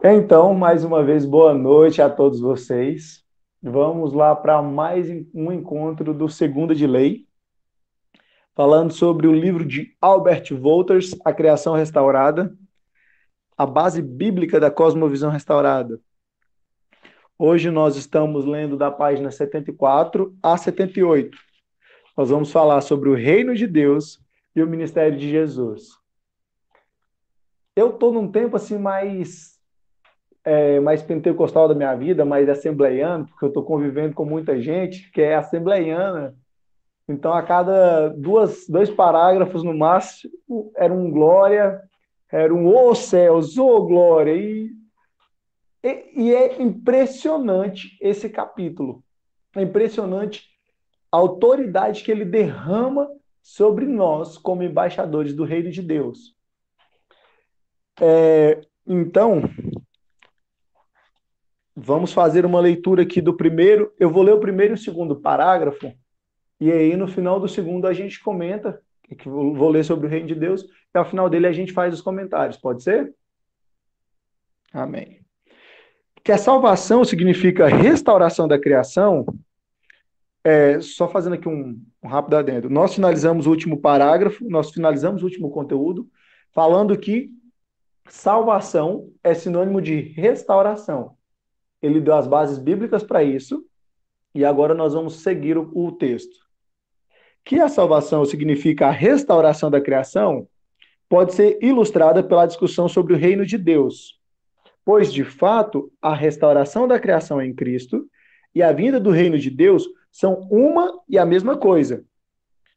Então, mais uma vez, boa noite a todos vocês. Vamos lá para mais um encontro do Segunda de Lei, falando sobre o livro de Albert Wolters, A Criação Restaurada, a base bíblica da cosmovisão restaurada. Hoje nós estamos lendo da página 74 a 78. Nós vamos falar sobre o reino de Deus e o ministério de Jesus. Eu estou num tempo assim mais é, mais pentecostal da minha vida, mais assembleiano, porque eu estou convivendo com muita gente que é assembleiana. Então, a cada duas, dois parágrafos no máximo, era um glória, era um ô oh, céus, ô oh, glória. E, e, e é impressionante esse capítulo. É impressionante a autoridade que ele derrama sobre nós como embaixadores do reino de Deus. É, então, Vamos fazer uma leitura aqui do primeiro. Eu vou ler o primeiro e o segundo parágrafo, e aí no final do segundo a gente comenta, que vou ler sobre o reino de Deus, e ao final dele a gente faz os comentários. Pode ser? Amém. Que a salvação significa restauração da criação. É, só fazendo aqui um, um rápido adendo. Nós finalizamos o último parágrafo, nós finalizamos o último conteúdo, falando que salvação é sinônimo de restauração ele deu as bases bíblicas para isso, e agora nós vamos seguir o, o texto. Que a salvação significa a restauração da criação, pode ser ilustrada pela discussão sobre o reino de Deus, pois, de fato, a restauração da criação em Cristo e a vinda do reino de Deus são uma e a mesma coisa.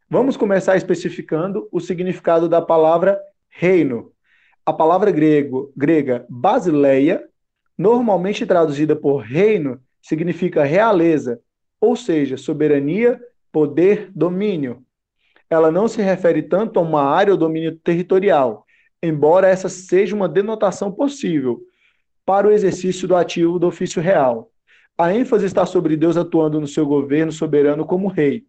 Vamos começar especificando o significado da palavra reino. A palavra grego, grega basileia normalmente traduzida por reino, significa realeza, ou seja, soberania, poder, domínio. Ela não se refere tanto a uma área ou domínio territorial, embora essa seja uma denotação possível para o exercício do ativo do ofício real. A ênfase está sobre Deus atuando no seu governo soberano como rei.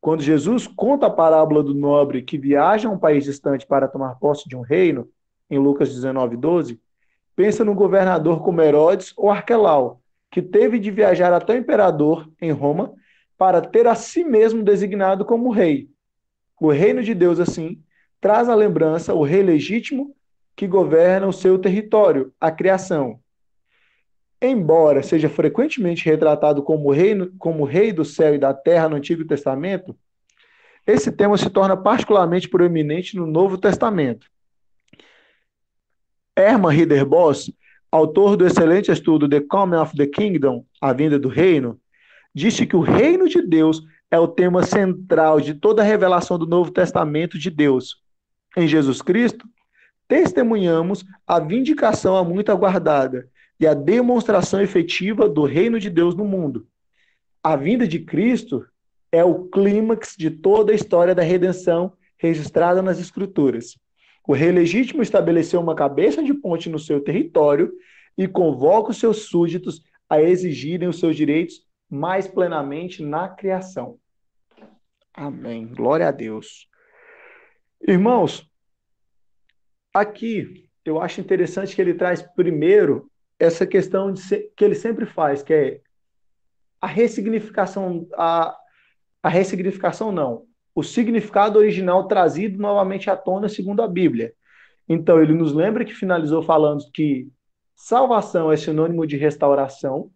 Quando Jesus conta a parábola do nobre que viaja a um país distante para tomar posse de um reino, em Lucas 19, 12, Pensa no governador como Herodes ou Arquelau, que teve de viajar até o imperador em Roma para ter a si mesmo designado como rei. O reino de Deus, assim, traz à lembrança o rei legítimo que governa o seu território, a criação. Embora seja frequentemente retratado como rei, como rei do céu e da terra no Antigo Testamento, esse tema se torna particularmente proeminente no Novo Testamento. Herman Ridderboss, autor do excelente estudo The Coming of the Kingdom, A Vinda do Reino, disse que o reino de Deus é o tema central de toda a revelação do Novo Testamento de Deus. Em Jesus Cristo, testemunhamos a vindicação há muito aguardada e a demonstração efetiva do reino de Deus no mundo. A vinda de Cristo é o clímax de toda a história da redenção registrada nas Escrituras. O rei legítimo estabeleceu uma cabeça de ponte no seu território e convoca os seus súditos a exigirem os seus direitos mais plenamente na criação. Amém. Glória a Deus. Irmãos, aqui eu acho interessante que ele traz primeiro essa questão ser, que ele sempre faz, que é a ressignificação, a, a ressignificação não, o significado original trazido novamente à tona segundo a Bíblia. Então, ele nos lembra que finalizou falando que salvação é sinônimo de restauração.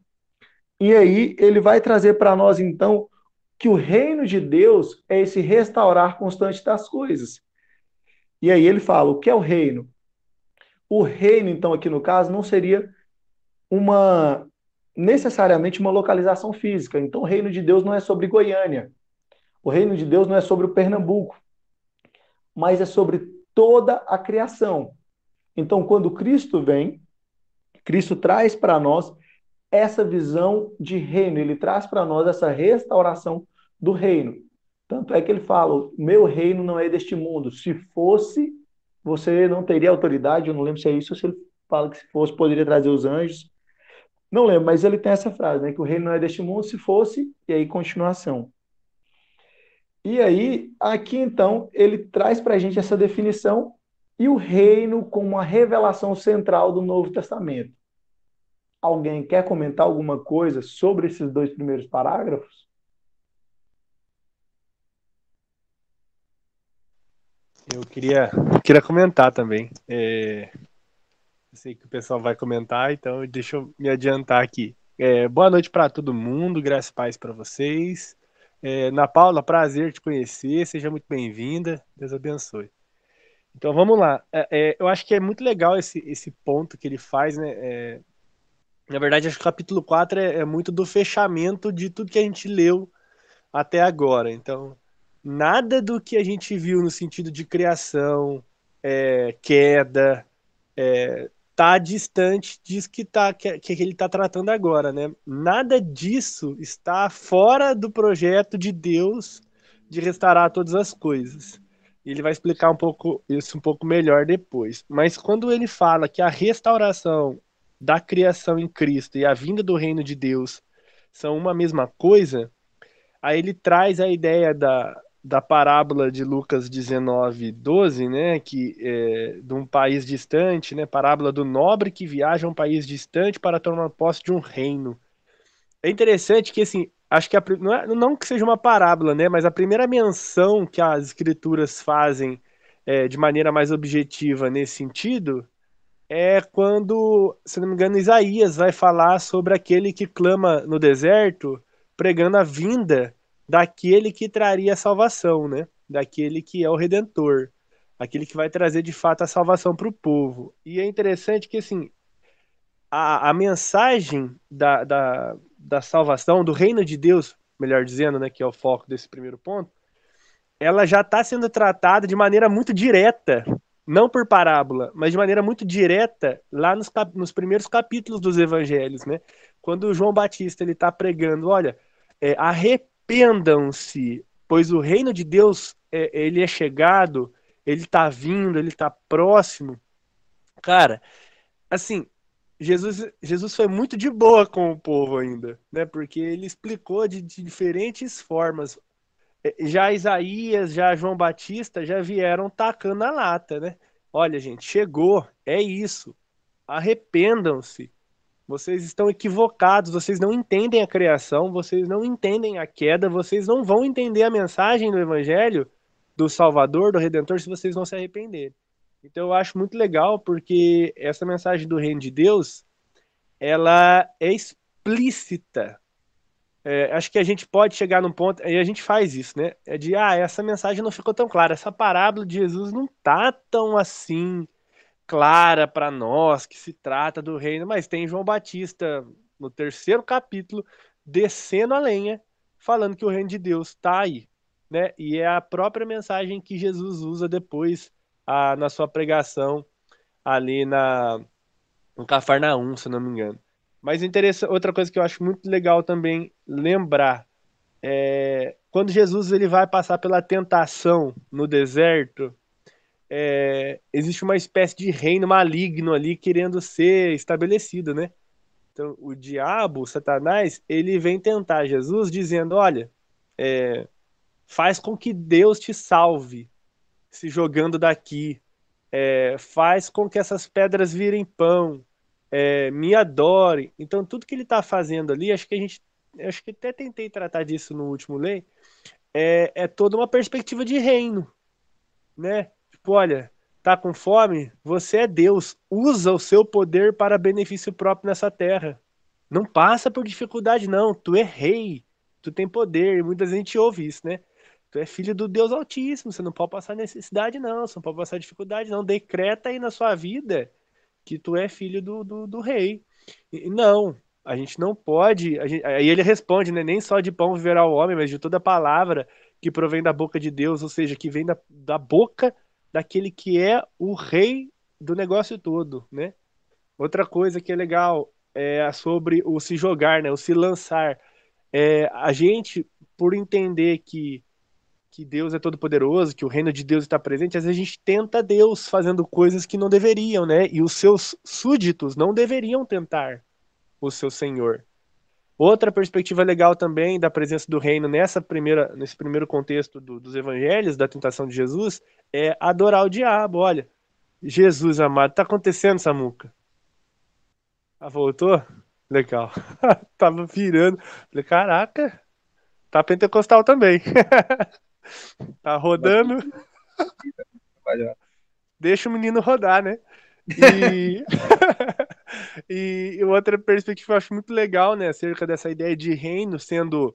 E aí, ele vai trazer para nós, então, que o reino de Deus é esse restaurar constante das coisas. E aí, ele fala: o que é o reino? O reino, então, aqui no caso, não seria uma necessariamente uma localização física. Então, o reino de Deus não é sobre Goiânia. O reino de Deus não é sobre o Pernambuco, mas é sobre toda a criação. Então, quando Cristo vem, Cristo traz para nós essa visão de reino, ele traz para nós essa restauração do reino. Tanto é que ele fala: meu reino não é deste mundo. Se fosse, você não teria autoridade. Eu não lembro se é isso, se ele fala que se fosse, poderia trazer os anjos. Não lembro, mas ele tem essa frase, né? Que o reino não é deste mundo, se fosse, e aí continuação. E aí, aqui então, ele traz para a gente essa definição e o reino como a revelação central do Novo Testamento. alguém quer comentar alguma coisa sobre esses dois primeiros parágrafos? Eu queria, queria comentar também. É, sei que o pessoal vai comentar, então deixa eu me adiantar aqui. É, boa noite para todo mundo, graças e paz para vocês. É, Na Paula, prazer te conhecer, seja muito bem-vinda, Deus abençoe. Então vamos lá. É, é, eu acho que é muito legal esse, esse ponto que ele faz, né? É, na verdade, acho que o capítulo 4 é, é, muito do fechamento de tudo que a gente leu até agora. Então, nada do que a gente viu no sentido de criação, é, queda, é, tá distante disso que, tá, que, que ele está tratando agora, né? Nada disso está fora do projeto de Deus de restaurar todas as coisas. Ele vai explicar um pouco isso um pouco melhor depois. Mas quando ele fala que a restauração da criação em Cristo e a vinda do reino de Deus são uma mesma coisa, aí ele traz a ideia da, da parábola de Lucas 19, 12, né, que é, de um país distante, né, parábola do nobre que viaja a um país distante para tomar posse de um reino. É interessante que, assim, acho que a, não, é, não, que seja uma parábola, né, mas a primeira menção que as escrituras fazem é, de maneira mais objetiva nesse sentido é quando, se não me engano, Isaías vai falar sobre aquele que clama no deserto, pregando a vinda daquele que traria a salvação, né? Daquele que é o redentor, aquele que vai trazer de fato a salvação para o povo. E é interessante que assim a, a mensagem da, da, da salvação, do reino de Deus, melhor dizendo, né, que é o foco desse primeiro ponto, ela já está sendo tratada de maneira muito direta, não por parábola, mas de maneira muito direta lá nos, nos primeiros capítulos dos evangelhos, né? Quando João Batista ele está pregando, olha, é, arrependam-se, pois o reino de Deus é, ele é chegado, ele está vindo, ele está próximo. Cara, assim, Jesus, Jesus foi muito de boa com o povo ainda, né? Porque ele explicou de, de diferentes formas. É, já Isaías, já João Batista já vieram tacando a lata, né? Olha, gente, chegou, é isso. Arrependam-se. Vocês estão equivocados, vocês não entendem a criação, vocês não entendem a queda, vocês não vão entender a mensagem do Evangelho do Salvador, do Redentor, se vocês não se arrependerem. Então eu acho muito legal porque essa mensagem do Reino de Deus, ela é explícita. É, acho que a gente pode chegar num ponto, e a gente faz isso, né? É de, ah, essa mensagem não ficou tão clara, essa parábola de Jesus não tá tão assim clara para nós que se trata do reino, mas tem João Batista no terceiro capítulo descendo a lenha, falando que o reino de Deus está aí, né? E é a própria mensagem que Jesus usa depois a, na sua pregação ali na no Cafarnaum, se não me engano. Mas outra coisa que eu acho muito legal também lembrar é quando Jesus ele vai passar pela tentação no deserto, é, existe uma espécie de reino maligno ali querendo ser estabelecido, né? Então, o diabo, o Satanás, ele vem tentar Jesus dizendo: olha, é, faz com que Deus te salve, se jogando daqui, é, faz com que essas pedras virem pão, é, me adore. Então, tudo que ele está fazendo ali, acho que a gente, acho que até tentei tratar disso no último lei, é, é toda uma perspectiva de reino, né? Tipo, olha, tá com fome? Você é Deus. Usa o seu poder para benefício próprio nessa terra. Não passa por dificuldade, não. Tu é rei. Tu tem poder. Muita gente ouve isso, né? Tu é filho do Deus Altíssimo. Você não pode passar necessidade, não. Você não pode passar dificuldade, não. Decreta aí na sua vida que tu é filho do, do, do rei. E, não. A gente não pode. Gente, aí ele responde, né? Nem só de pão viverá o homem, mas de toda palavra que provém da boca de Deus, ou seja, que vem da, da boca daquele que é o rei do negócio todo, né? Outra coisa que é legal é sobre o se jogar, né? O se lançar. É, a gente, por entender que, que Deus é todo poderoso, que o reino de Deus está presente, às vezes a gente tenta Deus fazendo coisas que não deveriam, né? E os seus súditos não deveriam tentar o seu Senhor. Outra perspectiva legal também da presença do reino nessa primeira, nesse primeiro contexto do, dos evangelhos, da tentação de Jesus, é adorar o diabo. Olha, Jesus amado, tá acontecendo, Samuca? Ah, voltou? Legal. Tava virando. Falei, caraca, tá pentecostal também. tá rodando. Deixa o menino rodar, né? E... e outra perspectiva que eu acho muito legal, né, acerca dessa ideia de reino sendo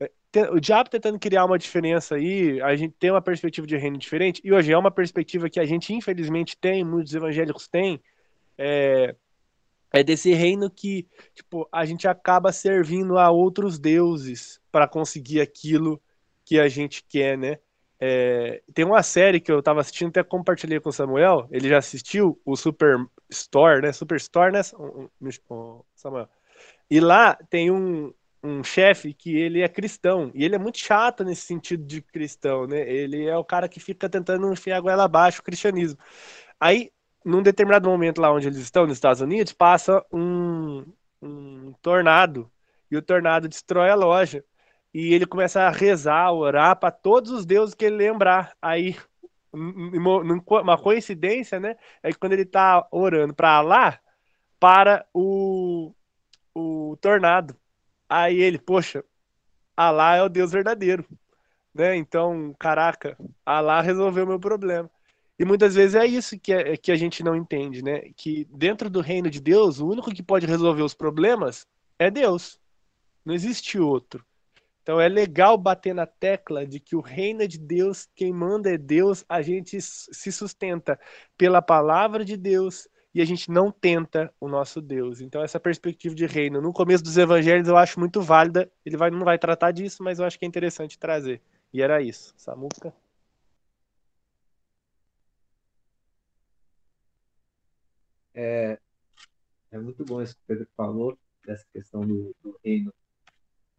é, o diabo tentando criar uma diferença aí, a gente tem uma perspectiva de reino diferente, e hoje é uma perspectiva que a gente infelizmente tem, muitos evangélicos têm, é, é desse reino que tipo, a gente acaba servindo a outros deuses para conseguir aquilo que a gente quer, né? É, tem uma série que eu tava assistindo, até compartilhei com o Samuel, ele já assistiu, o Super Store, né? Super Store, né, Samuel? E lá tem um, um chefe que ele é cristão, e ele é muito chato nesse sentido de cristão, né? Ele é o cara que fica tentando enfiar a goela abaixo o cristianismo. Aí, num determinado momento lá onde eles estão, nos Estados Unidos, passa um, um tornado, e o tornado destrói a loja e ele começa a rezar, orar para todos os deuses que ele lembrar. Aí, uma coincidência, né? É que quando ele está orando para Alá, para o, o tornado. Aí ele, poxa, Alá é o Deus verdadeiro. Né? Então, caraca, Alá resolveu meu problema. E muitas vezes é isso que, é, que a gente não entende, né? Que dentro do reino de Deus, o único que pode resolver os problemas é Deus. Não existe outro. Então é legal bater na tecla de que o reino é de Deus, quem manda é Deus, a gente se sustenta pela palavra de Deus e a gente não tenta o nosso Deus. Então essa perspectiva de reino, no começo dos evangelhos eu acho muito válida. Ele vai, não vai tratar disso, mas eu acho que é interessante trazer. E era isso. Samuca. É, é muito bom isso que o Pedro falou, dessa questão do, do reino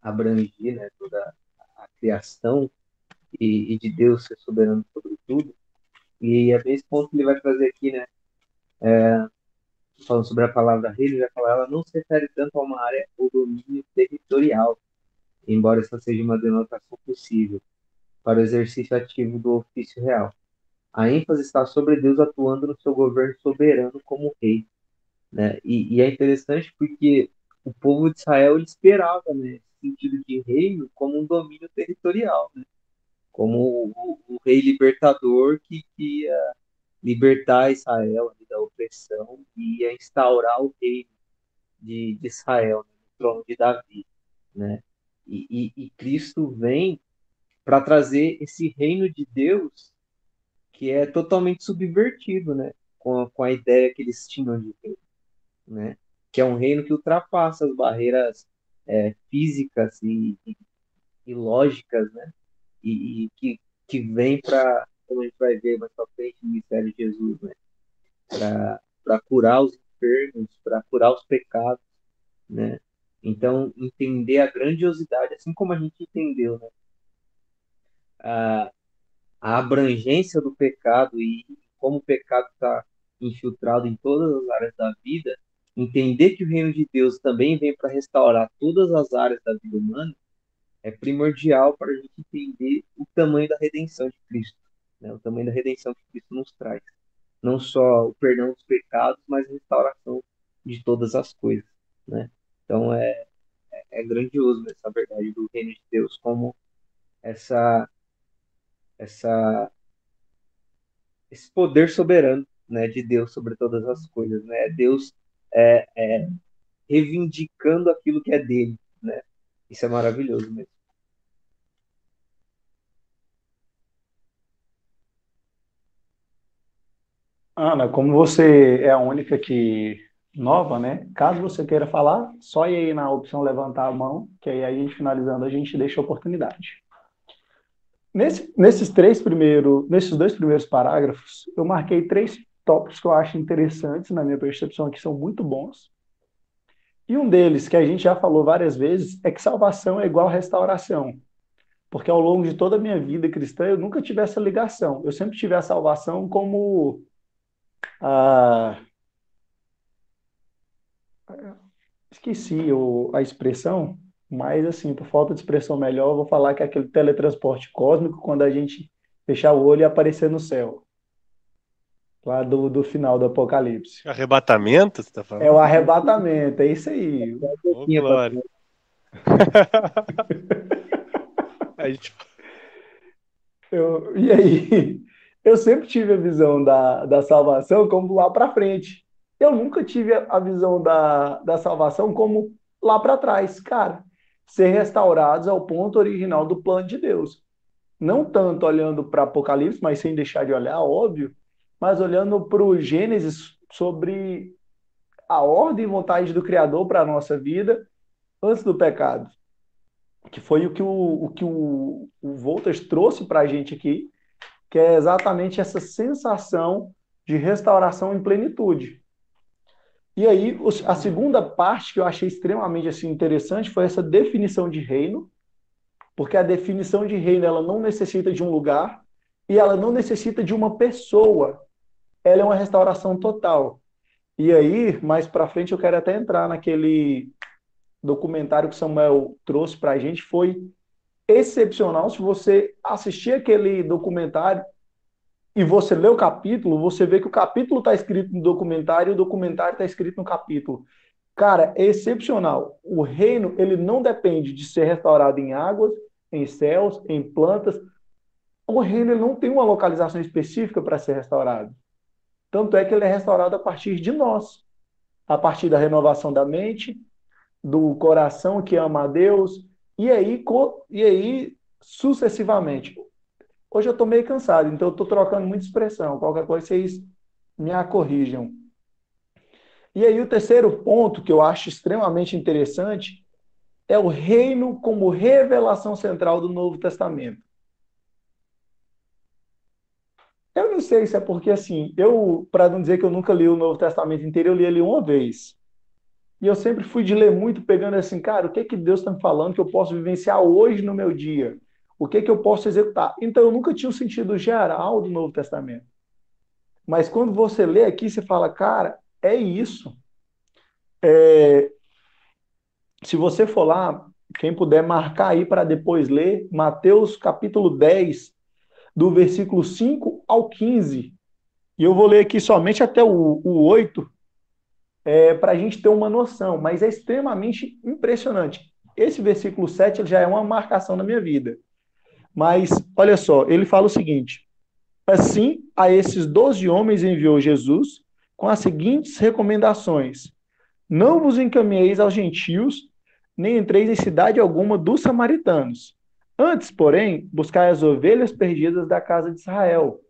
abranger né, toda a criação e, e, de Deus ser soberano sobre tudo. E é bem esse ponto que ele vai trazer aqui, né? É, falando sobre a palavra rei, ele vai falar, ela não se refere tanto a uma área ou domínio territorial, embora essa seja uma denotação possível para o exercício ativo do ofício real. A ênfase está sobre Deus atuando no seu governo soberano como rei. Né? E, e é interessante porque o povo de Israel esperava né, sentido de reino como um domínio territorial, né? como o, o, rei libertador que, ia libertar Israel da opressão e ia instaurar o reino de, de Israel, né? no trono de Davi. Né? E, e, e Cristo vem para trazer esse reino de Deus que é totalmente subvertido né? com, a, com a ideia que eles tinham de reino. Né? Que é um reino que ultrapassa as barreiras é, físicas e, e, lógicas, né? E, e que, que vem para, como a gente vai ver mais para frente no ministério de Jesus, né? Para curar os enfermos, para curar os pecados, né? Então, entender a grandiosidade, assim como a gente entendeu, né? A, a abrangência do pecado e como o pecado está infiltrado em todas as áreas da vida, entender que o reino de Deus também vem para restaurar todas as áreas da vida humana é primordial para a gente entender o tamanho da redenção de Cristo, né? o tamanho da redenção que Cristo nos traz. Não só o perdão dos pecados, mas a restauração de todas as coisas. Né? Então é, é, é grandioso essa verdade do reino de Deus, como essa, essa, esse poder soberano né, de Deus sobre todas as coisas. Né? Deus é, é, reivindicando aquilo que é dele, né? Isso é maravilhoso mesmo. Ana, como você é a única que nova, né? Caso você queira falar, só ir aí na opção levantar a mão, que aí a gente finalizando a gente deixa a oportunidade. Nesse, nesses três primeiros, nesses dois primeiros parágrafos, eu marquei três tópicos que eu acho interessantes, na minha percepção, que são muito bons. E um deles, que a gente já falou várias vezes, é que salvação é igual restauração. Porque ao longo de toda a minha vida cristã, eu nunca tive essa ligação. Eu sempre tive a salvação como a. Esqueci o, a expressão, mas assim, por falta de expressão melhor, eu vou falar que é aquele teletransporte cósmico quando a gente fechar o olho e aparecer no céu Lá do, do final do Apocalipse. Arrebatamento, você tá falando? É o arrebatamento, é isso aí. Ô, glória. a gente... eu, e aí? Eu sempre tive a visão da, da salvação como lá para frente. Eu nunca tive a visão da, da salvação como lá para trás. Cara, ser restaurados ao ponto original do plano de Deus. Não tanto olhando para Apocalipse, mas sem deixar de olhar, óbvio, mas olhando para o Gênesis sobre a ordem e vontade do Criador para a nossa vida antes do pecado. Que foi o que o, o que o, o Voltas trouxe para a gente aqui, que é exatamente essa sensação de restauração em plenitude. E aí, a segunda parte que eu achei extremamente assim, interessante foi essa definição de reino, porque a definição de reino ela não necessita de um lugar e ela não necessita de uma pessoa. Ela é uma restauração total. E aí, mais para frente, eu quero até entrar naquele documentário que Samuel trouxe para a gente. Foi excepcional. Se você assistir aquele documentário e você lê o capítulo, você vê que o capítulo está escrito no documentário e o documentário está escrito no capítulo. Cara, é excepcional. O reino, ele não depende de ser restaurado em águas, em céus, em plantas. O reino ele não tem uma localização específica para ser restaurado. Tanto é que ele é restaurado a partir de nós, a partir da renovação da mente, do coração que ama a Deus, e aí, e aí sucessivamente. Hoje eu estou meio cansado, então eu estou trocando muita expressão. Qualquer coisa vocês me corrijam. E aí o terceiro ponto que eu acho extremamente interessante é o reino como revelação central do Novo Testamento. Eu não sei se é porque assim, eu, para não dizer que eu nunca li o Novo Testamento inteiro, eu li ele uma vez. E eu sempre fui de ler muito, pegando assim, cara, o que que Deus está me falando que eu posso vivenciar hoje no meu dia? O que que eu posso executar? Então eu nunca tinha o um sentido geral do Novo Testamento. Mas quando você lê aqui, você fala, cara, é isso. É... Se você for lá, quem puder marcar aí para depois ler, Mateus capítulo 10, do versículo 5 ao 15. E eu vou ler aqui somente até o, o 8, é, para a gente ter uma noção, mas é extremamente impressionante. Esse versículo 7 já é uma marcação na minha vida. Mas, olha só, ele fala o seguinte: Assim, a esses doze homens enviou Jesus com as seguintes recomendações: Não vos encaminheis aos gentios, nem entreis em cidade alguma dos samaritanos. Antes, porém, buscai as ovelhas perdidas da casa de Israel.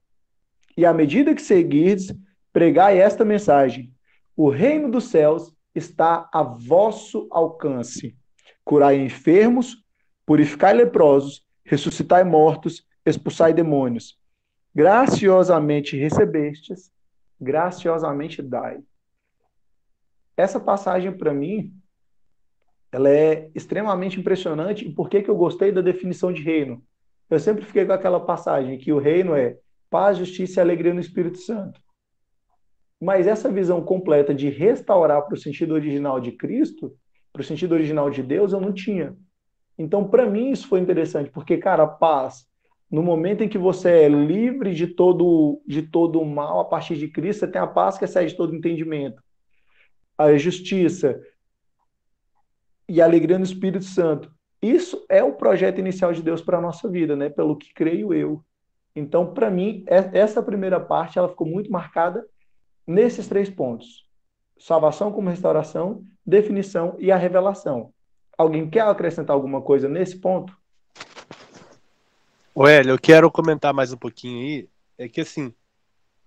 E à medida que seguirdes, pregai esta mensagem: o reino dos céus está a vosso alcance. Curai enfermos, purificai leprosos, ressuscitai mortos, expulsai demônios. Graciosamente recebestes, graciosamente dai. Essa passagem, para mim, ela é extremamente impressionante. E por que, que eu gostei da definição de reino? Eu sempre fiquei com aquela passagem que o reino é paz, justiça e alegria no Espírito Santo. Mas essa visão completa de restaurar para o sentido original de Cristo, para o sentido original de Deus, eu não tinha. Então, para mim, isso foi interessante, porque, cara, paz, no momento em que você é livre de todo, de todo o mal a partir de Cristo, você tem a paz que excede todo entendimento. A justiça e alegria no Espírito Santo. Isso é o projeto inicial de Deus para a nossa vida, né? Pelo que creio eu. Então, para mim, é, essa primeira parte ela ficou muito marcada nesses três pontos: salvação como restauração, definição e a revelação. Alguém quer acrescentar alguma coisa nesse ponto? Hélio, eu quero comentar mais um pouquinho aí. É que assim,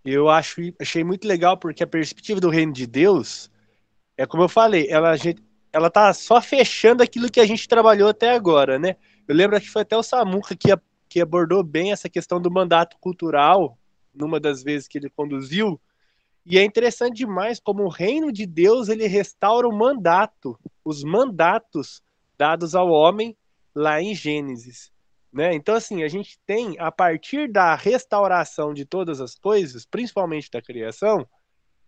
eu acho, achei muito legal porque a perspectiva do reino de Deus é como eu falei, ela, ela tá só fechando aquilo que a gente trabalhou até agora, né? Eu lembro que foi até o Samuca que, que abordou bem essa questão do mandato cultural, numa das vezes que ele conduziu, e é interessante demais como o reino de Deus ele restaura o mandato, os mandatos dados ao homem lá em Gênesis. Né? Então, assim, a gente tem, a partir da restauração de todas as coisas, principalmente da criação,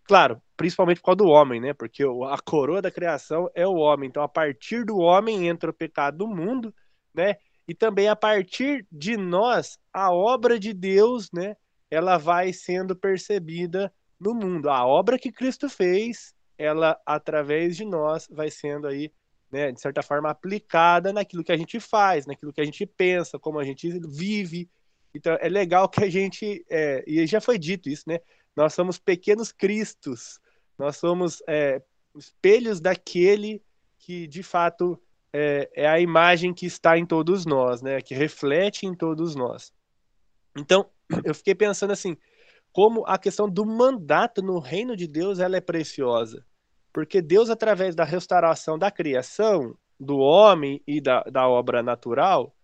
claro, principalmente por causa do homem, né? Porque a coroa da criação é o homem. Então, a partir do homem entra o pecado do mundo, né? E também a partir de nós, a obra de Deus, né? ela vai sendo percebida no mundo. A obra que Cristo fez, ela através de nós vai sendo aí, né, de certa forma aplicada naquilo que a gente faz, naquilo que a gente pensa, como a gente vive. Então é legal que a gente é, e já foi dito isso, né? Nós somos pequenos cristos, nós somos é, espelhos daquele que de fato é, é, a imagem que está em todos nós, né? Que reflete em todos nós. Então eu fiquei pensando assim, como a questão do mandato no reino de Deus ela é preciosa. Porque Deus, através da restauração da criação, do homem e da, da obra natural,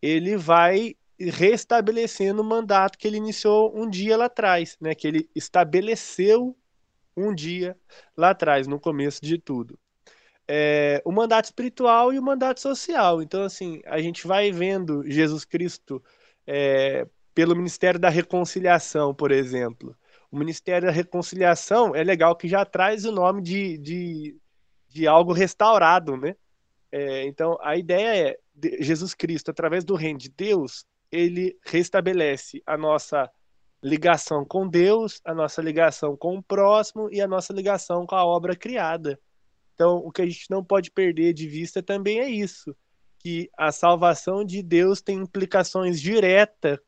ele vai restabelecendo o mandato que ele iniciou um dia lá atrás, né? que ele estabeleceu um dia lá atrás, no começo de tudo. É, o mandato espiritual e o mandato social. Então, assim, a gente vai vendo Jesus Cristo é, pelo Ministério da Reconciliação, por exemplo. O Ministério da Reconciliação é legal que já traz o nome de, de, de algo restaurado, né? É, então, a ideia é Jesus Cristo, através do reino de Deus, ele restabelece a nossa ligação com Deus, a nossa ligação com o próximo e a nossa ligação com a obra criada. Então, o que a gente não pode perder de vista também é isso, que a salvação de Deus tem implicações diretas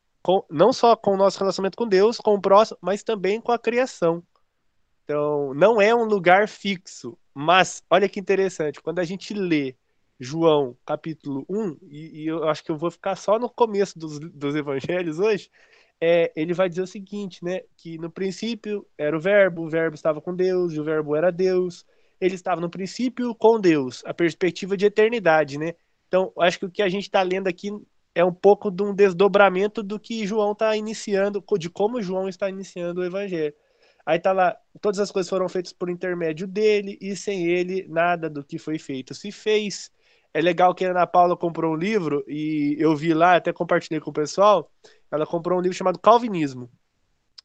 não só com o nosso relacionamento com Deus, com o próximo, mas também com a criação. Então, não é um lugar fixo, mas olha que interessante, quando a gente lê João capítulo 1, e, e eu acho que eu vou ficar só no começo dos, dos evangelhos hoje, é, ele vai dizer o seguinte, né? Que no princípio era o verbo, o verbo estava com Deus, e o verbo era Deus, ele estava no princípio com Deus, a perspectiva de eternidade, né? Então, acho que o que a gente está lendo aqui é um pouco de um desdobramento do que João está iniciando, de como João está iniciando o evangelho. Aí tá lá, todas as coisas foram feitas por intermédio dele, e sem ele nada do que foi feito se fez. É legal que a Ana Paula comprou um livro, e eu vi lá, até compartilhei com o pessoal, ela comprou um livro chamado Calvinismo,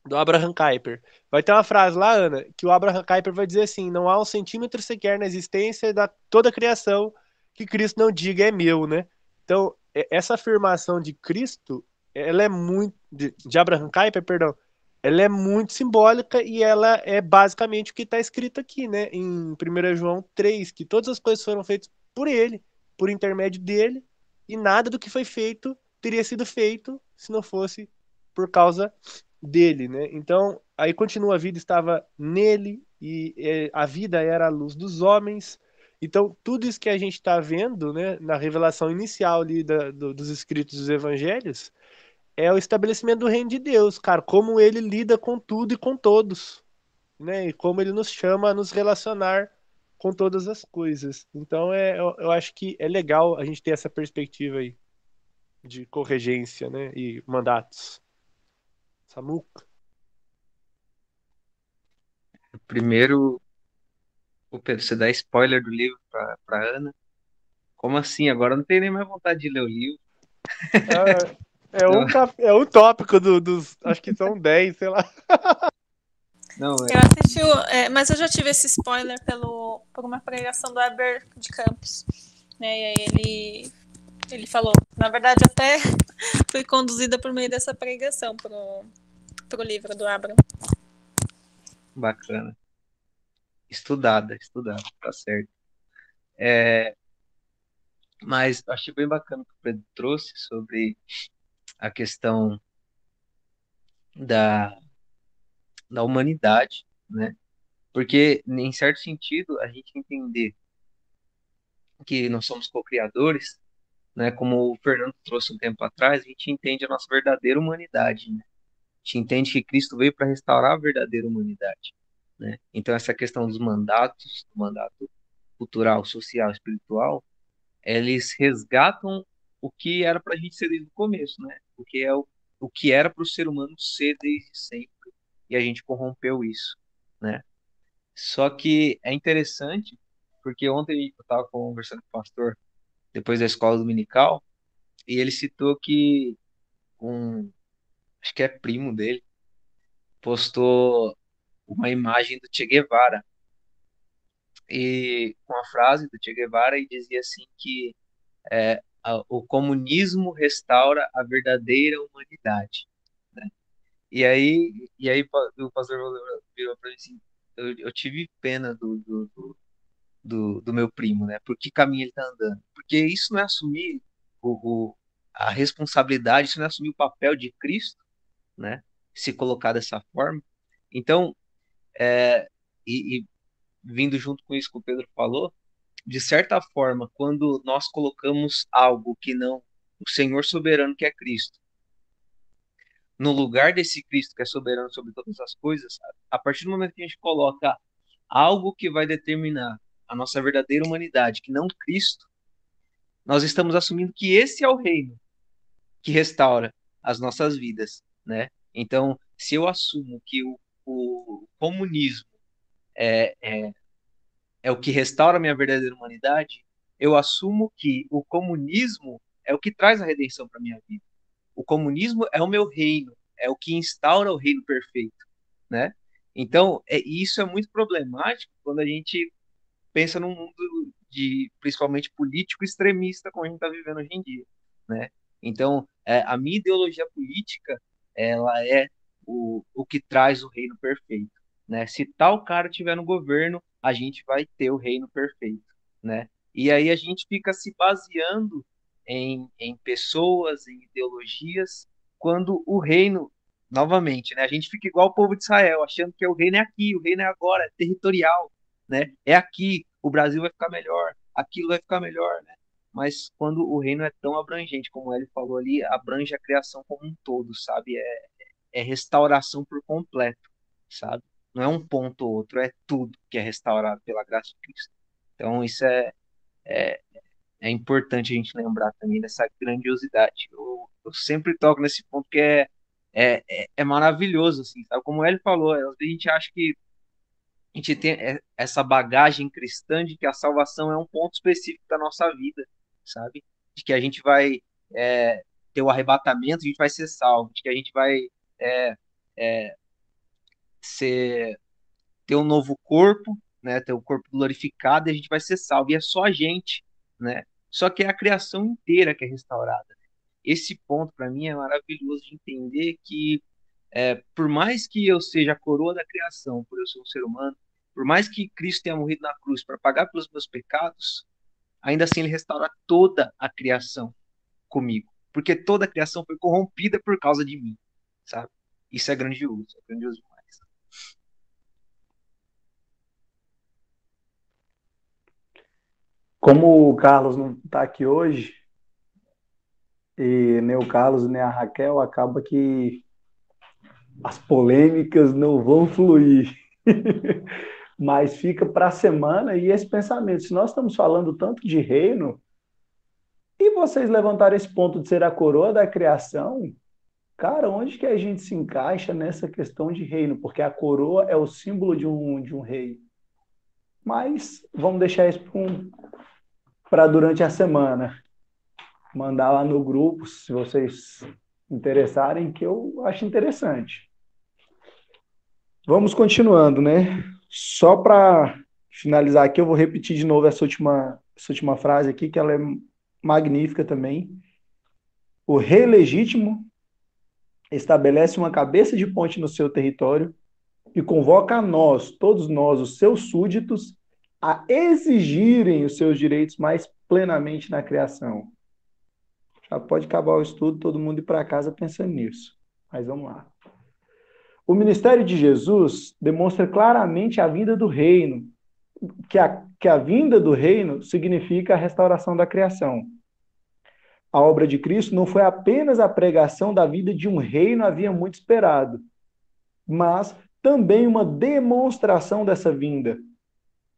do Abraham Kuyper. Vai ter uma frase lá, Ana, que o Abraham Kuyper vai dizer assim, não há um centímetro sequer na existência da toda a criação que Cristo não diga é meu, né? Então, essa afirmação de Cristo, ela é muito de, de Abraham Kuyper, perdão, ela é muito simbólica e ela é basicamente o que está escrito aqui, né, em 1 João 3, que todas as coisas foram feitas por ele, por intermédio dele, e nada do que foi feito teria sido feito se não fosse por causa dele, né? Então, aí continua a vida estava nele e é, a vida era a luz dos homens. Então, tudo isso que a gente está vendo né, na revelação inicial ali da, do, dos escritos dos evangelhos é o estabelecimento do reino de Deus, cara, como ele lida com tudo e com todos, né? E como ele nos chama a nos relacionar com todas as coisas. Então, é, eu, eu acho que é legal a gente ter essa perspectiva aí de corregência, né? E mandatos. Samuca. Primeiro, Ô Pedro, você dá spoiler do livro pra, pra Ana? Como assim? Agora não tenho nem mais vontade de ler o livro. É, é, um, é um tópico do, dos. Acho que são 10, sei lá. Não, é... Eu assisti, é, mas eu já tive esse spoiler pelo, por uma pregação do Eber de Campos. Né, e aí ele, ele falou. Na verdade, até fui conduzida por meio dessa pregação pro, pro livro do Abram. Bacana estudada, estudada, tá certo. É, mas achei bem bacana o que o Pedro trouxe sobre a questão da, da humanidade, né? Porque, em certo sentido, a gente entender que nós somos co-criadores, né? Como o Fernando trouxe um tempo atrás, a gente entende a nossa verdadeira humanidade, né? A gente entende que Cristo veio para restaurar a verdadeira humanidade. Né? Então, essa questão dos mandatos, do mandato cultural, social, espiritual, eles resgatam o que era para a gente ser desde o começo, né? O que é o, o que era para o ser humano ser desde sempre e a gente corrompeu isso, né? Só que é interessante porque ontem eu estava conversando com o pastor depois da escola dominical e ele citou que um acho que é primo dele postou uma imagem do Che Guevara e com a frase do Che Guevara e dizia assim que é, o comunismo restaura a verdadeira humanidade. E aí, e aí o pastor virou para mim assim, eu, eu, tive pena do, do, do, do, meu primo, né? Por que caminho ele está andando? Porque isso não é assumir o, o, a responsabilidade, isso não é assumir o papel de Cristo, né? Se colocar dessa forma. Então, é, e, e vindo junto com isso que o Pedro falou, de certa forma, quando nós colocamos algo que não o Senhor soberano que é Cristo, no lugar desse Cristo que é soberano sobre todas as coisas, a partir do momento que a gente coloca algo que vai determinar a nossa verdadeira humanidade, que não Cristo, nós estamos assumindo que esse é o reino que restaura as nossas vidas, né? Então, se eu assumo que o, o comunismo é, é, é o que restaura a minha verdadeira humanidade, eu assumo que o comunismo é o que traz a redenção para minha vida. O comunismo é o meu reino, é o que instaura o reino perfeito, né? Então, é, isso é muito problemático quando a gente pensa num mundo de, principalmente político extremista, como a gente está vivendo hoje em dia, né? Então, é, a minha ideologia política, ela é o, o que traz o reino perfeito, né? Se tal cara tiver no governo, a gente vai ter o reino perfeito, né? E aí a gente fica se baseando em, em pessoas, em ideologias, quando o reino, novamente, né? A gente fica igual o povo de Israel, achando que o reino é aqui, o reino é agora, é territorial, né? É aqui, o Brasil vai ficar melhor, aquilo vai ficar melhor, né? Mas quando o reino é tão abrangente, como ele falou ali, abrange a criação como um todo, sabe? É, é restauração por completo, sabe? Não é um ponto ou outro, é tudo que é restaurado pela graça de Cristo. Então, isso é, é, é importante a gente lembrar também dessa grandiosidade. Eu, eu sempre toco nesse ponto que é, é, é, é maravilhoso, assim, sabe? Como ele falou, às vezes a gente acha que a gente tem essa bagagem cristã de que a salvação é um ponto específico da nossa vida, sabe? De que a gente vai é, ter o arrebatamento, a gente vai ser salvo, de que a gente vai é, é, ser, ter um novo corpo, né, ter o um corpo glorificado e a gente vai ser salvo. E é só a gente, né? Só que é a criação inteira que é restaurada. Esse ponto para mim é maravilhoso de entender que é, por mais que eu seja a coroa da criação, por eu ser um ser humano, por mais que Cristo tenha morrido na cruz para pagar pelos meus pecados, ainda assim ele restaura toda a criação comigo, porque toda a criação foi corrompida por causa de mim, sabe? Isso é grandioso, é grandioso Como o Carlos não está aqui hoje, e nem o Carlos nem a Raquel, acaba que as polêmicas não vão fluir. Mas fica para a semana e esse pensamento. Se nós estamos falando tanto de reino, e vocês levantaram esse ponto de ser a coroa da criação, cara, onde que a gente se encaixa nessa questão de reino? Porque a coroa é o símbolo de um, de um rei. Mas vamos deixar isso para um, para durante a semana. Mandar lá no grupo, se vocês interessarem, que eu acho interessante. Vamos continuando, né? Só para finalizar aqui, eu vou repetir de novo essa última, essa última frase aqui, que ela é magnífica também. O rei legítimo estabelece uma cabeça de ponte no seu território e convoca a nós, todos nós, os seus súditos, a exigirem os seus direitos mais plenamente na criação. Já pode acabar o estudo, todo mundo ir para casa pensando nisso. Mas vamos lá. O ministério de Jesus demonstra claramente a vinda do reino, que a, que a vinda do reino significa a restauração da criação. A obra de Cristo não foi apenas a pregação da vida de um reino havia muito esperado, mas também uma demonstração dessa vinda,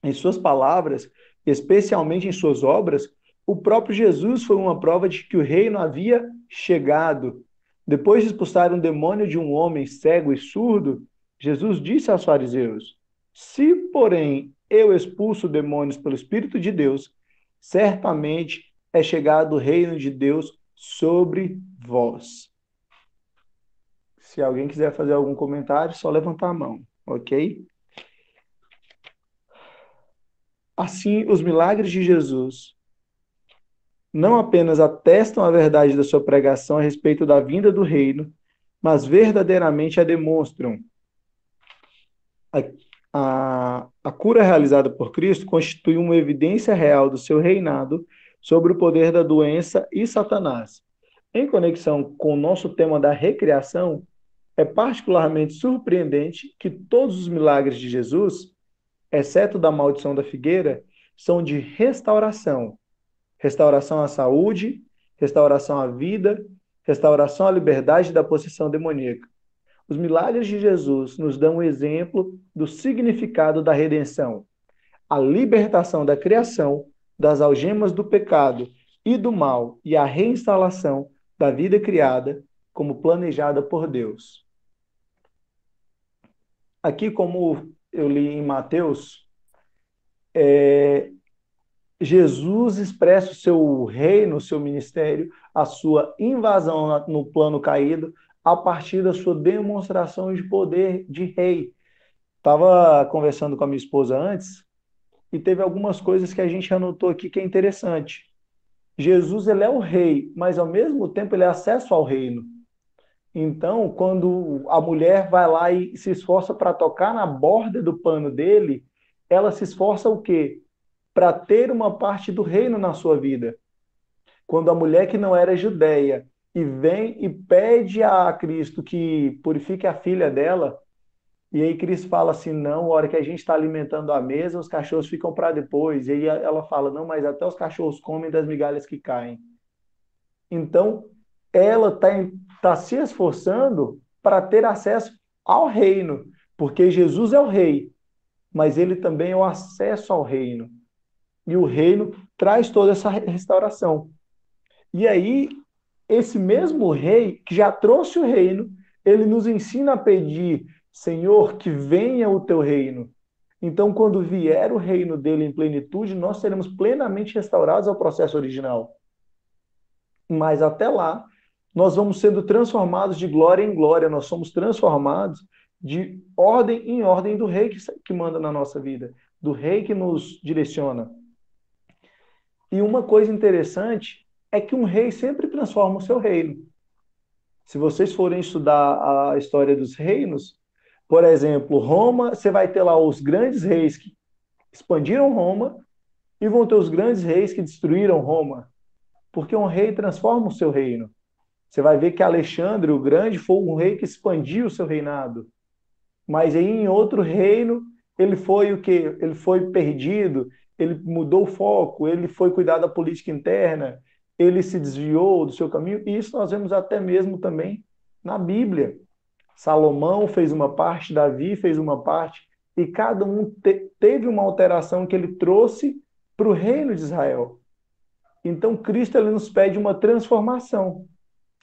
em suas palavras, especialmente em suas obras, o próprio Jesus foi uma prova de que o reino havia chegado. Depois de expulsar um demônio de um homem cego e surdo, Jesus disse aos fariseus: Se, porém, eu expulso demônios pelo Espírito de Deus, certamente é chegado o reino de Deus sobre vós. Se alguém quiser fazer algum comentário, só levantar a mão, ok? Assim, os milagres de Jesus não apenas atestam a verdade da sua pregação a respeito da vinda do reino, mas verdadeiramente a demonstram. A, a, a cura realizada por Cristo constitui uma evidência real do seu reinado sobre o poder da doença e Satanás. Em conexão com o nosso tema da recriação, é particularmente surpreendente que todos os milagres de Jesus, exceto da maldição da figueira, são de restauração. Restauração à saúde, restauração à vida, restauração à liberdade da possessão demoníaca. Os milagres de Jesus nos dão um exemplo do significado da redenção, a libertação da criação das algemas do pecado e do mal e a reinstalação da vida criada como planejada por Deus. Aqui, como eu li em Mateus, é, Jesus expressa o seu reino, o seu ministério, a sua invasão no plano caído, a partir da sua demonstração de poder de rei. Estava conversando com a minha esposa antes e teve algumas coisas que a gente anotou aqui que é interessante. Jesus ele é o rei, mas ao mesmo tempo ele é acesso ao reino. Então, quando a mulher vai lá e se esforça para tocar na borda do pano dele, ela se esforça o quê? Para ter uma parte do reino na sua vida. Quando a mulher que não era judeia e vem e pede a Cristo que purifique a filha dela, e aí Cristo fala assim: não, a hora que a gente está alimentando a mesa, os cachorros ficam para depois. E aí ela fala: não, mas até os cachorros comem das migalhas que caem. Então, ela está tá se esforçando para ter acesso ao reino, porque Jesus é o rei, mas ele também é o acesso ao reino. E o reino traz toda essa restauração. E aí, esse mesmo rei que já trouxe o reino, ele nos ensina a pedir Senhor, que venha o teu reino. Então, quando vier o reino dele em plenitude, nós seremos plenamente restaurados ao processo original. Mas até lá, nós vamos sendo transformados de glória em glória, nós somos transformados de ordem em ordem do rei que, que manda na nossa vida, do rei que nos direciona. E uma coisa interessante é que um rei sempre transforma o seu reino. Se vocês forem estudar a história dos reinos, por exemplo, Roma, você vai ter lá os grandes reis que expandiram Roma e vão ter os grandes reis que destruíram Roma. Porque um rei transforma o seu reino. Você vai ver que Alexandre o Grande foi um rei que expandiu o seu reinado. Mas aí em outro reino, ele foi o que? Ele foi perdido, ele mudou o foco, ele foi cuidar da política interna, ele se desviou do seu caminho. E isso nós vemos até mesmo também na Bíblia. Salomão fez uma parte, Davi fez uma parte, e cada um te teve uma alteração que ele trouxe para o reino de Israel. Então, Cristo ele nos pede uma transformação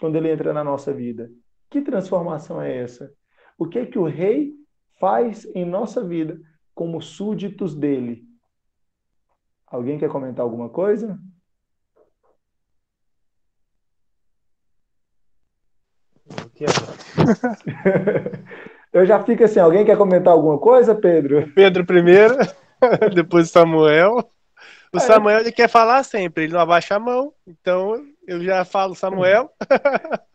quando ele entra na nossa vida. Que transformação é essa? O que é que o rei faz em nossa vida como súditos dele? Alguém quer comentar alguma coisa? Eu já fico assim, alguém quer comentar alguma coisa, Pedro? Pedro primeiro, depois Samuel. O é. Samuel ele quer falar sempre, ele não abaixa a mão, então eu já falo Samuel.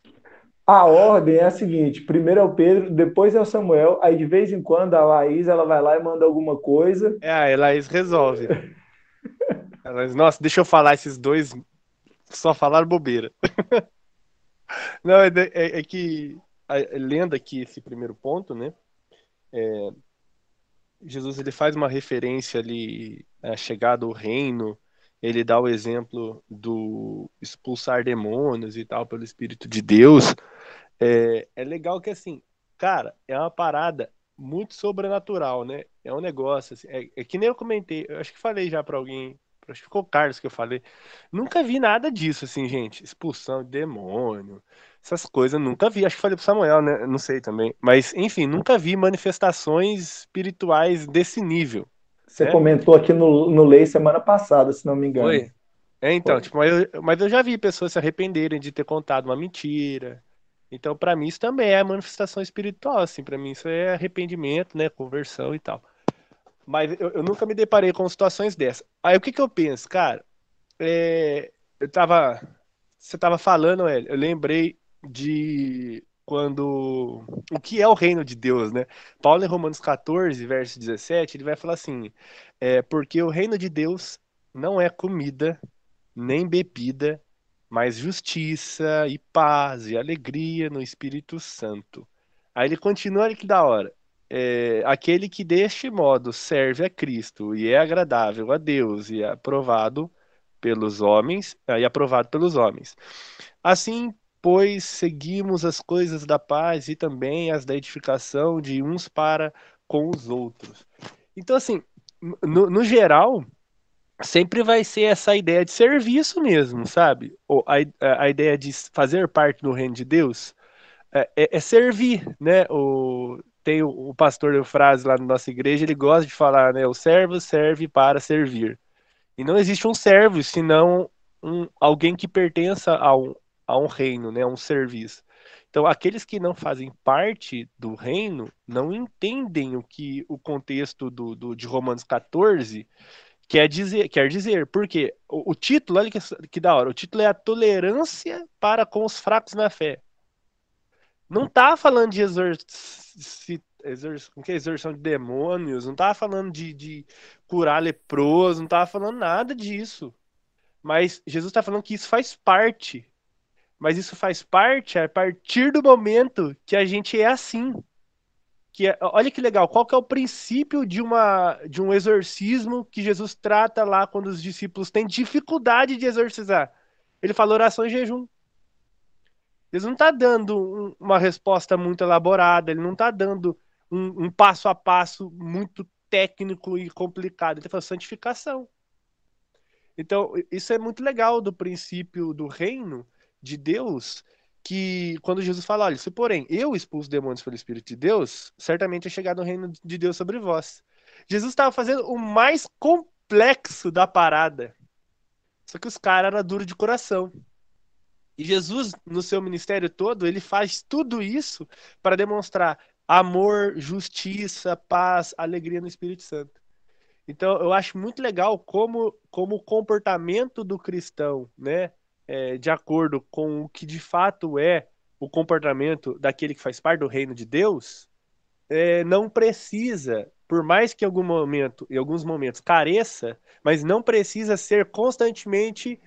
A ordem é a seguinte: primeiro é o Pedro, depois é o Samuel, aí de vez em quando a Laís ela vai lá e manda alguma coisa. É, a Laís resolve. Ela diz, Nossa, deixa eu falar esses dois, só falaram bobeira. Não, é, é, é que lendo aqui esse primeiro ponto, né? É, Jesus ele faz uma referência ali à chegada ao reino, ele dá o exemplo do expulsar demônios e tal pelo Espírito de Deus. É, é legal que assim, cara, é uma parada muito sobrenatural, né? É um negócio assim, é, é que nem eu comentei, eu acho que falei já para alguém, acho que ficou o Carlos que eu falei. Nunca vi nada disso assim, gente, expulsão de demônio, essas coisas nunca vi. Acho que falei pro Samuel, né? Não sei também. Mas, enfim, nunca vi manifestações espirituais desse nível. Você né? comentou aqui no, no Lei semana passada, se não me engano. Foi. É, então, Foi. tipo, mas eu, mas eu já vi pessoas se arrependerem de ter contado uma mentira. Então, para mim, isso também é manifestação espiritual, assim. para mim, isso é arrependimento, né? Conversão e tal. Mas eu, eu nunca me deparei com situações dessas. Aí, o que que eu penso? Cara, é, eu tava... Você tava falando, eu lembrei de quando o que é o reino de Deus, né? Paulo em Romanos 14, verso 17, ele vai falar assim: é, porque o reino de Deus não é comida nem bebida, mas justiça e paz e alegria no Espírito Santo. Aí ele continua, olha que da hora. É, aquele que deste modo serve a Cristo e é agradável a Deus e é aprovado pelos homens, e aprovado pelos homens. Assim, pois, seguimos as coisas da paz e também as da edificação de uns para com os outros. Então, assim, no, no geral, sempre vai ser essa ideia de serviço mesmo, sabe? A, a ideia de fazer parte do reino de Deus é, é, é servir, né? O, tem o, o pastor Eufrase lá na nossa igreja, ele gosta de falar, né? O servo serve para servir. E não existe um servo, senão um, alguém que pertença a um, a um reino, né, a um serviço. Então, aqueles que não fazem parte do reino não entendem o que o contexto do, do de Romanos 14 quer dizer. Quer dizer, porque o, o título, olha que, que da hora, o título é a tolerância para com os fracos na fé. Não tá falando de exorci, exorção, que é exorção de demônios, não tava falando de, de curar leproso, não tava falando nada disso. Mas Jesus está falando que isso faz parte. Mas isso faz parte a partir do momento que a gente é assim. Que é, olha que legal, qual que é o princípio de, uma, de um exorcismo que Jesus trata lá quando os discípulos têm dificuldade de exorcizar? Ele fala oração e jejum. Ele não está dando um, uma resposta muito elaborada, ele não está dando um, um, passo a passo muito técnico e complicado. Ele fala santificação. Então, isso é muito legal do princípio do reino de Deus, que quando Jesus fala, olha, se porém eu expulso demônios pelo Espírito de Deus, certamente é chegado o reino de Deus sobre vós. Jesus estava fazendo o mais complexo da parada. Só que os caras eram duros de coração. E Jesus, no seu ministério todo, ele faz tudo isso para demonstrar amor, justiça, paz, alegria no Espírito Santo. Então, eu acho muito legal como, como o comportamento do cristão, né, é, de acordo com o que de fato é o comportamento daquele que faz parte do reino de Deus, é, não precisa, por mais que em algum momento, em alguns momentos careça, mas não precisa ser constantemente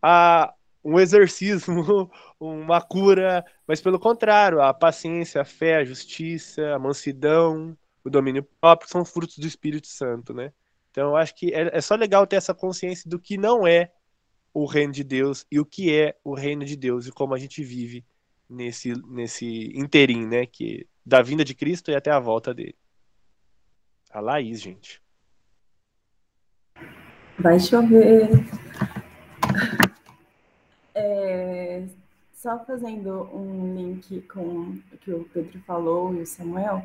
a, um exorcismo, uma cura, mas pelo contrário, a paciência, a fé, a justiça, a mansidão, o domínio próprio são frutos do Espírito Santo, né? Então eu acho que é, é só legal ter essa consciência do que não é o reino de Deus e o que é o reino de Deus e como a gente vive nesse nesse interim, né, que da vinda de Cristo e até a volta dele. A Laís, gente. Vai chover. É, só fazendo um link com o que o Pedro falou e o Samuel,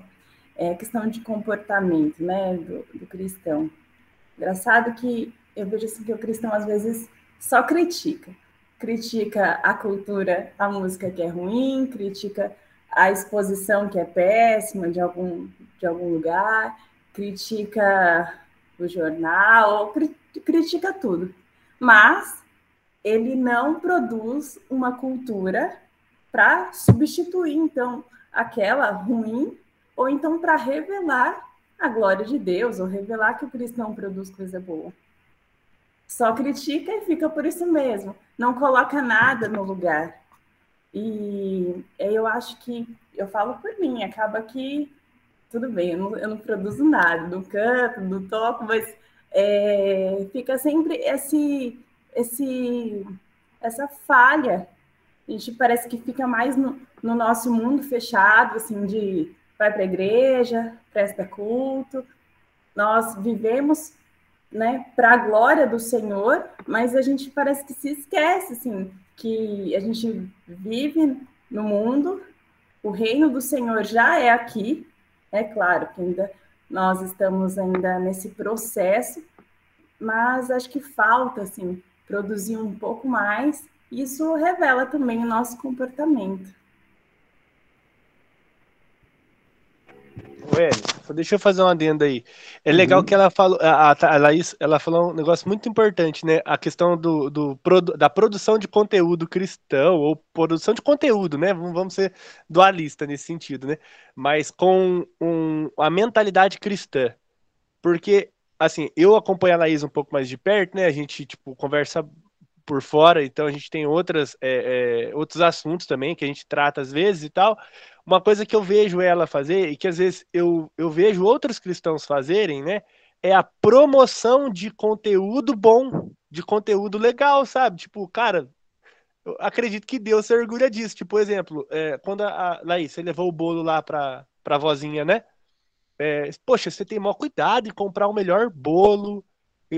é questão de comportamento, né, do, do cristão. Engraçado que eu vejo assim que o cristão às vezes só critica. Critica a cultura, a música que é ruim, critica a exposição que é péssima de algum, de algum lugar, critica o jornal, critica tudo. Mas ele não produz uma cultura para substituir, então, aquela ruim, ou então para revelar a glória de Deus, ou revelar que o cristão produz coisa boa. Só critica e fica por isso mesmo, não coloca nada no lugar. E eu acho que, eu falo por mim, acaba que, tudo bem, eu não, eu não produzo nada, não canto, não toco, mas é, fica sempre esse, esse, essa falha. A gente parece que fica mais no, no nosso mundo fechado, assim, de vai para a igreja, presta culto. Nós vivemos né, para a glória do Senhor, mas a gente parece que se esquece, assim, que a gente vive no mundo, o reino do Senhor já é aqui, é claro que ainda nós estamos ainda nesse processo, mas acho que falta, assim, produzir um pouco mais, isso revela também o nosso comportamento. Só deixa eu fazer uma adenda aí. É legal uhum. que ela falou, a, a Laís, ela falou um negócio muito importante, né? A questão do, do, da produção de conteúdo cristão, ou produção de conteúdo, né? Vamos ser dualista nesse sentido, né? Mas com um, a mentalidade cristã. Porque, assim, eu acompanho a Laís um pouco mais de perto, né? A gente, tipo, conversa por fora, então a gente tem outras, é, é, outros assuntos também que a gente trata às vezes e tal. Uma coisa que eu vejo ela fazer e que às vezes eu, eu vejo outros cristãos fazerem, né? É a promoção de conteúdo bom, de conteúdo legal, sabe? Tipo, cara, eu acredito que Deus se orgulha disso. Tipo, por exemplo, é, quando a, a Laís, você levou o bolo lá pra, pra vozinha, né? É, poxa, você tem maior cuidado em comprar o melhor bolo,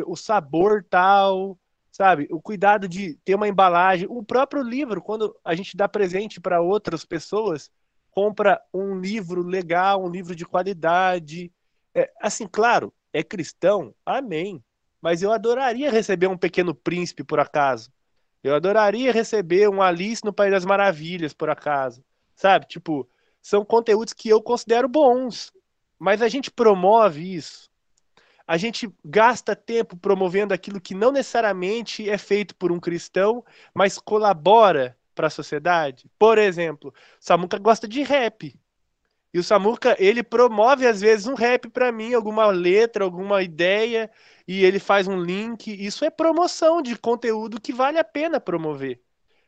o sabor tal, sabe? O cuidado de ter uma embalagem, o próprio livro, quando a gente dá presente para outras pessoas, compra um livro legal, um livro de qualidade. É, assim, claro, é cristão, amém. Mas eu adoraria receber um Pequeno Príncipe, por acaso. Eu adoraria receber um Alice no País das Maravilhas, por acaso. Sabe? Tipo, são conteúdos que eu considero bons. Mas a gente promove isso a gente gasta tempo promovendo aquilo que não necessariamente é feito por um cristão, mas colabora para a sociedade. Por exemplo, Samuca gosta de rap. E o Samuca, ele promove às vezes um rap para mim, alguma letra, alguma ideia, e ele faz um link. Isso é promoção de conteúdo que vale a pena promover.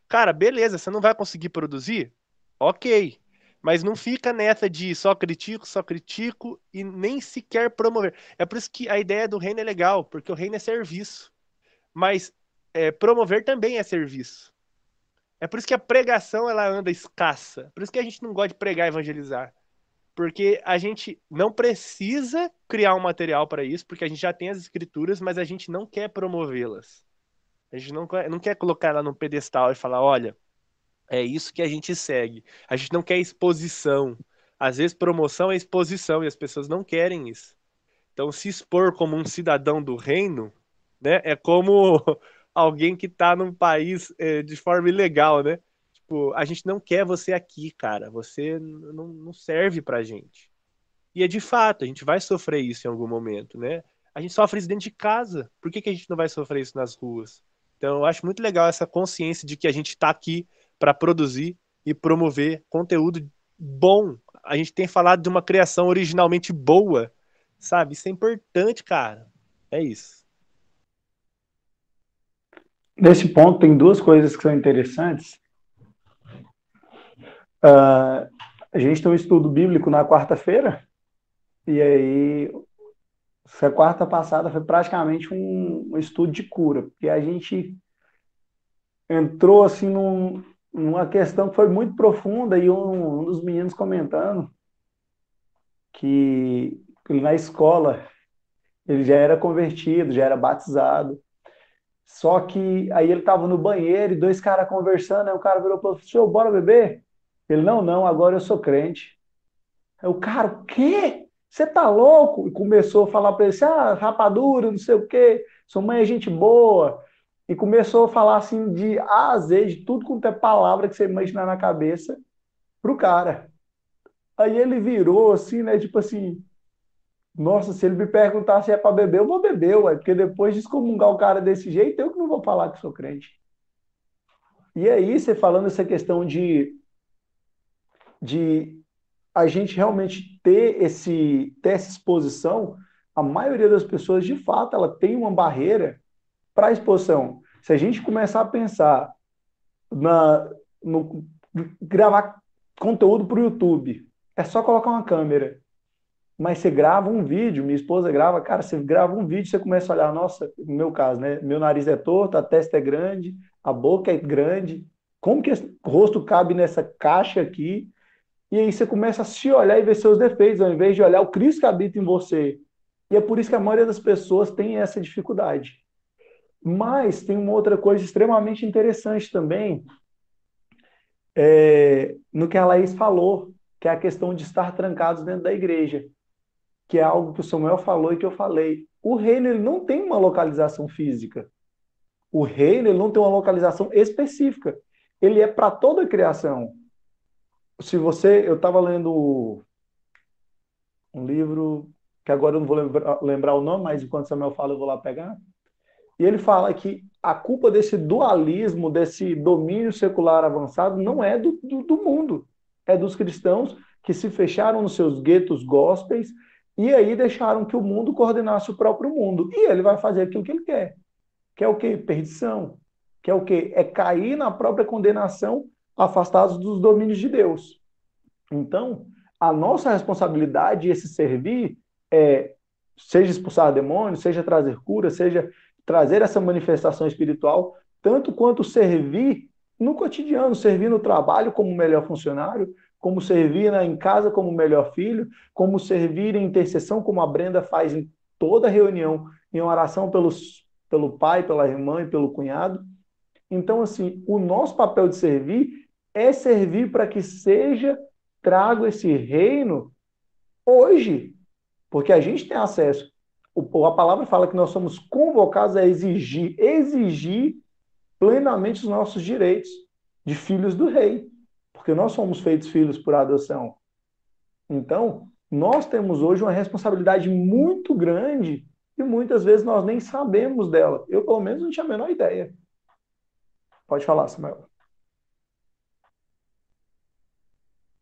Cara, beleza, você não vai conseguir produzir? OK. Mas não fica nessa de só critico, só critico e nem sequer promover. É por isso que a ideia do reino é legal, porque o reino é serviço. Mas é, promover também é serviço. É por isso que a pregação ela anda escassa. Por isso que a gente não gosta de pregar e evangelizar. Porque a gente não precisa criar um material para isso, porque a gente já tem as escrituras, mas a gente não quer promovê-las. A gente não quer, não quer colocar ela num pedestal e falar: olha, é isso que a gente segue. A gente não quer exposição. Às vezes, promoção é exposição e as pessoas não querem isso. Então, se expor como um cidadão do reino, né, é como alguém que está num país é, de forma ilegal, né? Tipo, a gente não quer você aqui, cara. Você não, não serve pra gente. E é de fato, a gente vai sofrer isso em algum momento, né? A gente sofre isso dentro de casa. Por que, que a gente não vai sofrer isso nas ruas? Então, eu acho muito legal essa consciência de que a gente está aqui para produzir e promover conteúdo bom. A gente tem falado de uma criação originalmente boa, sabe? Isso é importante, cara. É isso. Nesse ponto, tem duas coisas que são interessantes. Uh, a gente tem um estudo bíblico na quarta-feira, e aí, essa quarta passada foi praticamente um, um estudo de cura, porque a gente entrou assim num, uma questão que foi muito profunda e um, um dos meninos comentando que na escola ele já era convertido, já era batizado. Só que aí ele estava no banheiro e dois caras conversando, aí o cara virou para senhor, bora beber? Ele, não, não, agora eu sou crente. Aí o cara, o quê? Você tá louco? E começou a falar para ele assim, ah, rapadura, não sei o quê, sua mãe é gente boa e começou a falar assim de A a Z, de tudo quanto é palavra que você imaginar na cabeça, pro cara. Aí ele virou assim, né? Tipo assim, nossa, se ele me perguntar se é para beber, eu vou beber, ué, porque depois de excomungar o cara desse jeito, eu que não vou falar que sou crente. E aí, você falando essa questão de, de a gente realmente ter, esse, ter essa exposição, a maioria das pessoas, de fato, ela tem uma barreira para a exposição. Se a gente começar a pensar na, no gravar conteúdo para o YouTube, é só colocar uma câmera. Mas você grava um vídeo, minha esposa grava, cara, você grava um vídeo, você começa a olhar, nossa, no meu caso, né? Meu nariz é torto, a testa é grande, a boca é grande. Como que esse rosto cabe nessa caixa aqui? E aí você começa a se olhar e ver seus defeitos, ao invés de olhar o Cristo que habita em você. E é por isso que a maioria das pessoas tem essa dificuldade. Mas tem uma outra coisa extremamente interessante também, é, no que a Laís falou, que é a questão de estar trancados dentro da igreja, que é algo que o Samuel falou e que eu falei. O reino ele não tem uma localização física. O reino ele não tem uma localização específica. Ele é para toda a criação. Se você, eu estava lendo um livro que agora eu não vou lembrar, lembrar o nome, mas enquanto Samuel fala eu vou lá pegar. E ele fala que a culpa desse dualismo, desse domínio secular avançado, não é do, do, do mundo, é dos cristãos que se fecharam nos seus guetos gospels e aí deixaram que o mundo coordenasse o próprio mundo. E ele vai fazer aquilo que ele quer. Que é o quê? Perdição. Que é o quê? É cair na própria condenação, afastados dos domínios de Deus. Então, a nossa responsabilidade, esse servir, é, seja expulsar demônios, seja trazer cura, seja trazer essa manifestação espiritual, tanto quanto servir no cotidiano, servir no trabalho como melhor funcionário, como servir em casa como melhor filho, como servir em intercessão, como a Brenda faz em toda reunião, em oração pelos, pelo pai, pela irmã e pelo cunhado. Então, assim, o nosso papel de servir é servir para que seja trago esse reino hoje, porque a gente tem acesso. O, a palavra fala que nós somos convocados a exigir, exigir plenamente os nossos direitos de filhos do rei porque nós somos feitos filhos por adoção. Então, nós temos hoje uma responsabilidade muito grande e muitas vezes nós nem sabemos dela. Eu, pelo menos, não tinha a menor ideia. Pode falar, Samuel.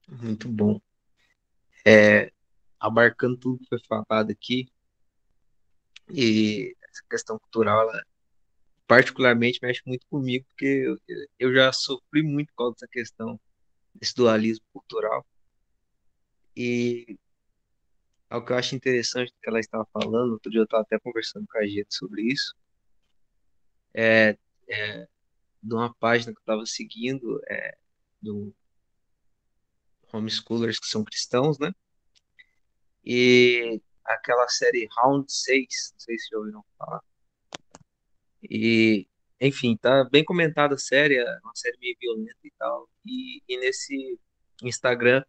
Muito bom. É, abarcando tudo que foi falado aqui, e essa questão cultural, ela particularmente mexe muito comigo, porque eu, eu já sofri muito com essa questão esse dualismo cultural. E o que eu acho interessante que ela estava falando, outro dia eu estava até conversando com a gente sobre isso, é, é de uma página que eu estava seguindo, é, do homeschoolers que são cristãos, né? E aquela série Round 6, não sei se já ouviram falar. E enfim, tá bem comentada a série, é uma série meio violenta e tal. E, e nesse Instagram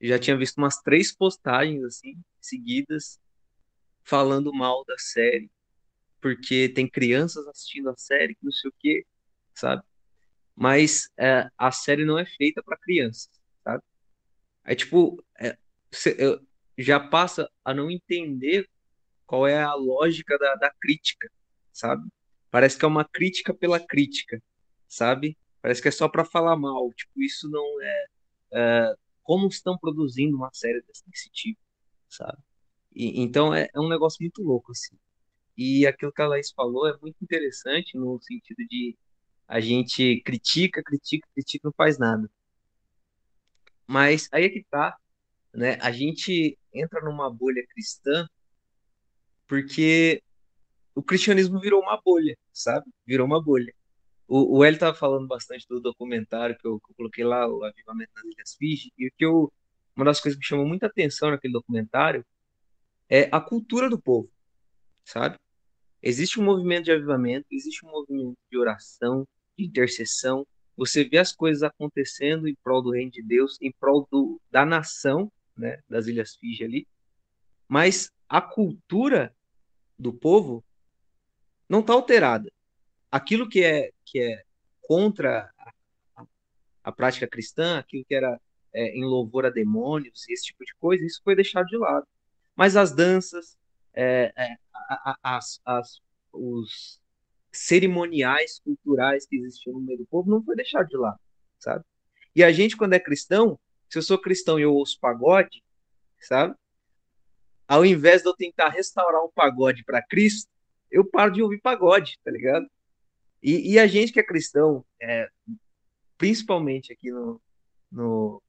já tinha visto umas três postagens assim seguidas falando mal da série, porque tem crianças assistindo a série, que não sei o que, sabe? Mas é, a série não é feita para crianças, sabe? Aí tipo, é, cê, já passa a não entender qual é a lógica da, da crítica, sabe? Parece que é uma crítica pela crítica, sabe? Parece que é só para falar mal. Tipo, isso não é, é, como estão produzindo uma série desse tipo, sabe? E, então é, é, um negócio muito louco assim. E aquilo que a Laís falou é muito interessante no sentido de a gente critica, critica, critica, não faz nada. Mas aí é que tá, né? A gente entra numa bolha cristã porque o cristianismo virou uma bolha, sabe? Virou uma bolha. O, o Eli estava falando bastante do documentário que eu, que eu, coloquei lá, o Avivamento nas Ilhas Fiji, e que eu, uma das coisas que me chamou muita atenção naquele documentário é a cultura do povo, sabe? Existe um movimento de avivamento, existe um movimento de oração, de intercessão. Você vê as coisas acontecendo em prol do reino de Deus, em prol do, da nação, né, das Ilhas Fiji ali. Mas a cultura do povo não está alterada. Aquilo que é, que é contra a, a prática cristã, aquilo que era é, em louvor a demônios, esse tipo de coisa, isso foi deixado de lado. Mas as danças, é, é, a, a, as, as, os cerimoniais culturais que existiam no meio do povo não foi deixado de lado, sabe? E a gente, quando é cristão, se eu sou cristão e eu ouço pagode, sabe? Ao invés de eu tentar restaurar o pagode para Cristo, eu paro de ouvir pagode, tá ligado? E, e a gente que é cristão, é, principalmente aqui no, no,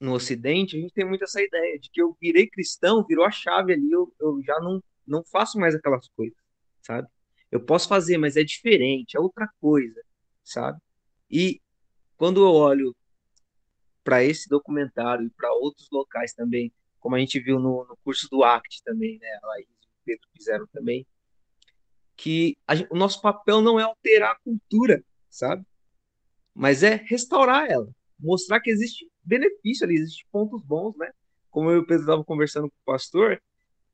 no Ocidente, a gente tem muito essa ideia de que eu virei cristão, virou a chave ali, eu, eu já não, não faço mais aquelas coisas, sabe? Eu posso fazer, mas é diferente, é outra coisa, sabe? E quando eu olho para esse documentário e para outros locais também, como a gente viu no, no curso do ACT também, né? A Laís e o Pedro fizeram também, que a, o nosso papel não é alterar a cultura, sabe? Mas é restaurar ela, mostrar que existe benefício ali, existe pontos bons, né? Como eu estava conversando com o pastor,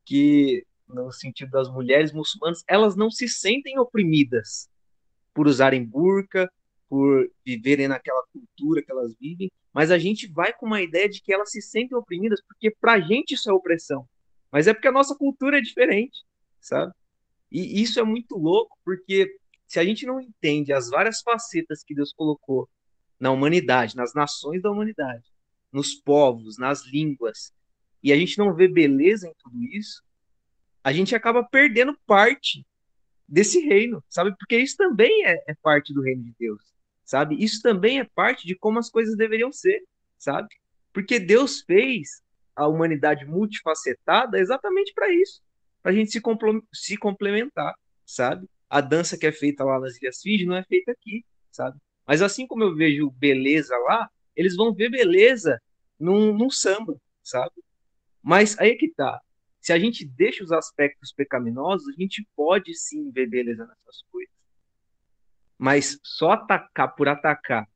que no sentido das mulheres muçulmanas, elas não se sentem oprimidas por usarem burca, por viverem naquela cultura que elas vivem, mas a gente vai com uma ideia de que elas se sentem oprimidas porque para a gente isso é opressão. Mas é porque a nossa cultura é diferente, sabe? E isso é muito louco porque se a gente não entende as várias facetas que Deus colocou na humanidade, nas nações da humanidade, nos povos, nas línguas, e a gente não vê beleza em tudo isso, a gente acaba perdendo parte desse reino, sabe? Porque isso também é, é parte do reino de Deus, sabe? Isso também é parte de como as coisas deveriam ser, sabe? Porque Deus fez a humanidade multifacetada exatamente para isso, para a gente se, se complementar, sabe? A dança que é feita lá nas Ilhas Fiji não é feita aqui, sabe? Mas assim como eu vejo beleza lá, eles vão ver beleza num, num samba, sabe? Mas aí é que tá. Se a gente deixa os aspectos pecaminosos, a gente pode sim ver beleza nessas coisas. Mas só atacar por atacar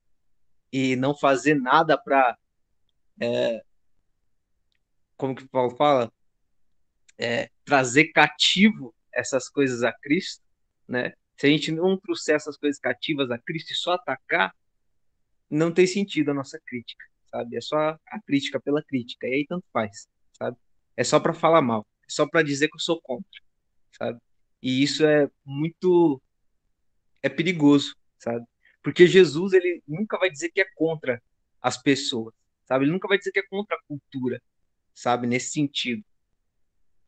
e não fazer nada para. É, como que o Paulo fala? É, trazer cativo essas coisas a Cristo, né? Se a gente não trouxer essas coisas cativas a Cristo e só atacar, não tem sentido a nossa crítica, sabe? É só a crítica pela crítica, e aí tanto faz, sabe? É só para falar mal, é só para dizer que eu sou contra, sabe? E isso é muito é perigoso, sabe? Porque Jesus ele nunca vai dizer que é contra as pessoas, sabe? Ele nunca vai dizer que é contra a cultura, sabe? Nesse sentido.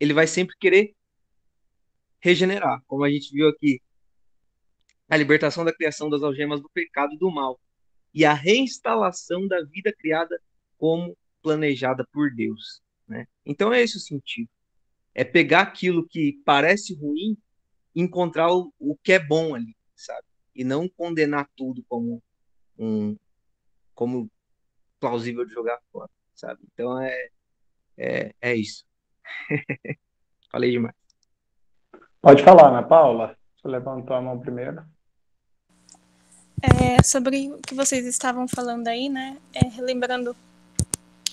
Ele vai sempre querer regenerar, como a gente viu aqui a libertação da criação das algemas do pecado e do mal, e a reinstalação da vida criada como planejada por Deus. Né? Então é esse o sentido. É pegar aquilo que parece ruim e encontrar o, o que é bom ali, sabe? E não condenar tudo como um como plausível de jogar fora, sabe? Então é é, é isso. Falei demais. Pode falar, Ana Paula? Você levantou a mão primeiro. É, sobre o que vocês estavam falando aí, né? É, relembrando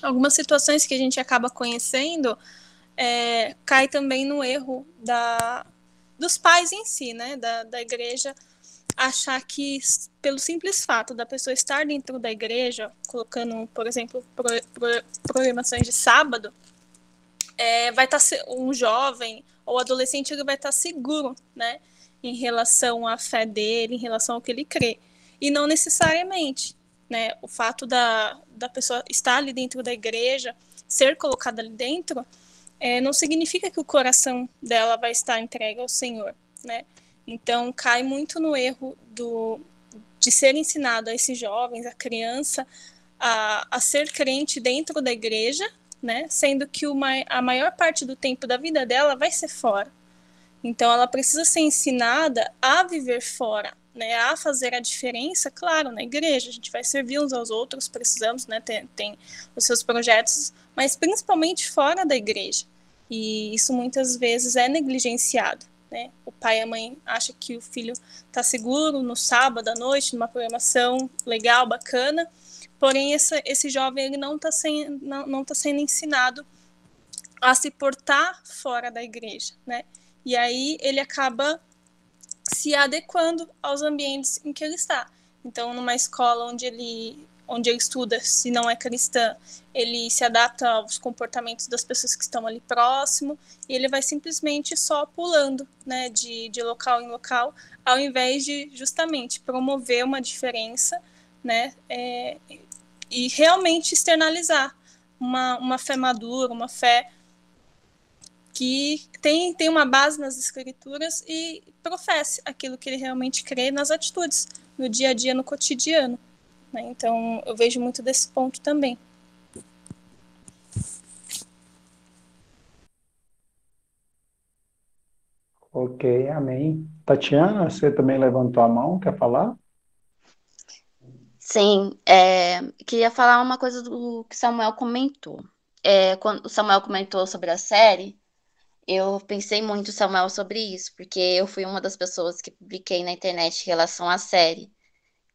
algumas situações que a gente acaba conhecendo, é, cai também no erro da, dos pais em si, né? Da, da igreja achar que pelo simples fato da pessoa estar dentro da igreja, colocando, por exemplo, pro, pro, programações de sábado, é, vai estar tá, um jovem ou adolescente ele vai estar tá seguro, né? Em relação à fé dele, em relação ao que ele crê e não necessariamente. Né? O fato da, da pessoa estar ali dentro da igreja, ser colocada ali dentro, é, não significa que o coração dela vai estar entregue ao Senhor. Né? Então, cai muito no erro do, de ser ensinado a esses jovens, a criança, a, a ser crente dentro da igreja, né? sendo que a maior parte do tempo da vida dela vai ser fora. Então, ela precisa ser ensinada a viver fora, né, a fazer a diferença, claro, na igreja, a gente vai servir uns aos outros, precisamos, né, tem, tem os seus projetos, mas principalmente fora da igreja. E isso muitas vezes é negligenciado. Né? O pai e a mãe acham que o filho está seguro no sábado à noite, numa programação legal, bacana, porém esse, esse jovem ele não está sendo, não, não tá sendo ensinado a se portar fora da igreja. Né? E aí ele acaba se adequando aos ambientes em que ele está. Então, numa escola onde ele onde ele estuda, se não é cristã, ele se adapta aos comportamentos das pessoas que estão ali próximo e ele vai simplesmente só pulando, né, de, de local em local, ao invés de justamente promover uma diferença, né, é, e realmente externalizar uma, uma fé madura, uma fé que tem, tem uma base nas escrituras e professe aquilo que ele realmente crê nas atitudes, no dia a dia, no cotidiano. Né? Então, eu vejo muito desse ponto também. Ok, amém. Tatiana, você também levantou a mão, quer falar? Sim, é, queria falar uma coisa do que Samuel comentou. É, quando o Samuel comentou sobre a série, eu pensei muito, Samuel, sobre isso, porque eu fui uma das pessoas que publiquei na internet em relação à série,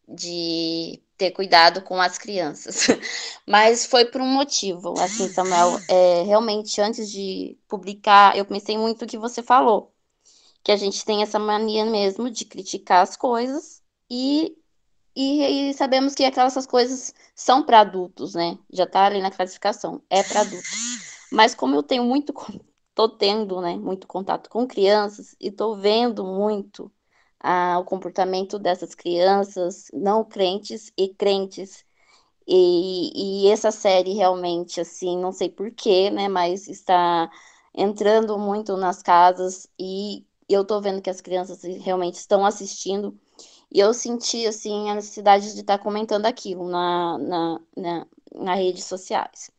de ter cuidado com as crianças. Mas foi por um motivo, assim, Samuel. É, realmente, antes de publicar, eu pensei muito o que você falou, que a gente tem essa mania mesmo de criticar as coisas e e, e sabemos que aquelas coisas são para adultos, né? Já está ali na classificação, é para adultos. Mas como eu tenho muito, tô tendo, né, muito contato com crianças e tô vendo muito ah, o comportamento dessas crianças, não crentes e crentes. E, e essa série realmente, assim, não sei porquê, né, mas está entrando muito nas casas e eu tô vendo que as crianças realmente estão assistindo e eu senti, assim, a necessidade de estar comentando aquilo na, na, na, nas redes sociais.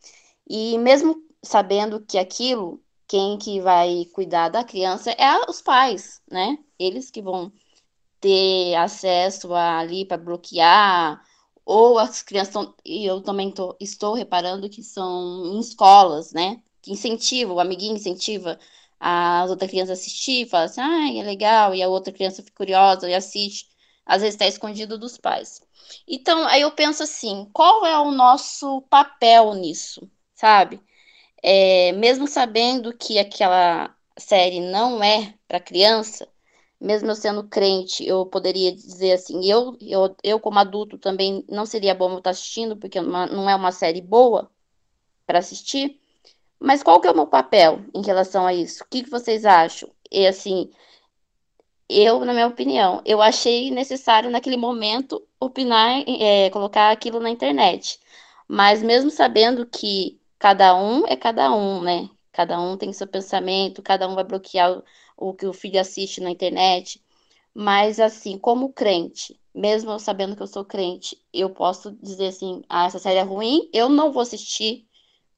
E mesmo sabendo que aquilo, quem que vai cuidar da criança é os pais, né? Eles que vão ter acesso ali para bloquear, ou as crianças, e eu também tô, estou reparando que são em escolas, né? Que incentivam, o amiguinho incentiva as outras crianças a assistir, fala assim, ah, é legal, e a outra criança fica curiosa e assiste às vezes está escondido dos pais. Então, aí eu penso assim, qual é o nosso papel nisso, sabe? É, mesmo sabendo que aquela série não é para criança, mesmo eu sendo crente, eu poderia dizer assim, eu, eu, eu como adulto também não seria bom eu estar assistindo, porque não é uma série boa para assistir. Mas qual que é o meu papel em relação a isso? O que, que vocês acham? E assim, eu, na minha opinião, eu achei necessário naquele momento opinar, é, colocar aquilo na internet. Mas mesmo sabendo que cada um é cada um, né? Cada um tem seu pensamento, cada um vai bloquear o, o que o filho assiste na internet. Mas assim, como crente, mesmo sabendo que eu sou crente, eu posso dizer assim, ah, essa série é ruim, eu não vou assistir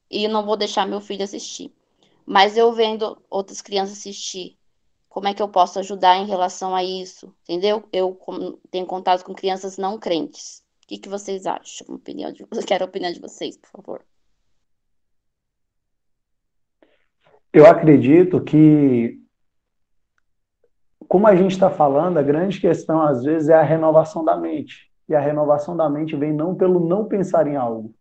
e não vou deixar meu filho assistir. Mas eu vendo outras crianças assistir como é que eu posso ajudar em relação a isso, entendeu? Eu tenho contato com crianças não crentes. O que, que vocês acham? Opinião de... Quero a opinião de vocês, por favor. Eu acredito que, como a gente está falando, a grande questão às vezes é a renovação da mente. E a renovação da mente vem não pelo não pensar em algo.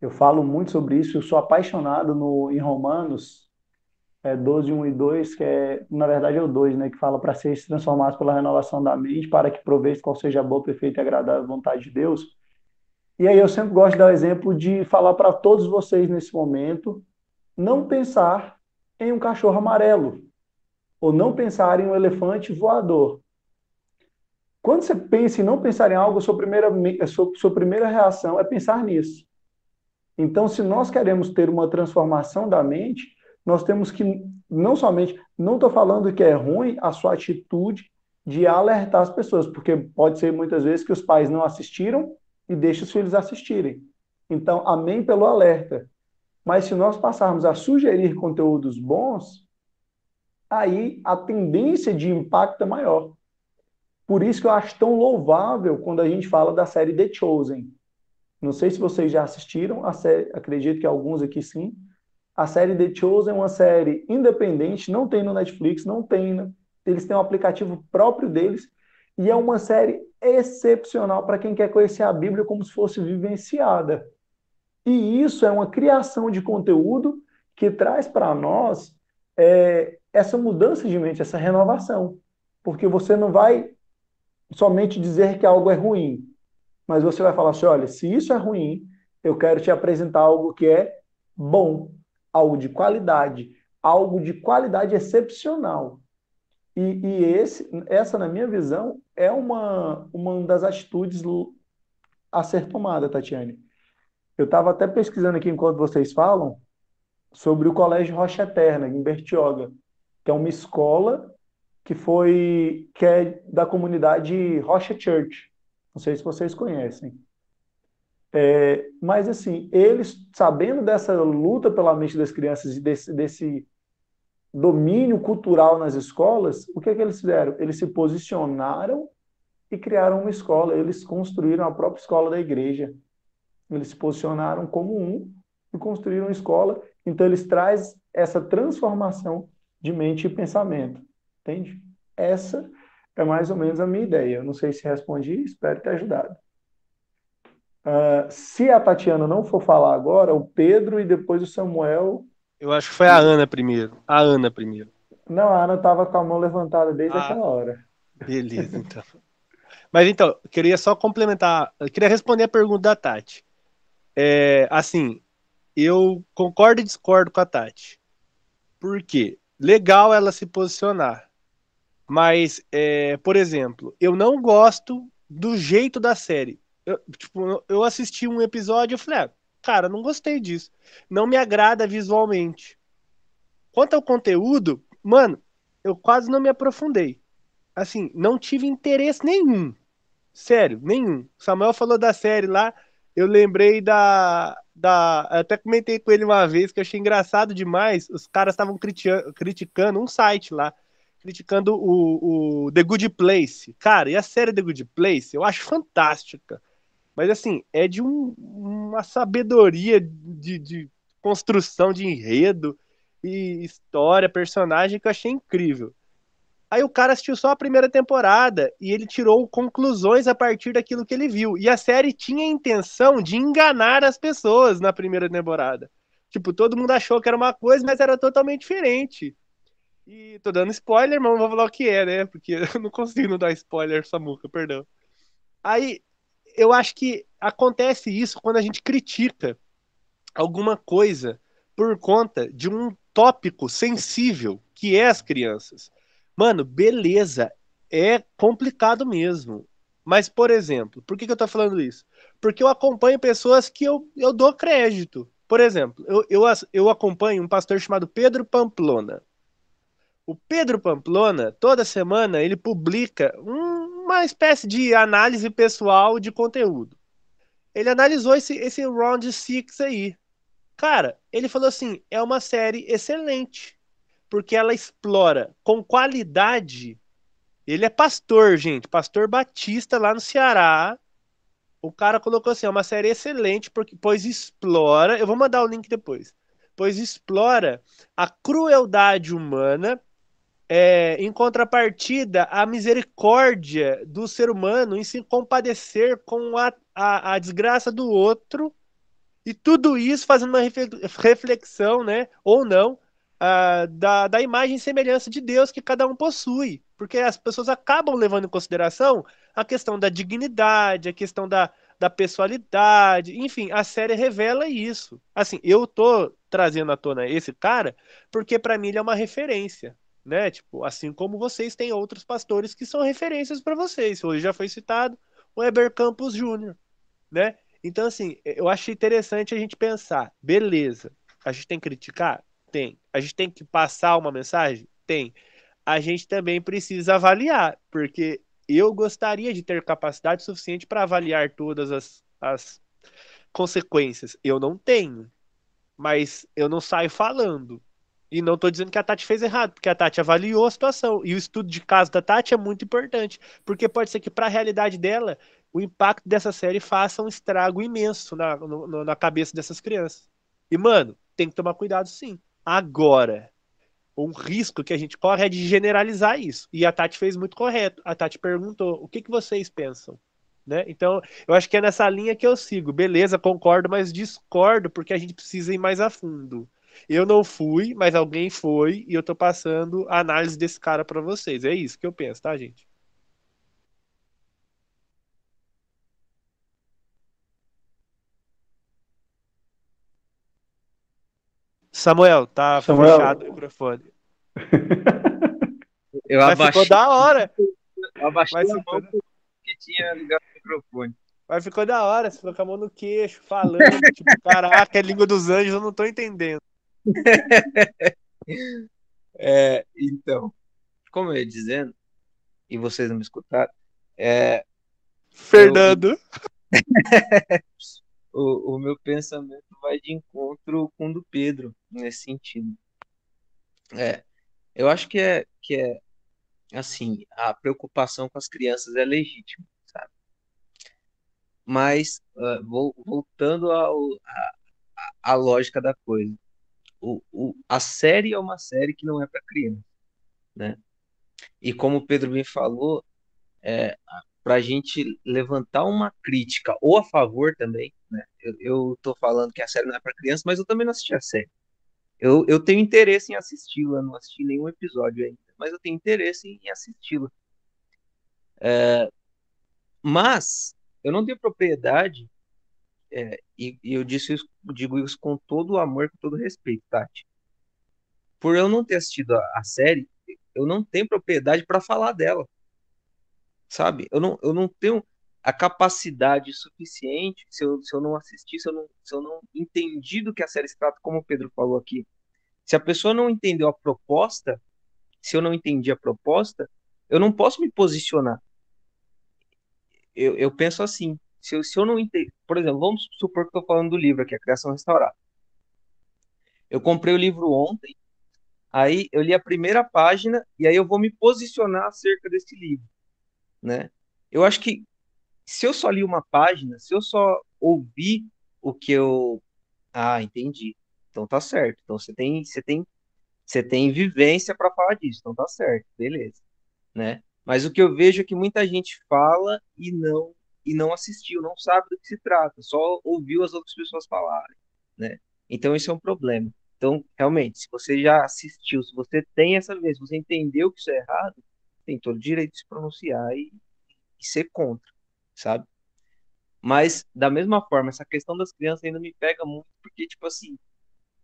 Eu falo muito sobre isso, eu sou apaixonado no, em Romanos, é, 12, 1 e 2, que é, na verdade é o 2, né, que fala para ser transformados pela renovação da mente, para que proveite qual seja a boa, perfeita e agradável vontade de Deus. E aí eu sempre gosto de dar o exemplo de falar para todos vocês nesse momento, não pensar em um cachorro amarelo, ou não pensar em um elefante voador. Quando você pensa em não pensar em algo, sua primeira, sua primeira reação é pensar nisso. Então, se nós queremos ter uma transformação da mente, nós temos que, não somente, não estou falando que é ruim a sua atitude de alertar as pessoas, porque pode ser muitas vezes que os pais não assistiram e deixam os filhos assistirem. Então, amém pelo alerta. Mas se nós passarmos a sugerir conteúdos bons, aí a tendência de impacto é maior. Por isso que eu acho tão louvável quando a gente fala da série The Chosen. Não sei se vocês já assistiram a série, acredito que alguns aqui sim. A série The Chosen é uma série independente, não tem no Netflix, não tem. Né? Eles têm um aplicativo próprio deles. E é uma série excepcional para quem quer conhecer a Bíblia como se fosse vivenciada. E isso é uma criação de conteúdo que traz para nós é, essa mudança de mente, essa renovação. Porque você não vai somente dizer que algo é ruim, mas você vai falar assim: olha, se isso é ruim, eu quero te apresentar algo que é bom algo de qualidade, algo de qualidade excepcional. E, e esse, essa, na minha visão, é uma, uma das atitudes a ser tomada, Tatiane. Eu estava até pesquisando aqui enquanto vocês falam sobre o Colégio Rocha Eterna, em Bertioga, que é uma escola que foi que é da comunidade Rocha Church. Não sei se vocês conhecem. É, mas, assim, eles, sabendo dessa luta pela mente das crianças e desse, desse domínio cultural nas escolas, o que, é que eles fizeram? Eles se posicionaram e criaram uma escola. Eles construíram a própria escola da igreja. Eles se posicionaram como um e construíram uma escola. Então, eles trazem essa transformação de mente e pensamento. Entende? Essa é mais ou menos a minha ideia. Eu não sei se respondi, espero ter ajudado. Uh, se a Tatiana não for falar agora, o Pedro e depois o Samuel. Eu acho que foi a Ana primeiro. A Ana primeiro. Não, a Ana estava com a mão levantada desde ah, aquela hora. Beleza, então. Mas então, queria só complementar, queria responder a pergunta da Tati. É, assim, eu concordo e discordo com a Tati. Por quê? Legal ela se posicionar. Mas, é, por exemplo, eu não gosto do jeito da série. Eu, tipo, eu assisti um episódio e falei, ah, cara, não gostei disso. Não me agrada visualmente. Quanto ao conteúdo, mano, eu quase não me aprofundei. Assim, não tive interesse nenhum. Sério, nenhum. Samuel falou da série lá, eu lembrei da. da até comentei com ele uma vez que eu achei engraçado demais. Os caras estavam criticando um site lá criticando o, o The Good Place. Cara, e a série The Good Place eu acho fantástica. Mas assim, é de um, uma sabedoria de, de construção de enredo e história, personagem que eu achei incrível. Aí o cara assistiu só a primeira temporada e ele tirou conclusões a partir daquilo que ele viu. E a série tinha a intenção de enganar as pessoas na primeira temporada. Tipo, todo mundo achou que era uma coisa, mas era totalmente diferente. E tô dando spoiler, mas não vou falar o que é, né? Porque eu não consigo não dar spoiler, Samuca, perdão. Aí, eu acho que acontece isso quando a gente critica alguma coisa por conta de um tópico sensível, que é as crianças. Mano, beleza, é complicado mesmo. Mas, por exemplo, por que, que eu tô falando isso? Porque eu acompanho pessoas que eu, eu dou crédito. Por exemplo, eu, eu, eu acompanho um pastor chamado Pedro Pamplona. O Pedro Pamplona, toda semana, ele publica um, uma espécie de análise pessoal de conteúdo. Ele analisou esse, esse Round Six aí. Cara, ele falou assim: é uma série excelente, porque ela explora com qualidade. Ele é pastor, gente, pastor batista lá no Ceará. O cara colocou assim: é uma série excelente, porque, pois explora. Eu vou mandar o link depois. Pois explora a crueldade humana é, em contrapartida, a misericórdia do ser humano em se compadecer com a, a, a desgraça do outro, e tudo isso fazendo uma reflexão, né, ou não, uh, da, da imagem e semelhança de Deus que cada um possui. Porque as pessoas acabam levando em consideração a questão da dignidade, a questão da, da pessoalidade, enfim, a série revela isso. Assim, eu tô trazendo à tona esse cara porque para mim ele é uma referência né? Tipo, assim como vocês têm outros pastores que são referências para vocês. Hoje já foi citado o Eber Campos Júnior, né? Então, assim, eu acho interessante a gente pensar, beleza, a gente tem que criticar? Tem. A gente tem que passar uma mensagem? Tem. A gente também precisa avaliar, porque eu gostaria de ter capacidade suficiente para avaliar todas as, as consequências. Eu não tenho. Mas eu não saio falando. E não estou dizendo que a Tati fez errado, porque a Tati avaliou a situação. E o estudo de caso da Tati é muito importante, porque pode ser que, para a realidade dela, o impacto dessa série faça um estrago imenso na, no, na cabeça dessas crianças. E, mano, tem que tomar cuidado sim. Agora, um risco que a gente corre é de generalizar isso. E a Tati fez muito correto. A Tati perguntou: o que, que vocês pensam? Né? Então, eu acho que é nessa linha que eu sigo. Beleza, concordo, mas discordo porque a gente precisa ir mais a fundo. Eu não fui, mas alguém foi e eu tô passando a análise desse cara para vocês. É isso que eu penso, tá, gente? Samuel, tá Samuel. fechado o microfone. Eu Mas abaixei. ficou da hora. Eu abaixei Mas a mão que tinha ligado o microfone. Mas ficou da hora, você ficou com a mão no queixo, falando, tipo, caraca, é língua dos anjos, eu não tô entendendo. é, então, como eu ia dizendo, e vocês não me escutaram, é, Fernando. Eu, o, o meu pensamento vai de encontro com o do Pedro nesse sentido. É, eu acho que é, que é assim, a preocupação com as crianças é legítima, sabe? Mas, uh, voltando ao, a, a lógica da coisa, o, o, a série é uma série que não é para criança, né? E como o Pedro bem falou, é, para a gente levantar uma crítica ou a favor também, né? Eu, estou falando que a série não é para criança, mas eu também não assisti a série. Eu, eu tenho interesse em assisti-la, não assisti nenhum episódio ainda, mas eu tenho interesse em assisti-la. É, Mas eu não tenho propriedade, é, e, eu disse isso, digo isso com todo o amor, com todo o respeito, Tati. Por eu não ter assistido a, a série, eu não tenho propriedade para falar dela. Sabe? Eu não, eu não tenho a capacidade suficiente, se eu, se eu não assistir, se eu não, se eu não entendi do que a série se trata, como o Pedro falou aqui. Se a pessoa não entendeu a proposta, se eu não entendi a proposta, eu não posso me posicionar. Eu, eu penso assim, se eu, se eu não entendo, por exemplo, vamos supor que estou falando do livro aqui, A Criação Restaurada. Eu comprei o livro ontem, aí eu li a primeira página e aí eu vou me posicionar acerca desse livro, né? Eu acho que se eu só li uma página, se eu só ouvi o que eu, ah, entendi. Então tá certo. Então você tem, você tem você tem vivência para falar disso, então tá certo, beleza, né? Mas o que eu vejo é que muita gente fala e não e não assistiu, não sabe do que se trata, só ouviu as outras pessoas falarem, né? Então isso é um problema. Então, realmente, se você já assistiu, se você tem essa vez, você entendeu que isso é errado, tem todo o direito de se pronunciar e, e ser contra, sabe? Mas, da mesma forma, essa questão das crianças ainda me pega muito, porque, tipo assim,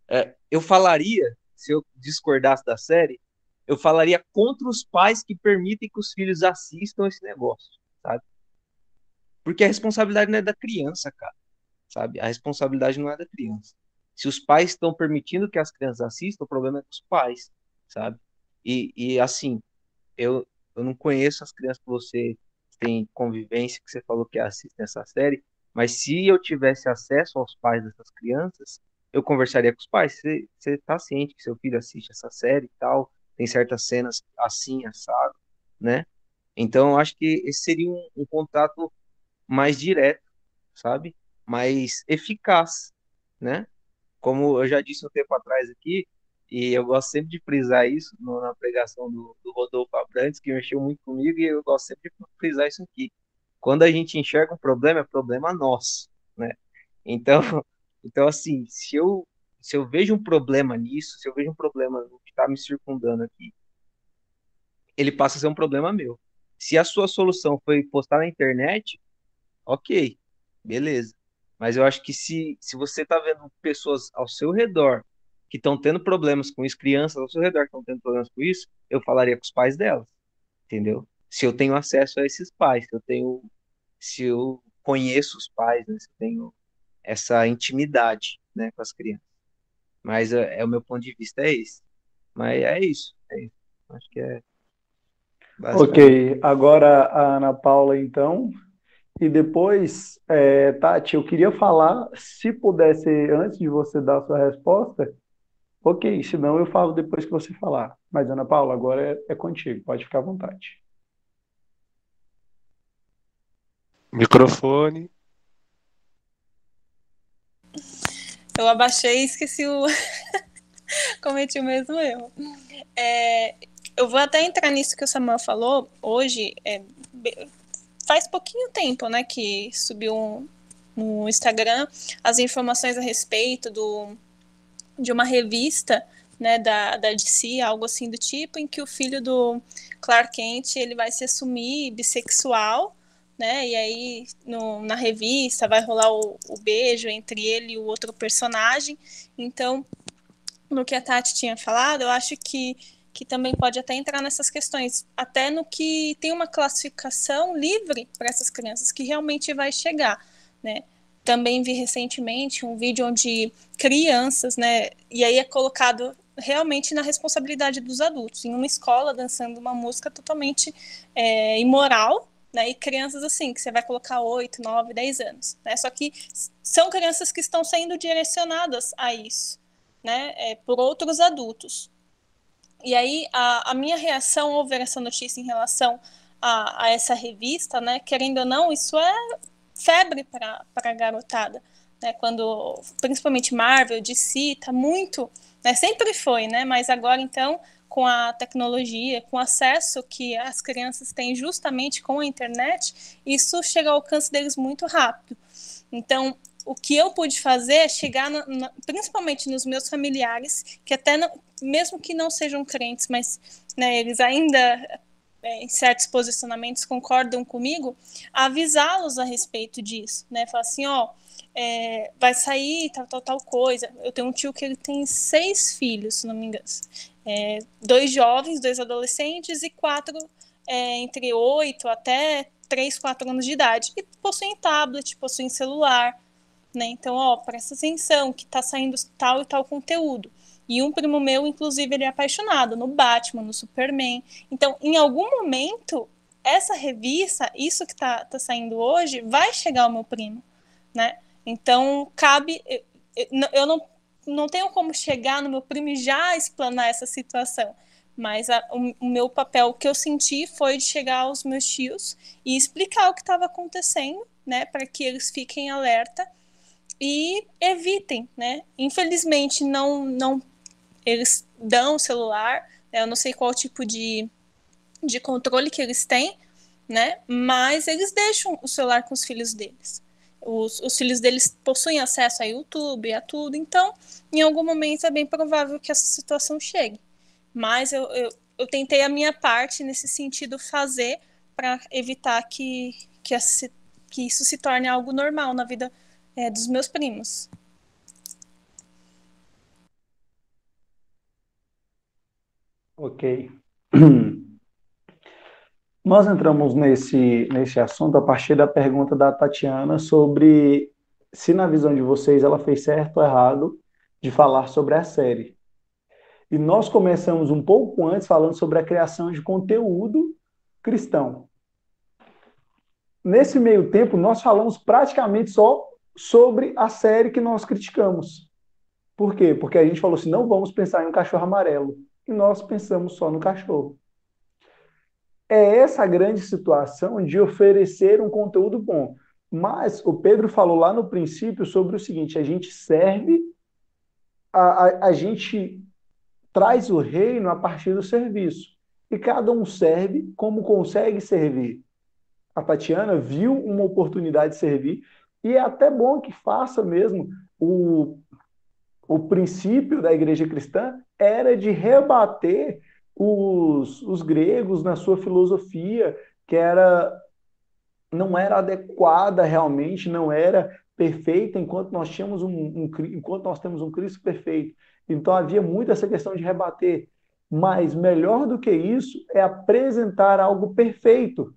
é, eu falaria se eu discordasse da série, eu falaria contra os pais que permitem que os filhos assistam esse negócio, sabe? Porque a responsabilidade não é da criança, cara, sabe? A responsabilidade não é da criança. Se os pais estão permitindo que as crianças assistam, o problema é dos pais, sabe? E, e assim, eu, eu não conheço as crianças que você tem convivência, que você falou que assistem essa série, mas se eu tivesse acesso aos pais dessas crianças, eu conversaria com os pais. Você, você tá ciente que seu filho assiste essa série e tal, tem certas cenas assim, assado, né? Então, eu acho que esse seria um, um contato mais direto, sabe? Mais eficaz, né? Como eu já disse um tempo atrás aqui, e eu gosto sempre de frisar isso no, na pregação do, do Rodolfo Abrantes, que mexeu muito comigo, e eu gosto sempre de frisar isso aqui. Quando a gente enxerga um problema, é problema nosso, né? Então, então, assim, se eu, se eu vejo um problema nisso, se eu vejo um problema no que está me circundando aqui, ele passa a ser um problema meu. Se a sua solução foi postar na internet, ok, beleza. Mas eu acho que se, se você está vendo pessoas ao seu redor que estão tendo problemas com isso, crianças ao seu redor que estão tendo problemas com isso, eu falaria com os pais delas, entendeu? Se eu tenho acesso a esses pais, se eu tenho, se eu conheço os pais, né, se eu tenho essa intimidade né, com as crianças. Mas é, é, o meu ponto de vista é esse. Mas é isso, é isso. Acho que é. Ok, agora a Ana Paula, então. E depois, é, Tati, eu queria falar, se pudesse, antes de você dar a sua resposta, ok, senão eu falo depois que você falar. Mas, Ana Paula, agora é, é contigo, pode ficar à vontade. Microfone. Eu abaixei e esqueci o. Cometi o mesmo erro. É, eu vou até entrar nisso que o Samuel falou. Hoje, é, faz pouquinho tempo, né, que subiu no Instagram as informações a respeito do, de uma revista, né, da, da DC, algo assim do tipo, em que o filho do Clark Kent ele vai se assumir bissexual né? E aí no, na revista vai rolar o, o, beijo entre ele e o outro personagem. Então, no que a Tati tinha falado, eu acho que, que também pode até entrar nessas questões, até no que tem uma classificação livre para essas crianças que realmente vai chegar, né? Também vi recentemente um vídeo onde crianças, né? E aí é colocado realmente na responsabilidade dos adultos, em uma escola dançando uma música totalmente é, imoral, né? E crianças assim, que você vai colocar 8, 9, 10 anos. Né? Só que são crianças que estão sendo direcionadas a isso, né? É, por outros adultos. E aí, a, a minha reação ao ver essa notícia em relação a, a essa revista, né? Querendo ou não, isso é febre para a garotada. Né, quando principalmente Marvel, DC, tá muito, né, sempre foi, né, mas agora então com a tecnologia, com o acesso que as crianças têm justamente com a internet, isso chega ao alcance deles muito rápido. Então, o que eu pude fazer é chegar, no, no, principalmente nos meus familiares, que até, não, mesmo que não sejam crentes, mas né, eles ainda é, em certos posicionamentos concordam comigo, avisá-los a respeito disso, né? Falar assim, ó, é, vai sair tal, tal, tal coisa. Eu tenho um tio que ele tem seis filhos, se não me engano. É, dois jovens, dois adolescentes e quatro é, entre oito até três, quatro anos de idade. E possuem tablet, possuem celular, né? Então, ó, presta atenção que tá saindo tal e tal conteúdo. E um primo meu, inclusive, ele é apaixonado no Batman, no Superman. Então, em algum momento, essa revista, isso que tá, tá saindo hoje, vai chegar ao meu primo, né? Então, cabe. Eu não, não tenho como chegar no meu primo e já explanar essa situação. Mas a, o, o, meu papel, o que eu senti foi de chegar aos meus tios e explicar o que estava acontecendo, né? Para que eles fiquem alerta e evitem, né? Infelizmente, não, não eles dão o celular, né? eu não sei qual tipo de, de controle que eles têm, né? Mas eles deixam o celular com os filhos deles. Os, os filhos deles possuem acesso a YouTube, a tudo, então, em algum momento é bem provável que essa situação chegue. Mas eu, eu, eu tentei a minha parte nesse sentido fazer para evitar que, que, essa, que isso se torne algo normal na vida é, dos meus primos. Ok. Nós entramos nesse, nesse assunto a partir da pergunta da Tatiana sobre se, na visão de vocês, ela fez certo ou errado de falar sobre a série. E nós começamos um pouco antes falando sobre a criação de conteúdo cristão. Nesse meio tempo, nós falamos praticamente só sobre a série que nós criticamos. Por quê? Porque a gente falou assim: não vamos pensar em um cachorro amarelo e nós pensamos só no cachorro. É essa a grande situação de oferecer um conteúdo bom. Mas o Pedro falou lá no princípio sobre o seguinte: a gente serve, a, a, a gente traz o reino a partir do serviço. E cada um serve como consegue servir. A Tatiana viu uma oportunidade de servir, e é até bom que faça mesmo o, o princípio da igreja cristã era de rebater os, os gregos na sua filosofia, que era não era adequada realmente, não era perfeita enquanto nós tínhamos um, um, enquanto nós temos um Cristo perfeito. Então havia muito essa questão de rebater. Mas melhor do que isso é apresentar algo perfeito.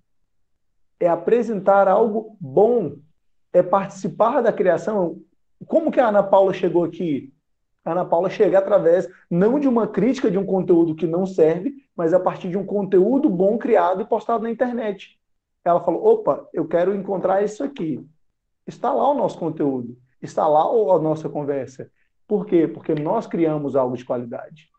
É apresentar algo bom. É participar da criação. Como que a Ana Paula chegou aqui? a Ana Paula chega através não de uma crítica de um conteúdo que não serve, mas a partir de um conteúdo bom criado e postado na internet. Ela falou: opa, eu quero encontrar isso aqui. Está lá o nosso conteúdo, está lá a nossa conversa. Por quê? Porque nós criamos algo de qualidade.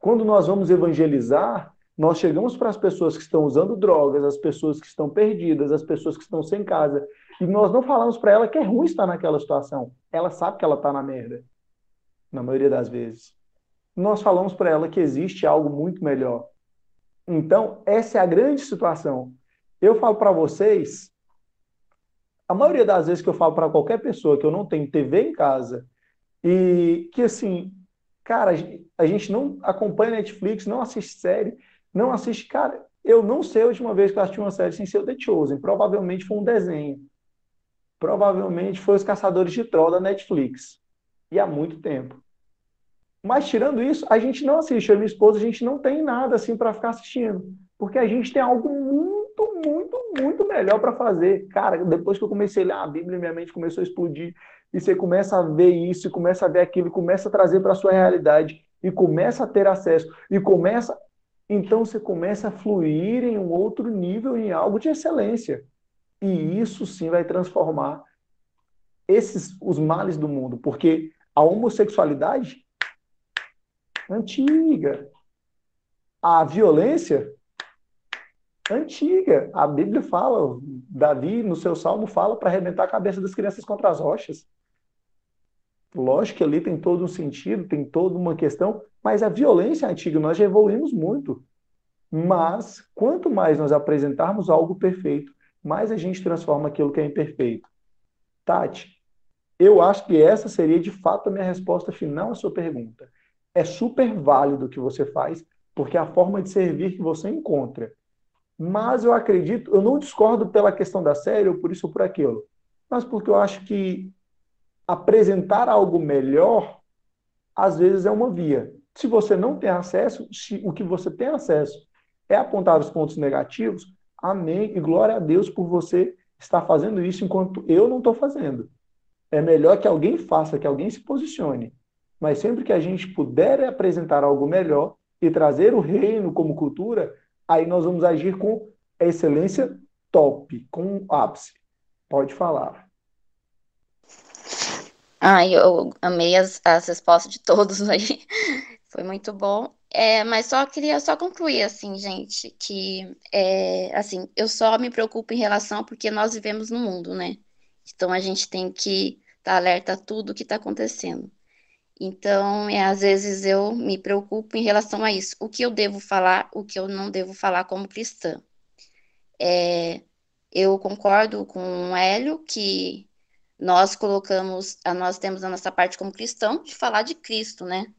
Quando nós vamos evangelizar, nós chegamos para as pessoas que estão usando drogas, as pessoas que estão perdidas, as pessoas que estão sem casa, e nós não falamos para ela que é ruim estar naquela situação. Ela sabe que ela está na merda na maioria das vezes. Nós falamos para ela que existe algo muito melhor. Então, essa é a grande situação. Eu falo para vocês, a maioria das vezes que eu falo para qualquer pessoa que eu não tenho TV em casa e que assim, cara, a gente não acompanha Netflix, não assiste série, não assiste, cara, eu não sei a última vez que eu assisti uma série sem ser o The Chosen, provavelmente foi um desenho. Provavelmente foi Os Caçadores de Troll da Netflix e há muito tempo. Mas tirando isso, a gente não assiste. Eu e minha esposa, a gente não tem nada assim para ficar assistindo. Porque a gente tem algo muito, muito, muito melhor para fazer. Cara, depois que eu comecei a ler a Bíblia, minha mente começou a explodir. E você começa a ver isso, começa a ver aquilo, começa a trazer para a sua realidade. E começa a ter acesso. E começa. Então você começa a fluir em um outro nível, em algo de excelência. E isso sim vai transformar esses os males do mundo. Porque a homossexualidade antiga. A violência antiga. A Bíblia fala, Davi no seu salmo fala para arrebentar a cabeça das crianças contra as rochas. Lógico que ali tem todo um sentido, tem toda uma questão, mas a violência antiga nós já evoluímos muito. Mas quanto mais nós apresentarmos algo perfeito, mais a gente transforma aquilo que é imperfeito. Tati, eu acho que essa seria de fato a minha resposta final à sua pergunta. É super válido o que você faz, porque é a forma de servir que você encontra. Mas eu acredito, eu não discordo pela questão da série, ou por isso ou por aquilo, mas porque eu acho que apresentar algo melhor, às vezes é uma via. Se você não tem acesso, se o que você tem acesso é apontar os pontos negativos, amém e glória a Deus por você estar fazendo isso enquanto eu não estou fazendo. É melhor que alguém faça, que alguém se posicione. Mas sempre que a gente puder apresentar algo melhor e trazer o reino como cultura, aí nós vamos agir com excelência top, com ápice. Pode falar. Ah, eu amei as, as respostas de todos aí. Foi muito bom. É, mas só queria só concluir assim, gente, que é, assim, eu só me preocupo em relação porque nós vivemos no mundo, né? Então a gente tem que estar tá alerta a tudo que está acontecendo. Então, é, às vezes eu me preocupo em relação a isso. O que eu devo falar, o que eu não devo falar como cristã. É, eu concordo com o Hélio que nós colocamos, nós temos a nossa parte como cristão de falar de Cristo, né?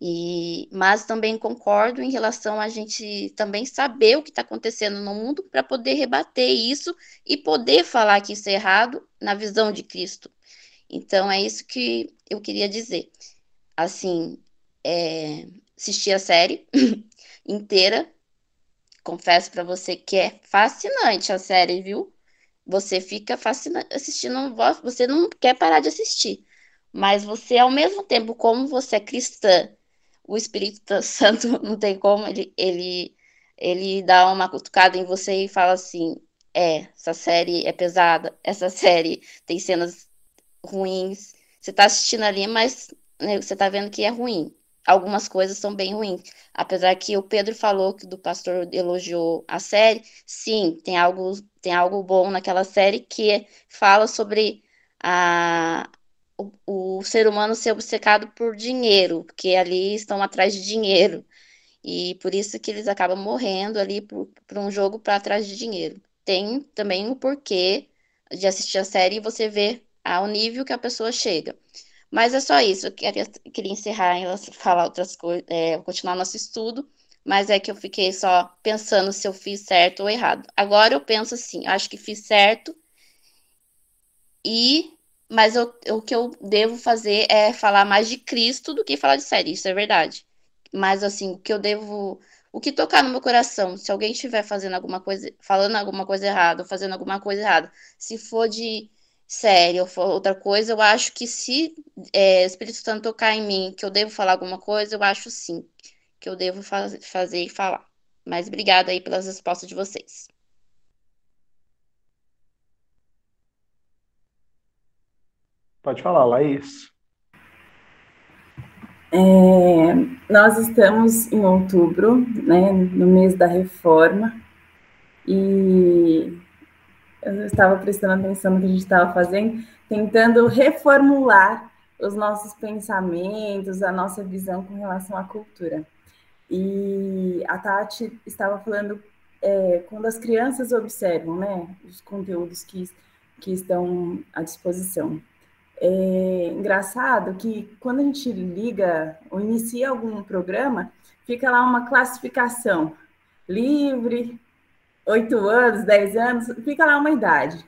E, mas também concordo em relação a gente também saber o que está acontecendo no mundo para poder rebater isso e poder falar que isso é errado na visão de Cristo. Então é isso que eu queria dizer. Assim, é, assisti a série inteira. Confesso para você que é fascinante a série, viu? Você fica fascinante assistindo, você não quer parar de assistir. Mas você, ao mesmo tempo, como você é cristã, o Espírito Santo não tem como, ele, ele, ele dá uma cutucada em você e fala assim: é, essa série é pesada, essa série tem cenas ruins. Você está assistindo ali, mas né, você está vendo que é ruim. Algumas coisas são bem ruins. Apesar que o Pedro falou que do pastor elogiou a série, sim, tem algo, tem algo bom naquela série que fala sobre a, o, o ser humano ser obcecado por dinheiro, porque ali estão atrás de dinheiro. E por isso que eles acabam morrendo ali por, por um jogo para trás de dinheiro. Tem também o porquê de assistir a série e você ver ao nível que a pessoa chega. Mas é só isso. Eu queria, queria encerrar e falar outras coisas, é, continuar nosso estudo, mas é que eu fiquei só pensando se eu fiz certo ou errado. Agora eu penso assim, acho que fiz certo e mas eu, o que eu devo fazer é falar mais de Cristo do que falar de série, isso é verdade. Mas assim, o que eu devo, o que tocar no meu coração, se alguém estiver fazendo alguma coisa, falando alguma coisa errada, ou fazendo alguma coisa errada, se for de série ou for outra coisa, eu acho que se é, o Espírito Santo tocar em mim, que eu devo falar alguma coisa, eu acho sim que eu devo faz, fazer e falar. Mas obrigada aí pelas respostas de vocês. Pode falar, Laís. É, nós estamos em outubro, né, no mês da reforma, e eu estava prestando atenção no que a gente estava fazendo, tentando reformular os nossos pensamentos, a nossa visão com relação à cultura. E a Tati estava falando é, quando as crianças observam né, os conteúdos que, que estão à disposição. É engraçado que quando a gente liga ou inicia algum programa, fica lá uma classificação livre, oito anos, dez anos, fica lá uma idade.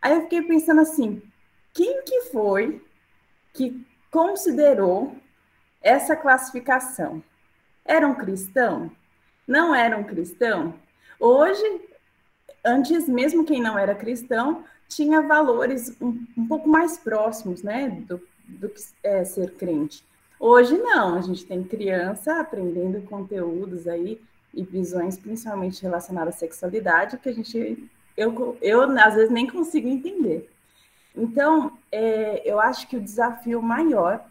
Aí eu fiquei pensando assim, quem que foi que considerou essa classificação? Era um cristão? Não era um cristão? Hoje, antes mesmo quem não era cristão, tinha valores um, um pouco mais próximos, né, do, do que é ser crente. Hoje não, a gente tem criança aprendendo conteúdos aí e visões principalmente relacionadas à sexualidade que a gente eu, eu às vezes nem consigo entender. Então, é, eu acho que o desafio maior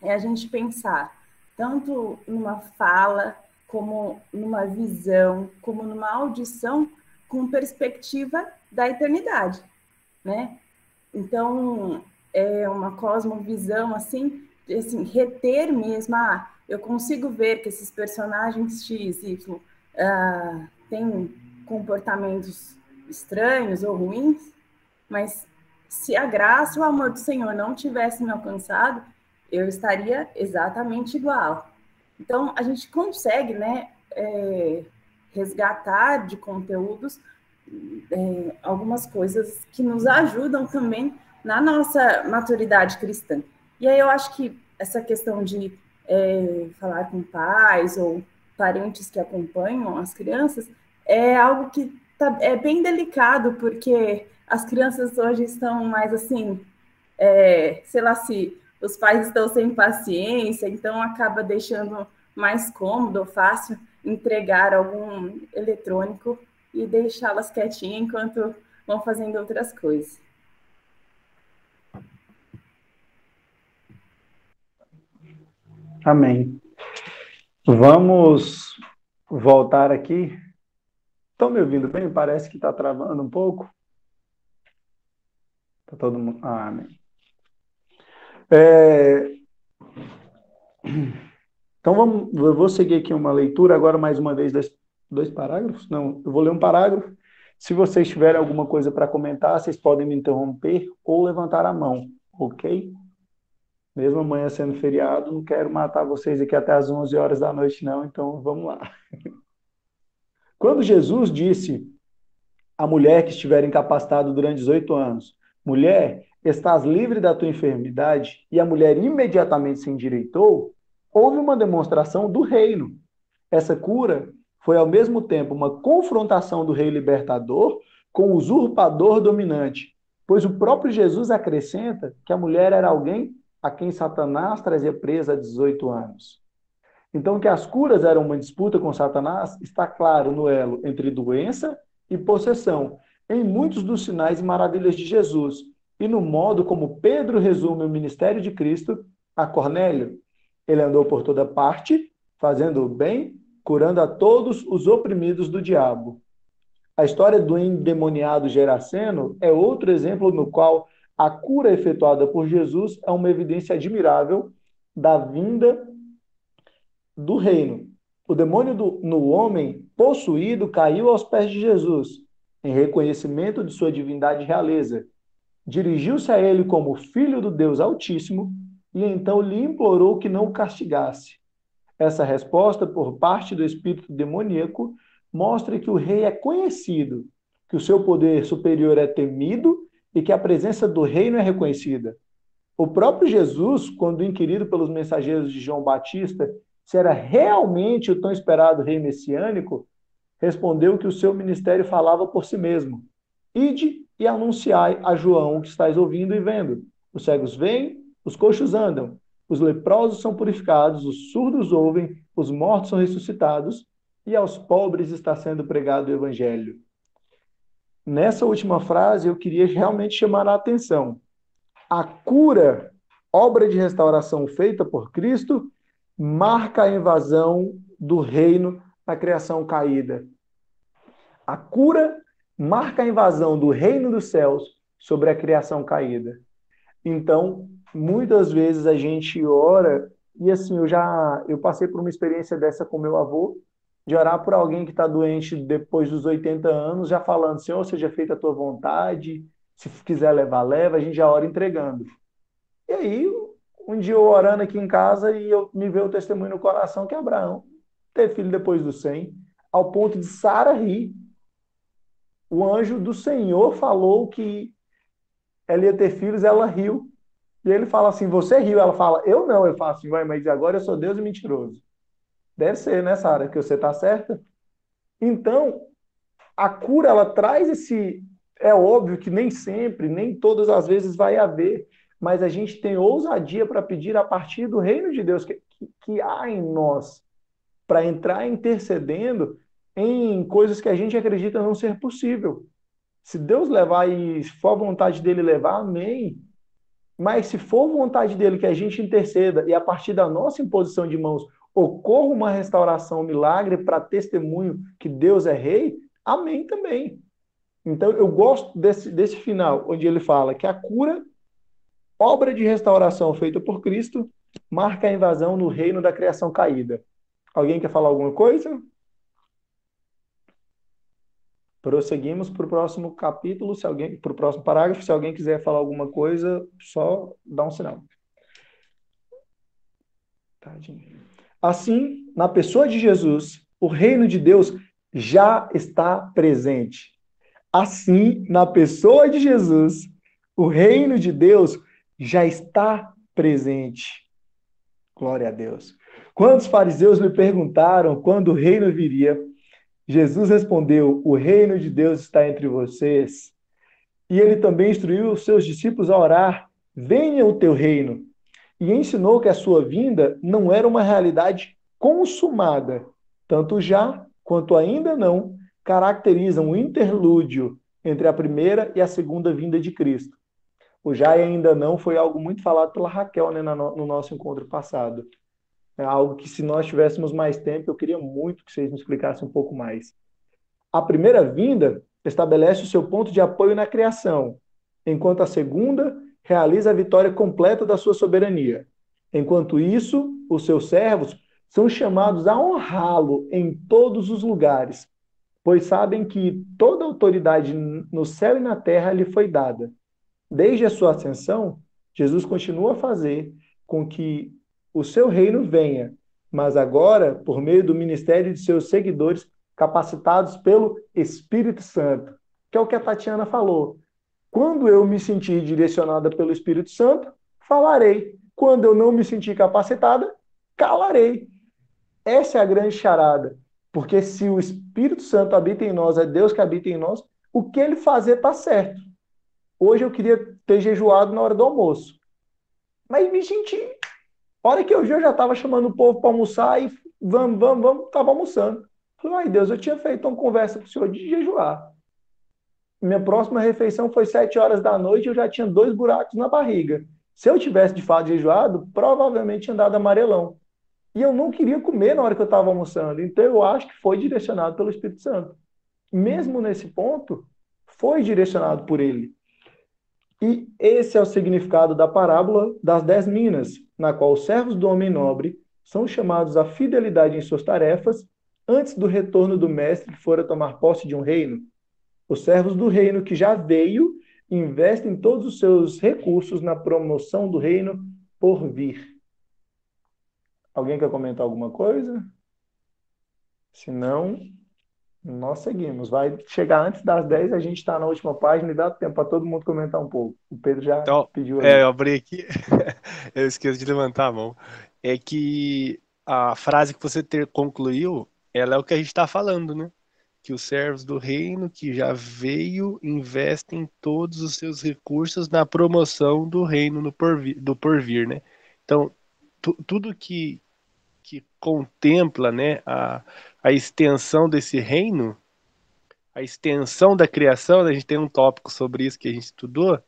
é a gente pensar tanto numa fala, como numa visão, como numa audição com perspectiva da eternidade né? Então, é uma cosmovisão, assim, de, assim, reter mesmo, ah, eu consigo ver que esses personagens X, Y, uh, têm comportamentos estranhos ou ruins, mas se a graça e o amor do Senhor não tivessem me alcançado, eu estaria exatamente igual. Então, a gente consegue, né, é, resgatar de conteúdos é, algumas coisas que nos ajudam também na nossa maturidade cristã. E aí eu acho que essa questão de é, falar com pais ou parentes que acompanham as crianças é algo que tá, é bem delicado, porque as crianças hoje estão mais assim, é, sei lá se os pais estão sem paciência, então acaba deixando mais cômodo ou fácil entregar algum eletrônico e deixá-las quietinhas enquanto vão fazendo outras coisas. Amém. Vamos voltar aqui. Estão me ouvindo bem? Parece que está travando um pouco. Está todo mundo. Ah, amém. É... Então vamos, eu vou seguir aqui uma leitura agora mais uma vez dois, dois parágrafos. Não, eu vou ler um parágrafo. Se vocês tiverem alguma coisa para comentar, vocês podem me interromper ou levantar a mão, ok? Mesmo amanhã sendo feriado, não quero matar vocês aqui até as 11 horas da noite, não, então vamos lá. Quando Jesus disse à mulher que estiver incapacitada durante 18 anos: Mulher, estás livre da tua enfermidade, e a mulher imediatamente se endireitou, houve uma demonstração do reino. Essa cura foi ao mesmo tempo uma confrontação do rei libertador com o usurpador dominante, pois o próprio Jesus acrescenta que a mulher era alguém a quem Satanás trazia presa há 18 anos. Então, que as curas eram uma disputa com Satanás está claro no elo entre doença e possessão, em muitos dos sinais e maravilhas de Jesus, e no modo como Pedro resume o ministério de Cristo a Cornélio. Ele andou por toda parte, fazendo o bem, curando a todos os oprimidos do diabo. A história do endemoniado Geraseno é outro exemplo no qual a cura efetuada por Jesus é uma evidência admirável da vinda do reino. O demônio do, no homem possuído caiu aos pés de Jesus, em reconhecimento de sua divindade e realeza. Dirigiu-se a ele como filho do Deus Altíssimo e então lhe implorou que não o castigasse. Essa resposta, por parte do espírito demoníaco, mostra que o rei é conhecido, que o seu poder superior é temido e que a presença do reino é reconhecida. O próprio Jesus, quando inquirido pelos mensageiros de João Batista se era realmente o tão esperado rei messiânico, respondeu que o seu ministério falava por si mesmo. Ide e anunciai a João o que estáis ouvindo e vendo. Os cegos vêm, os coxos andam, os leprosos são purificados, os surdos ouvem, os mortos são ressuscitados, e aos pobres está sendo pregado o evangelho. Nessa última frase, eu queria realmente chamar a atenção. A cura, obra de restauração feita por Cristo, marca a invasão do reino na criação caída. A cura marca a invasão do reino dos céus sobre a criação caída. Então, muitas vezes a gente ora e assim, eu já eu passei por uma experiência dessa com meu avô, de orar por alguém que está doente depois dos 80 anos, já falando, Senhor, seja feita a tua vontade, se quiser levar, leva, a gente já ora entregando. E aí, um dia eu orando aqui em casa e eu me veio o testemunho no coração que Abraão teve filho depois do 100, ao ponto de Sara rir. O anjo do Senhor falou que ela ia ter filhos, ela riu. E ele fala assim: Você riu? Ela fala: Eu não. Ele fala assim: Vai, mas agora eu sou Deus e mentiroso. Deve ser, né, Sara? Que você está certa. Então, a cura, ela traz esse. É óbvio que nem sempre, nem todas as vezes vai haver, mas a gente tem ousadia para pedir a partir do reino de Deus que, que, que há em nós, para entrar intercedendo em coisas que a gente acredita não ser possível. Se Deus levar e for a vontade dele levar, amém. Mas se for vontade dele que a gente interceda e a partir da nossa imposição de mãos ocorra uma restauração, um milagre para testemunho que Deus é rei, amém também. Então eu gosto desse, desse final, onde ele fala que a cura, obra de restauração feita por Cristo, marca a invasão no reino da criação caída. Alguém quer falar alguma coisa? Prosseguimos para o próximo capítulo, se alguém, para o próximo parágrafo. Se alguém quiser falar alguma coisa, só dá um sinal. Assim, na pessoa de Jesus, o reino de Deus já está presente. Assim, na pessoa de Jesus, o reino de Deus já está presente. Glória a Deus. Quando os fariseus lhe perguntaram quando o reino viria, Jesus respondeu: O reino de Deus está entre vocês. E ele também instruiu os seus discípulos a orar: Venha o teu reino. E ensinou que a sua vinda não era uma realidade consumada, tanto já quanto ainda não caracterizam o interlúdio entre a primeira e a segunda vinda de Cristo. O já e ainda não foi algo muito falado pela Raquel né, no nosso encontro passado. É algo que, se nós tivéssemos mais tempo, eu queria muito que vocês me explicassem um pouco mais. A primeira vinda estabelece o seu ponto de apoio na criação, enquanto a segunda realiza a vitória completa da sua soberania. Enquanto isso, os seus servos são chamados a honrá-lo em todos os lugares, pois sabem que toda autoridade no céu e na terra lhe foi dada. Desde a sua ascensão, Jesus continua a fazer com que o seu reino venha, mas agora por meio do ministério de seus seguidores capacitados pelo Espírito Santo, que é o que a Tatiana falou. Quando eu me sentir direcionada pelo Espírito Santo, falarei. Quando eu não me sentir capacitada, calarei. Essa é a grande charada. Porque se o Espírito Santo habita em nós, é Deus que habita em nós, o que ele fazer está certo. Hoje eu queria ter jejuado na hora do almoço. Mas me senti. A hora que eu vi, eu já estava chamando o povo para almoçar e vamos, vamos, vamos, estava almoçando. Falei, ai Deus, eu tinha feito uma conversa com o senhor de jejuar. Minha próxima refeição foi sete horas da noite e eu já tinha dois buracos na barriga. Se eu tivesse de fato jejuado, provavelmente tinha dado amarelão. E eu não queria comer na hora que eu estava almoçando. Então eu acho que foi direcionado pelo Espírito Santo. Mesmo nesse ponto, foi direcionado por ele. E esse é o significado da parábola das dez minas, na qual os servos do homem nobre são chamados à fidelidade em suas tarefas antes do retorno do mestre que fora tomar posse de um reino. Os servos do reino que já veio investem todos os seus recursos na promoção do reino por vir. Alguém quer comentar alguma coisa? Se não, nós seguimos. Vai chegar antes das 10, a gente está na última página e dá tempo para todo mundo comentar um pouco. O Pedro já então, pediu. É, eu abri aqui, eu esqueço de levantar a mão. É que a frase que você ter, concluiu, ela é o que a gente está falando, né? Que os servos do reino que já veio investem todos os seus recursos na promoção do reino no porvir, do porvir, né? Então, tudo que, que contempla né, a, a extensão desse reino, a extensão da criação, a gente tem um tópico sobre isso que a gente estudou,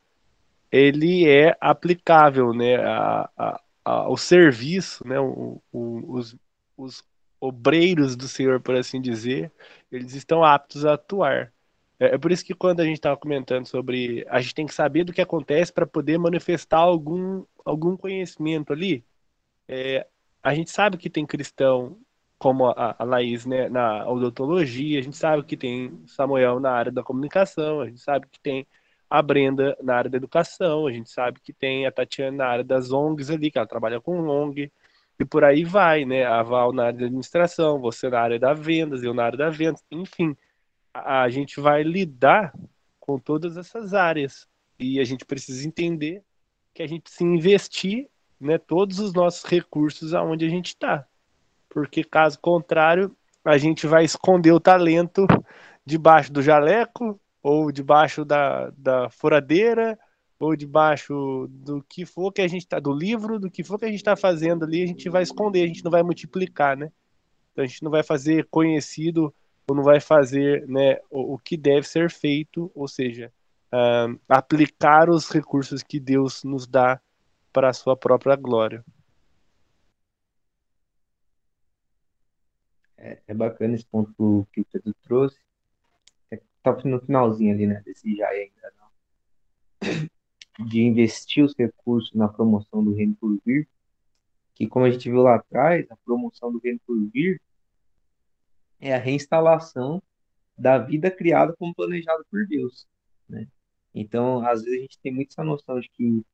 ele é aplicável né, a, a, ao serviço, né, o, o, os, os obreiros do Senhor, por assim dizer, eles estão aptos a atuar. É, é por isso que quando a gente estava comentando sobre a gente tem que saber do que acontece para poder manifestar algum, algum conhecimento ali, é, a gente sabe que tem cristão como a, a Laís né, na odontologia, a gente sabe que tem Samuel na área da comunicação, a gente sabe que tem a Brenda na área da educação, a gente sabe que tem a Tatiana na área das ONGs ali, que ela trabalha com ONG, e por aí vai, né? A Val na área da administração, você na área da vendas, eu na área da vendas, enfim, a, a gente vai lidar com todas essas áreas e a gente precisa entender que a gente precisa investir né, todos os nossos recursos aonde a gente está. Porque caso contrário, a gente vai esconder o talento debaixo do jaleco, ou debaixo da, da furadeira, ou debaixo do que for que a gente está, do livro, do que for que a gente está fazendo ali, a gente vai esconder, a gente não vai multiplicar, né? Então a gente não vai fazer conhecido ou não vai fazer né, o, o que deve ser feito, ou seja, uh, aplicar os recursos que Deus nos dá para a sua própria glória. É, é bacana esse ponto que o Pedro trouxe. É, tá no finalzinho ali, né? Desse já ainda não. De investir os recursos na promoção do reino por vir. Que, como a gente viu lá atrás, a promoção do reino por vir é a reinstalação da vida criada como planejado por Deus, né? Então, às vezes a gente tem muito essa noção de que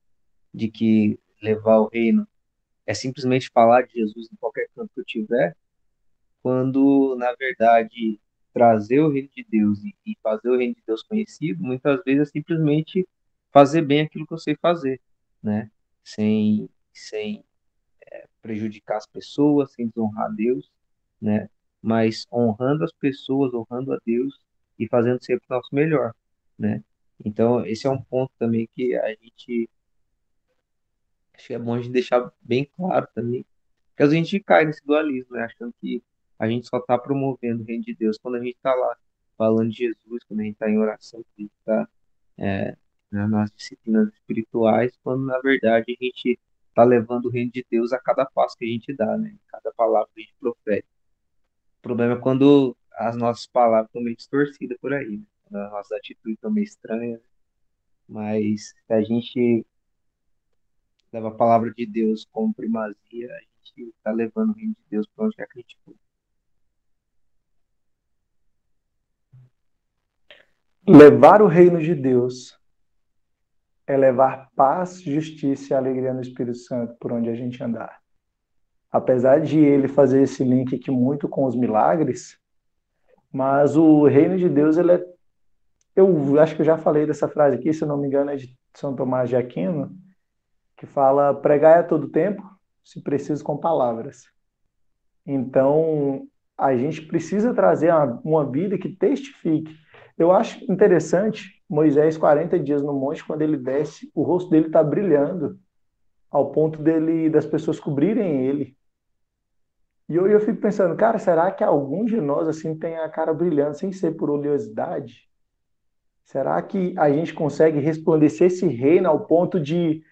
de que levar o reino é simplesmente falar de Jesus em qualquer canto que eu tiver, quando na verdade trazer o reino de Deus e, fazer o reino de Deus conhecido, muitas vezes é simplesmente fazer bem aquilo que eu sei fazer, né? Sem, sem é, prejudicar as pessoas, sem desonrar Deus, né? Mas honrando as pessoas, honrando a Deus e fazendo sempre o nosso melhor, né? Então, esse é um ponto também que a gente acho que é bom a gente deixar bem claro também, porque a gente cai nesse dualismo, né? Achando que a gente só está promovendo o reino de Deus quando a gente está lá falando de Jesus, quando a gente está em oração, quando a gente está é, nas disciplinas espirituais, quando na verdade a gente está levando o reino de Deus a cada passo que a gente dá, né? Cada palavra que a gente profere. O problema é quando as nossas palavras estão meio distorcidas por aí, né? As nossas atitudes estão meio estranhas. Mas se a gente leva a palavra de Deus como primazia, a gente está levando o reino de Deus para onde quer que a gente for. Levar o reino de Deus é levar paz, justiça e alegria no Espírito Santo por onde a gente andar. Apesar de ele fazer esse link aqui muito com os milagres, mas o reino de Deus, ele é. Eu acho que eu já falei dessa frase aqui, se não me engano, é de São Tomás de Aquino, que fala: pregar a todo tempo, se preciso, com palavras. Então, a gente precisa trazer uma, uma vida que testifique eu acho interessante Moisés, 40 dias no monte, quando ele desce, o rosto dele está brilhando, ao ponto dele das pessoas cobrirem ele. E eu, eu fico pensando, cara, será que algum de nós assim tem a cara brilhando sem ser por oleosidade? Será que a gente consegue resplandecer esse reino ao ponto de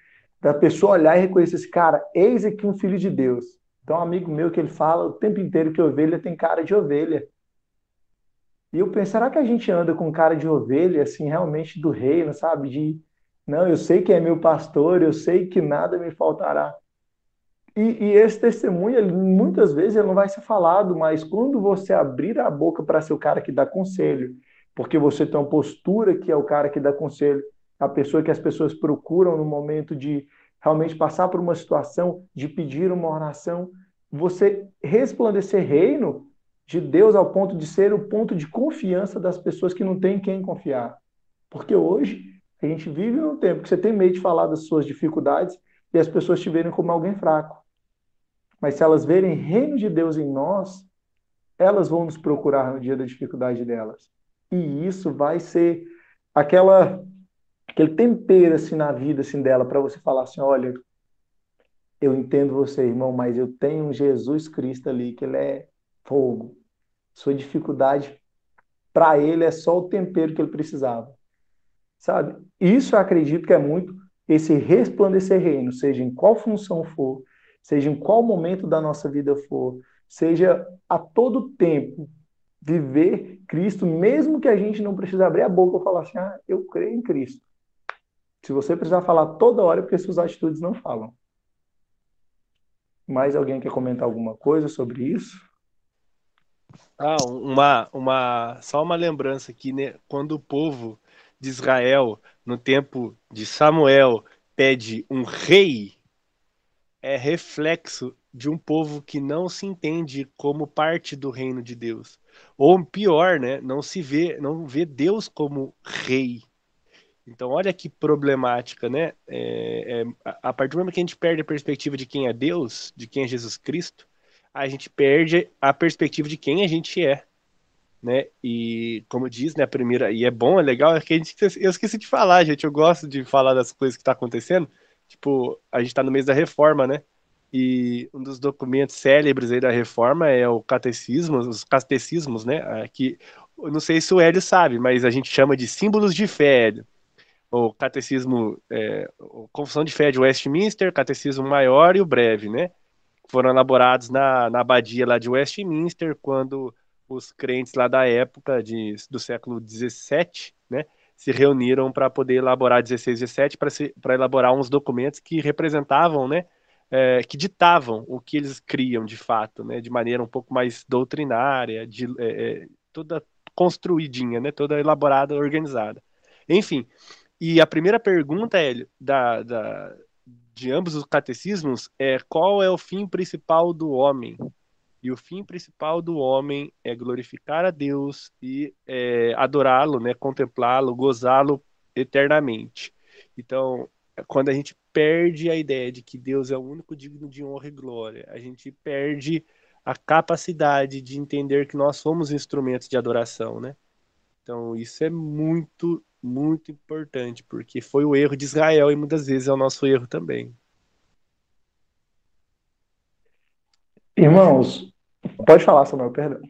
da pessoa olhar e reconhecer esse cara, eis aqui um filho de Deus. Então, um amigo meu que ele fala o tempo inteiro que ovelha tem cara de ovelha. E eu penso, será que a gente anda com cara de ovelha, assim, realmente do reino, sabe? De, não, eu sei que é meu pastor, eu sei que nada me faltará. E, e esse testemunho, ele, muitas vezes, ele não vai ser falado, mas quando você abrir a boca para ser o cara que dá conselho, porque você tem uma postura que é o cara que dá conselho, a pessoa que as pessoas procuram no momento de realmente passar por uma situação, de pedir uma oração, você resplandecer reino, de Deus ao ponto de ser o ponto de confiança das pessoas que não têm quem confiar. Porque hoje a gente vive num tempo que você tem medo de falar das suas dificuldades e as pessoas te verem como alguém fraco. Mas se elas verem reino de Deus em nós, elas vão nos procurar no dia da dificuldade delas. E isso vai ser aquela aquele tempero assim na vida assim dela para você falar assim, olha, eu entendo você, irmão, mas eu tenho um Jesus Cristo ali que ele é fogo. Sua dificuldade para ele é só o tempero que ele precisava. Sabe? Isso eu acredito que é muito esse resplandecer reino, seja em qual função for, seja em qual momento da nossa vida for, seja a todo tempo viver Cristo, mesmo que a gente não precise abrir a boca e falar assim, ah, eu creio em Cristo. Se você precisar falar toda hora, é porque suas atitudes não falam. Mais alguém quer comentar alguma coisa sobre isso? Ah, uma, uma, só uma lembrança aqui, né? Quando o povo de Israel, no tempo de Samuel, pede um rei, é reflexo de um povo que não se entende como parte do reino de Deus. Ou pior, né? Não se vê, não vê Deus como rei. Então, olha que problemática, né? É, é, a partir do momento que a gente perde a perspectiva de quem é Deus, de quem é Jesus Cristo, a gente perde a perspectiva de quem a gente é. Né? E como diz, né, a primeira, e é bom, é legal, é que a gente, eu esqueci de falar, gente, eu gosto de falar das coisas que tá acontecendo. Tipo, a gente tá no mês da reforma, né? E um dos documentos célebres aí da reforma é o catecismo, os catecismos, né? Que eu não sei se o Hélio sabe, mas a gente chama de símbolos de fé, Hélio. O catecismo, é, Confissão de Fé de Westminster, catecismo maior e o breve, né? foram elaborados na, na abadia lá de Westminster, quando os crentes lá da época de, do século XVII, né, se reuniram para poder elaborar 16 e 17 para elaborar uns documentos que representavam, né, é, que ditavam o que eles criam de fato, né, de maneira um pouco mais doutrinária, de, é, é toda construidinha, né, toda elaborada, organizada. Enfim, e a primeira pergunta, Hélio, da, da, de ambos os catecismos é qual é o fim principal do homem? E o fim principal do homem é glorificar a Deus e é, adorá-lo, né, contemplá-lo, gozá-lo eternamente. Então, quando a gente perde a ideia de que Deus é o único digno de honra e glória, a gente perde a capacidade de entender que nós somos instrumentos de adoração, né? Então, isso é muito, muito importante, porque foi o erro de Israel e muitas vezes é o nosso erro também. Irmãos, pode falar, Samuel, perdão.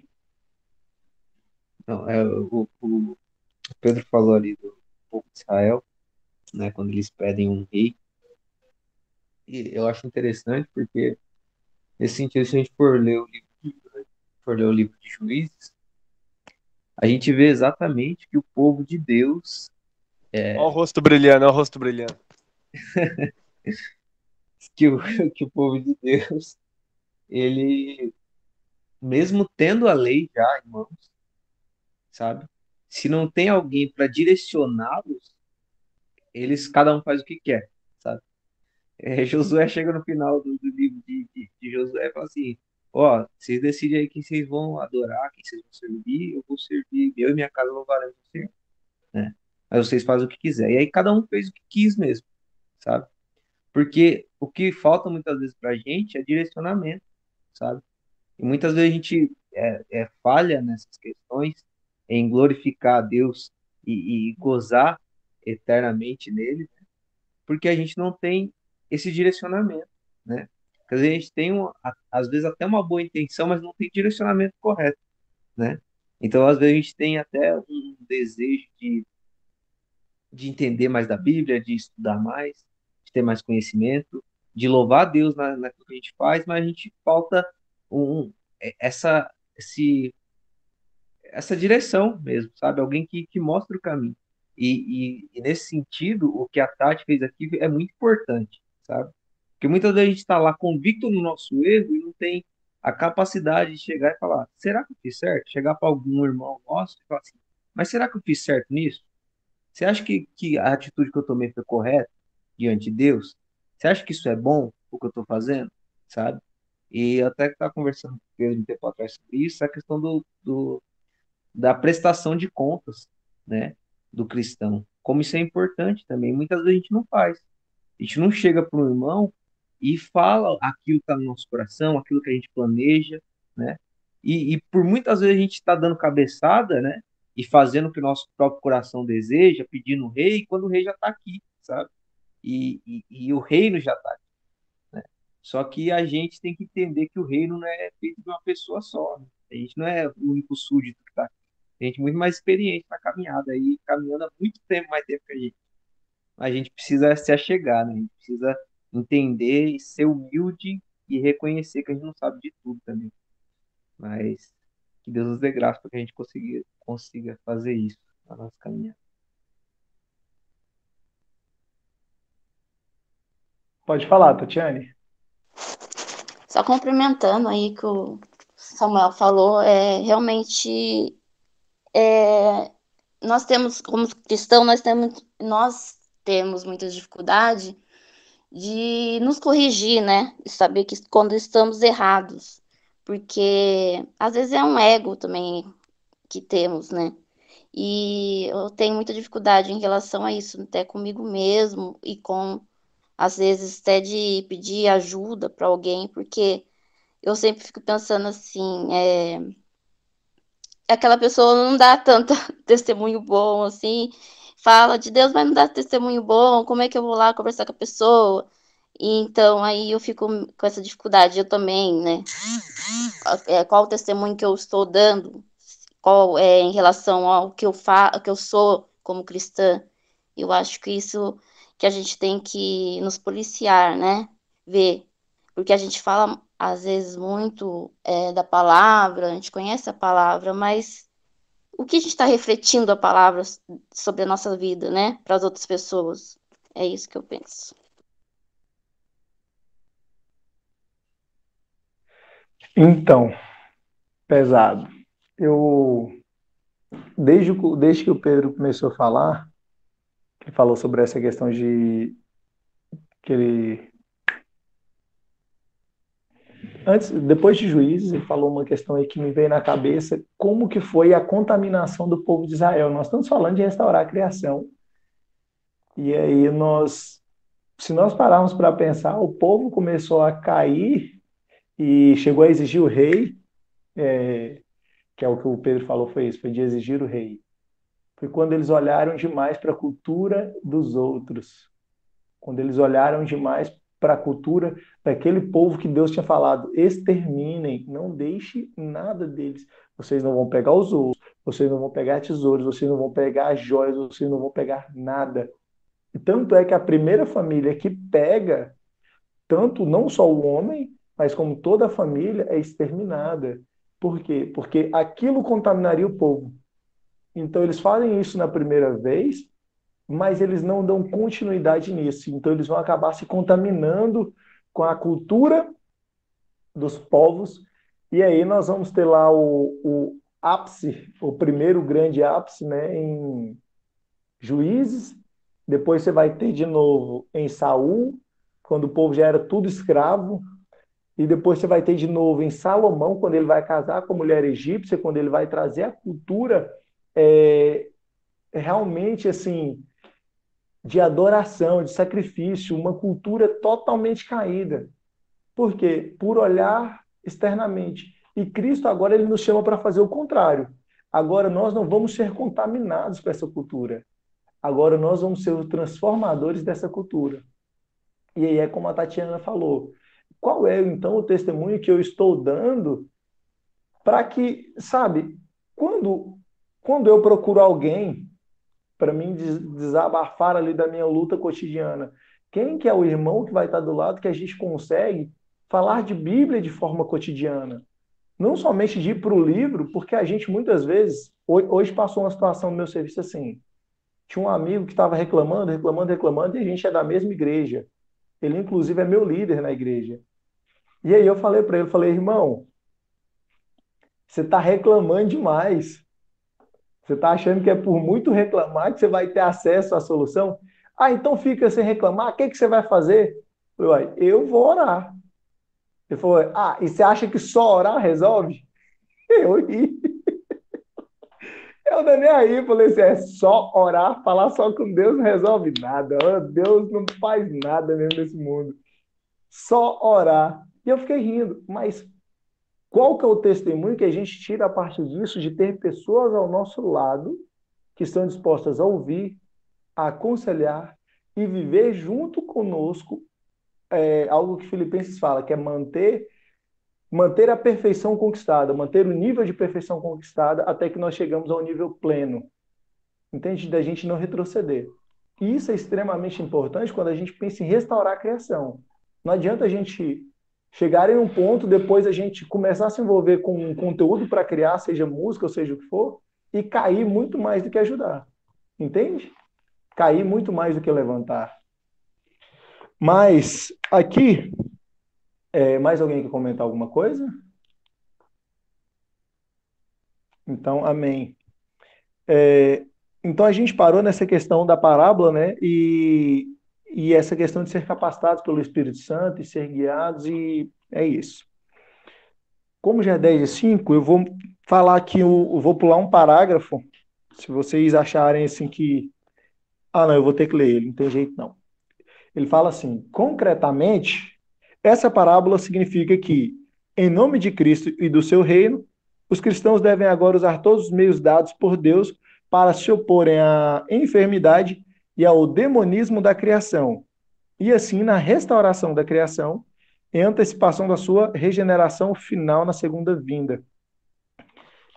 Não, é, o, o Pedro falou ali do povo de Israel, né, quando eles pedem um rei. E eu acho interessante porque, nesse sentido, se a gente for ler o livro, for ler o livro de Juízes, a gente vê exatamente que o povo de Deus. É... Olha o rosto brilhando, olha o rosto brilhando. que, o, que o povo de Deus ele, mesmo tendo a lei já em mãos, sabe? Se não tem alguém para direcioná-los, eles, cada um faz o que quer, sabe? É, Josué chega no final do, do livro de, de, de, Josué e fala assim, ó, vocês decidem aí quem vocês vão adorar, quem vocês vão servir, eu vou servir, eu e minha casa louvaremos o Senhor, né? Aí vocês fazem o que quiser. E aí cada um fez o que quis mesmo, sabe? Porque o que falta muitas vezes pra gente é direcionamento sabe? E muitas vezes a gente é, é falha nessas questões em glorificar a Deus e, e gozar eternamente nele, né? porque a gente não tem esse direcionamento, né? Porque a gente tem, um, às vezes, até uma boa intenção, mas não tem direcionamento correto, né? Então, às vezes, a gente tem até um desejo de, de entender mais da Bíblia, de estudar mais, de ter mais conhecimento, de louvar Deus na, naquilo que a gente faz, mas a gente falta um, é, essa, esse, essa direção mesmo, sabe? Alguém que, que mostra o caminho. E, e, e, nesse sentido, o que a Tati fez aqui é muito importante, sabe? Porque muitas vezes a gente está lá convicto no nosso erro e não tem a capacidade de chegar e falar: será que eu fiz certo? Chegar para algum irmão nosso e falar assim: mas será que eu fiz certo nisso? Você acha que, que a atitude que eu tomei foi correta diante de Deus? Você acha que isso é bom, o que eu estou fazendo? Sabe? E até que estava conversando com o Pedro um tempo atrás sobre isso, a questão do, do, da prestação de contas, né, do cristão. Como isso é importante também. Muitas vezes a gente não faz. A gente não chega para um irmão e fala aquilo que está no nosso coração, aquilo que a gente planeja, né? E, e por muitas vezes a gente está dando cabeçada, né? E fazendo o que o nosso próprio coração deseja, pedindo o rei, quando o rei já está aqui, sabe? e, e, e o reino já está aqui. Né? Só que a gente tem que entender que o reino não é feito de uma pessoa só. Né? A gente não é o único súdito que está aqui. Tem gente muito mais experiente na caminhada, aí caminhando há muito tempo, mais tempo que a gente. A gente precisa se achegar, né? A gente precisa entender e ser humilde e reconhecer que a gente não sabe de tudo também. Mas que Deus nos dê graça para que a gente consiga, consiga fazer isso na nossa caminhada. Pode falar, Tatiane. Só complementando aí que o Samuel falou, é realmente é, nós temos, como cristão, nós temos, nós temos muita dificuldade de nos corrigir, né? De saber que quando estamos errados. Porque às vezes é um ego também que temos, né? E eu tenho muita dificuldade em relação a isso, até comigo mesmo e com às vezes até de pedir ajuda para alguém, porque eu sempre fico pensando assim, é, aquela pessoa não dá tanto testemunho bom assim, fala de Deus, mas não dá testemunho bom, como é que eu vou lá conversar com a pessoa? E, então aí eu fico com essa dificuldade, eu também, né? É, qual o testemunho que eu estou dando? Qual é em relação ao que eu faço, que eu sou como cristã? Eu acho que isso que a gente tem que nos policiar, né? Ver. Porque a gente fala, às vezes, muito é, da palavra, a gente conhece a palavra, mas o que a gente está refletindo a palavra sobre a nossa vida, né? Para as outras pessoas. É isso que eu penso. Então, pesado. Eu desde, desde que o Pedro começou a falar, que falou sobre essa questão de que ele antes, depois de Juízes, ele falou uma questão aí que me veio na cabeça, como que foi a contaminação do povo de Israel. Nós estamos falando de restaurar a criação. E aí nós, se nós pararmos para pensar, o povo começou a cair e chegou a exigir o rei, é, que é o que o Pedro falou, foi isso, foi de exigir o rei. Foi quando eles olharam demais para a cultura dos outros. Quando eles olharam demais para a cultura daquele povo que Deus tinha falado: exterminem, não deixe nada deles. Vocês não vão pegar os ouros, vocês não vão pegar tesouros, vocês não vão pegar joias, vocês não vão pegar nada. E tanto é que a primeira família que pega, tanto não só o homem, mas como toda a família, é exterminada. Por quê? Porque aquilo contaminaria o povo. Então eles fazem isso na primeira vez mas eles não dão continuidade nisso. Então, eles vão acabar se contaminando com a cultura dos povos. E aí nós vamos ter lá o, o ápice, o primeiro grande ápice, né, em Juízes. Depois você vai ter de novo em Saul, quando o povo já era tudo escravo. E depois você vai ter de novo em Salomão, quando ele vai casar com a mulher egípcia, quando ele vai trazer a cultura é, realmente assim de adoração, de sacrifício, uma cultura totalmente caída. Por quê? Por olhar externamente. E Cristo agora ele nos chama para fazer o contrário. Agora nós não vamos ser contaminados com essa cultura. Agora nós vamos ser os transformadores dessa cultura. E aí é como a Tatiana falou. Qual é então o testemunho que eu estou dando para que, sabe, quando quando eu procuro alguém para mim desabafar ali da minha luta cotidiana. Quem que é o irmão que vai estar do lado que a gente consegue falar de Bíblia de forma cotidiana? Não somente de ir para o livro, porque a gente muitas vezes, hoje passou uma situação no meu serviço assim, tinha um amigo que estava reclamando, reclamando, reclamando, e a gente é da mesma igreja. Ele, inclusive, é meu líder na igreja. E aí eu falei para ele, falei, irmão, você está reclamando demais. Você está achando que é por muito reclamar que você vai ter acesso à solução? Ah, então fica sem reclamar, o que, que você vai fazer? Eu falei, eu vou orar. Ele falou, ah, e você acha que só orar resolve? Eu ri. Eu não nem aí, falei assim, é só orar, falar só com Deus não resolve nada. Deus não faz nada mesmo nesse mundo. Só orar. E eu fiquei rindo, mas qual que é o testemunho que a gente tira a partir disso de ter pessoas ao nosso lado que estão dispostas a ouvir, a aconselhar e viver junto conosco é, algo que Filipenses fala, que é manter manter a perfeição conquistada, manter o nível de perfeição conquistada até que nós chegamos ao nível pleno. Entende? Da gente não retroceder. E isso é extremamente importante quando a gente pensa em restaurar a criação. Não adianta a gente chegarem um ponto, depois a gente começar a se envolver com um conteúdo para criar, seja música ou seja o que for, e cair muito mais do que ajudar. Entende? Cair muito mais do que levantar. Mas aqui, é, mais alguém quer comentar alguma coisa? Então, amém. É, então a gente parou nessa questão da parábola, né? E e essa questão de ser capacitados pelo Espírito Santo e ser guiados, e é isso. Como já é 10 e 5, eu vou falar aqui, eu vou pular um parágrafo, se vocês acharem assim que. Ah, não, eu vou ter que ler ele, não tem jeito não. Ele fala assim: concretamente, essa parábola significa que, em nome de Cristo e do seu reino, os cristãos devem agora usar todos os meios dados por Deus para se oporem à enfermidade e ao demonismo da criação, e assim na restauração da criação, em antecipação da sua regeneração final na segunda vinda.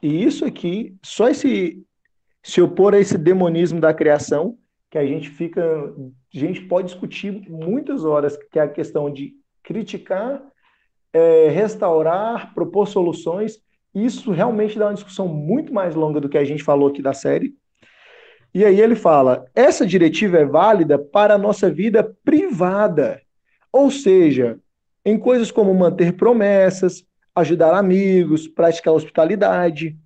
E isso aqui, só esse se opor a esse demonismo da criação, que a gente fica, a gente pode discutir muitas horas, que é a questão de criticar, é, restaurar, propor soluções. Isso realmente dá uma discussão muito mais longa do que a gente falou aqui da série. E aí ele fala: essa diretiva é válida para a nossa vida privada, ou seja, em coisas como manter promessas, ajudar amigos, praticar hospitalidade,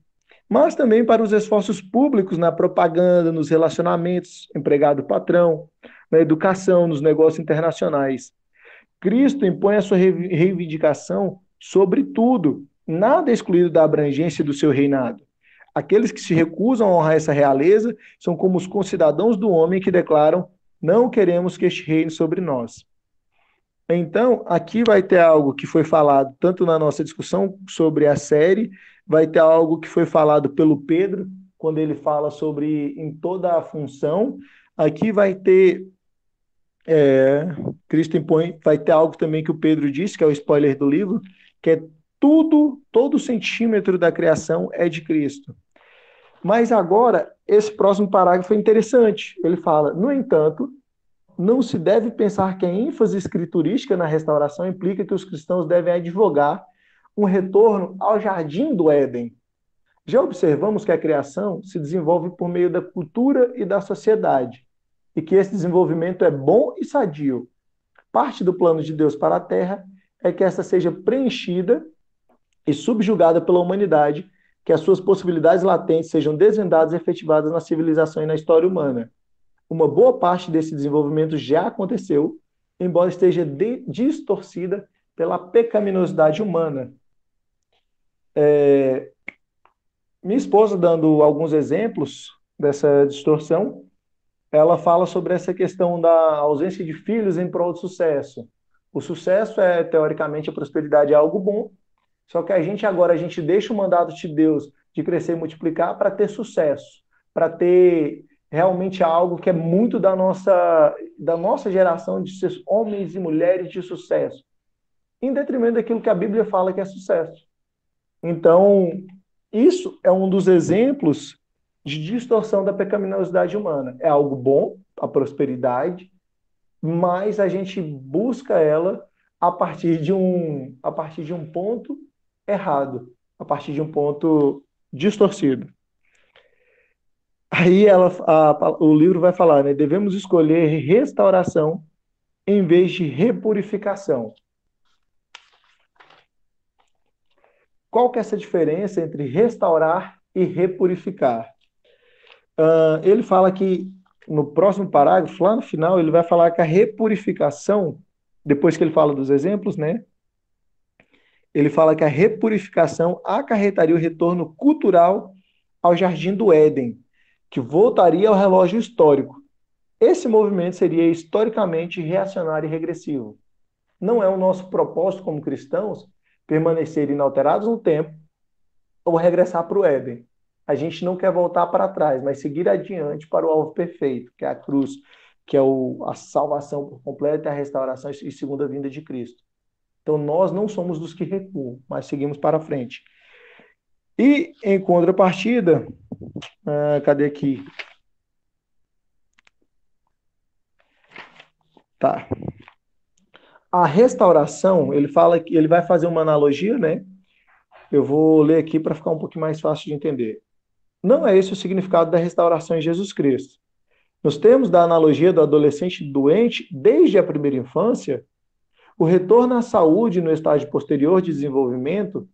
mas também para os esforços públicos na propaganda, nos relacionamentos, empregado-patrão, na educação, nos negócios internacionais. Cristo impõe a sua reivindicação sobre tudo, nada excluído da abrangência do seu reinado. Aqueles que se recusam a honrar essa realeza são como os concidadãos do homem que declaram: não queremos que este reine sobre nós. Então, aqui vai ter algo que foi falado tanto na nossa discussão sobre a série, vai ter algo que foi falado pelo Pedro, quando ele fala sobre em toda a função. Aqui vai ter. É, Cristo impõe, vai ter algo também que o Pedro disse, que é o spoiler do livro, que é tudo, todo centímetro da criação é de Cristo. Mas agora, esse próximo parágrafo é interessante. Ele fala: no entanto, não se deve pensar que a ênfase escriturística na restauração implica que os cristãos devem advogar um retorno ao jardim do Éden. Já observamos que a criação se desenvolve por meio da cultura e da sociedade, e que esse desenvolvimento é bom e sadio. Parte do plano de Deus para a Terra é que esta seja preenchida e subjugada pela humanidade, que as suas possibilidades latentes sejam desvendadas e efetivadas na civilização e na história humana uma boa parte desse desenvolvimento já aconteceu, embora esteja de, distorcida pela pecaminosidade humana. É, minha esposa, dando alguns exemplos dessa distorção, ela fala sobre essa questão da ausência de filhos em prol do sucesso. O sucesso é, teoricamente, a prosperidade é algo bom, só que a gente agora, a gente deixa o mandato de Deus de crescer e multiplicar para ter sucesso, para ter realmente algo que é muito da nossa, da nossa geração de ser homens e mulheres de sucesso, em detrimento daquilo que a Bíblia fala que é sucesso. Então, isso é um dos exemplos de distorção da pecaminosidade humana. É algo bom, a prosperidade, mas a gente busca ela a partir de um, a partir de um ponto errado, a partir de um ponto distorcido. Aí ela, a, o livro vai falar, né? Devemos escolher restauração em vez de repurificação. Qual que é essa diferença entre restaurar e repurificar? Uh, ele fala que no próximo parágrafo, lá no final, ele vai falar que a repurificação, depois que ele fala dos exemplos, né? Ele fala que a repurificação acarretaria o retorno cultural ao jardim do Éden, que voltaria ao relógio histórico. Esse movimento seria historicamente reacionário e regressivo. Não é o nosso propósito como cristãos permanecer inalterados no tempo ou regressar para o Éden. A gente não quer voltar para trás, mas seguir adiante para o alvo perfeito, que é a cruz, que é o, a salvação por completo e a restauração e segunda vinda de Cristo. Então nós não somos dos que recuam, mas seguimos para frente. E em contrapartida, ah, cadê aqui? Tá. A restauração, ele fala que ele vai fazer uma analogia, né? Eu vou ler aqui para ficar um pouquinho mais fácil de entender. Não é esse o significado da restauração em Jesus Cristo. Nos termos da analogia do adolescente doente desde a primeira infância, o retorno à saúde no estágio posterior de desenvolvimento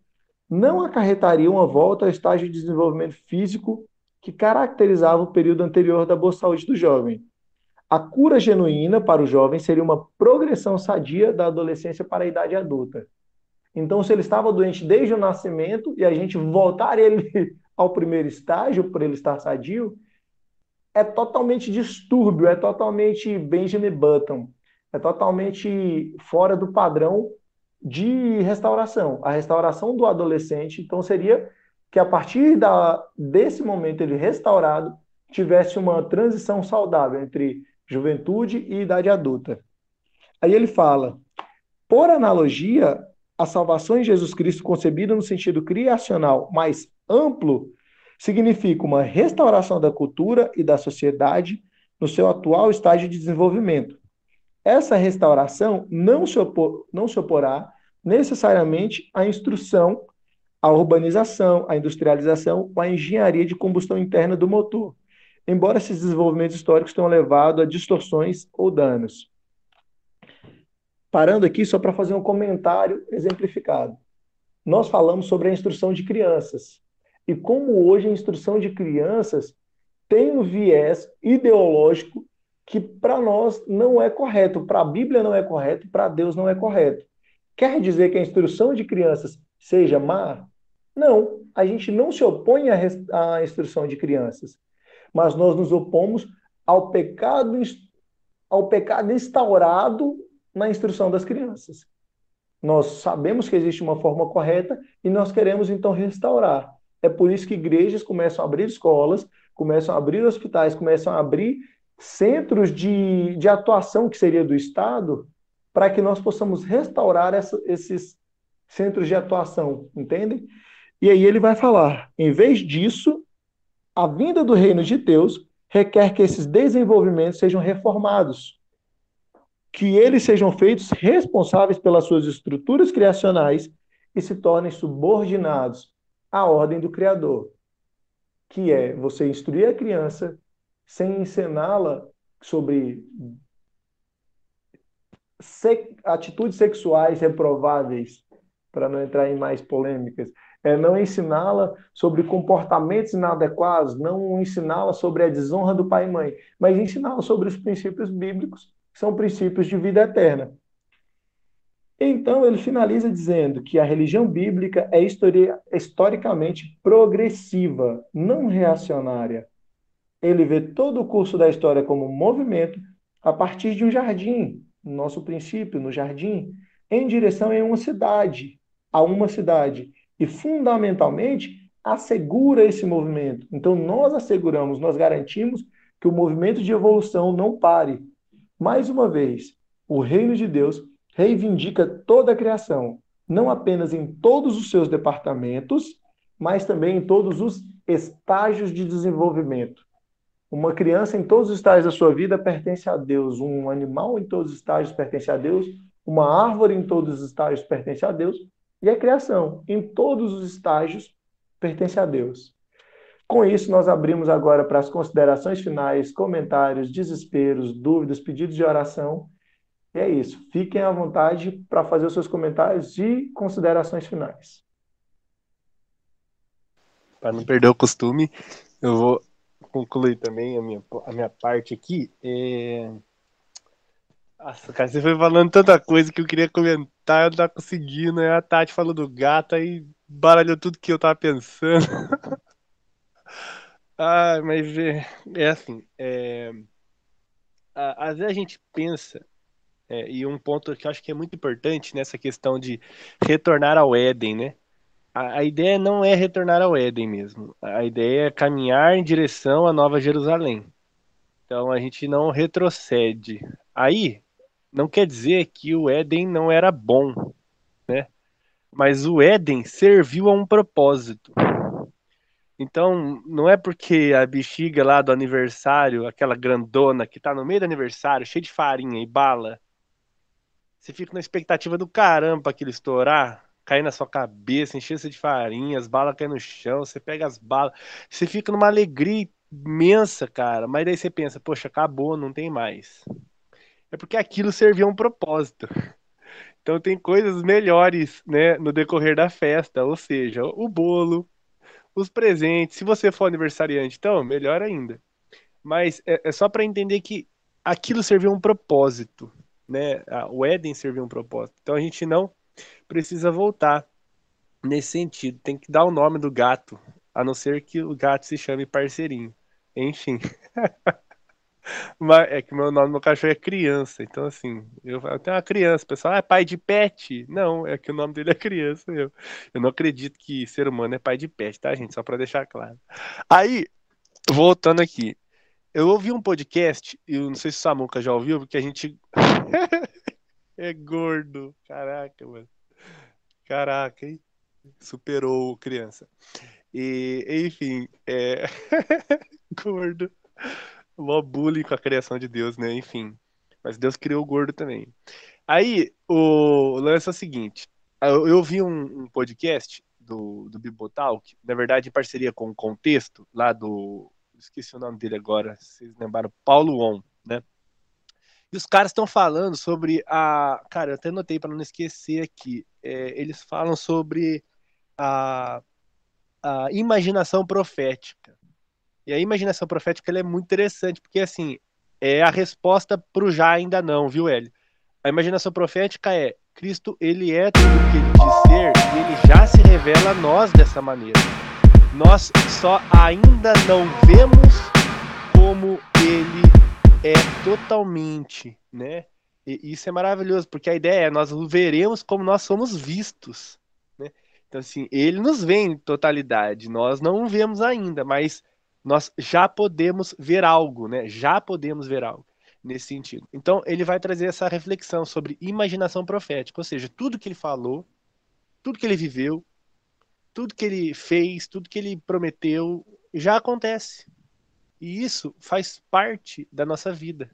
não acarretaria uma volta ao estágio de desenvolvimento físico que caracterizava o período anterior da boa saúde do jovem. A cura genuína para o jovem seria uma progressão sadia da adolescência para a idade adulta. Então, se ele estava doente desde o nascimento e a gente voltar ele ao primeiro estágio, por ele estar sadio, é totalmente distúrbio, é totalmente Benjamin Button, é totalmente fora do padrão de restauração. A restauração do adolescente, então, seria que a partir da, desse momento ele restaurado tivesse uma transição saudável entre juventude e idade adulta. Aí ele fala: por analogia, a salvação em Jesus Cristo concebida no sentido criacional mais amplo significa uma restauração da cultura e da sociedade no seu atual estágio de desenvolvimento. Essa restauração não se, opor, não se oporá necessariamente à instrução a urbanização, a industrialização, a engenharia de combustão interna do motor, embora esses desenvolvimentos históricos tenham levado a distorções ou danos. Parando aqui só para fazer um comentário exemplificado. Nós falamos sobre a instrução de crianças e como hoje a instrução de crianças tem um viés ideológico que para nós não é correto, para a Bíblia não é correto, para Deus não é correto. quer dizer que a instrução de crianças seja má? Não, a gente não se opõe à, instrução de crianças, mas nós nos opomos ao pecado, ao pecado instaurado na instrução das crianças. Nós sabemos que existe uma forma correta e nós queremos então restaurar. É por isso que igrejas começam a abrir escolas, começam a abrir hospitais, começam a abrir centros de, de atuação que seria do Estado, para que nós possamos restaurar essa, esses centros de atuação, entendem? E aí ele vai falar: em vez disso, a vinda do reino de Deus requer que esses desenvolvimentos sejam reformados, que eles sejam feitos responsáveis pelas suas estruturas criacionais e se tornem subordinados à ordem do Criador, que é você instruir a criança sem ensiná-la sobre se atitudes sexuais reprováveis, para não entrar em mais polêmicas, é não ensiná-la sobre comportamentos inadequados, não ensiná-la sobre a desonra do pai e mãe, mas ensiná-la sobre os princípios bíblicos, que são princípios de vida eterna. Então, ele finaliza dizendo que a religião bíblica é historicamente progressiva, não reacionária. Ele vê todo o curso da história como movimento a partir de um jardim, no nosso princípio, no jardim, em direção a uma cidade, a uma cidade. E, fundamentalmente, assegura esse movimento. Então, nós asseguramos, nós garantimos que o movimento de evolução não pare. Mais uma vez, o reino de Deus reivindica toda a criação, não apenas em todos os seus departamentos, mas também em todos os estágios de desenvolvimento. Uma criança em todos os estágios da sua vida pertence a Deus, um animal em todos os estágios pertence a Deus, uma árvore em todos os estágios pertence a Deus, e a criação em todos os estágios pertence a Deus. Com isso, nós abrimos agora para as considerações finais, comentários, desesperos, dúvidas, pedidos de oração. E é isso. Fiquem à vontade para fazer os seus comentários e considerações finais. Para não perder o costume, eu vou concluir também a minha, a minha parte aqui. É... Nossa, cara, você foi falando tanta coisa que eu queria comentar, eu não tava conseguindo. Aí a Tati falou do gato, aí baralhou tudo que eu tava pensando. ah, mas é, é assim, é... às vezes a gente pensa, é, e um ponto que eu acho que é muito importante nessa questão de retornar ao Éden, né? A, ideia não é retornar ao Éden mesmo. A ideia é caminhar em direção à Nova Jerusalém. Então a gente não retrocede. Aí não quer dizer que o Éden não era bom, né? Mas o Éden serviu a um propósito. Então, não é porque a bexiga lá do aniversário, aquela grandona que tá no meio do aniversário, cheia de farinha e bala, você fica na expectativa do caramba aquilo estourar, cair na sua cabeça, encher de farinha, as balas caem no chão, você pega as balas, você fica numa alegria imensa, cara. Mas daí você pensa, poxa, acabou, não tem mais. É porque aquilo servia um propósito. Então tem coisas melhores, né, no decorrer da festa, ou seja, o bolo, os presentes. Se você for aniversariante, então, melhor ainda. Mas é, é só para entender que aquilo servia um propósito, né? O Éden servia um propósito. Então a gente não precisa voltar nesse sentido. Tem que dar o nome do gato, a não ser que o gato se chame parceirinho. Enfim. Mas é que meu nome meu cachorro é criança, então assim, eu, eu tenho uma criança, o pessoal, ah, é pai de pet? Não, é que o nome dele é criança. Eu, eu não acredito que ser humano é pai de pet, tá, gente? Só para deixar claro. Aí, voltando aqui, eu ouvi um podcast, eu não sei se o Samuca já ouviu, porque a gente é gordo, caraca, mano. Caraca, hein? Superou criança. E, enfim, é. gordo. Mó bullying com a criação de Deus, né? Enfim. Mas Deus criou o gordo também. Aí, o lance é o seguinte. Eu, eu vi um, um, podcast do, do Bibotalk, na verdade, em parceria com o Contexto, lá do. Esqueci o nome dele agora, vocês lembraram? Paulo On, né? E os caras estão falando sobre a. Cara, eu até notei para não esquecer aqui. É, eles falam sobre a, a imaginação profética. E a imaginação profética é muito interessante, porque assim, é a resposta para o já ainda não, viu, Hélio? a imaginação profética é Cristo, ele é tudo que ele diz ser e ele já se revela a nós dessa maneira. Nós só ainda não vemos como ele é totalmente, né? E isso é maravilhoso, porque a ideia é nós veremos como nós somos vistos, né? Então assim, ele nos vê em totalidade, nós não vemos ainda, mas nós já podemos ver algo, né? Já podemos ver algo nesse sentido. Então, ele vai trazer essa reflexão sobre imaginação profética, ou seja, tudo que ele falou, tudo que ele viveu, tudo que ele fez, tudo que ele prometeu, já acontece. E isso faz parte da nossa vida.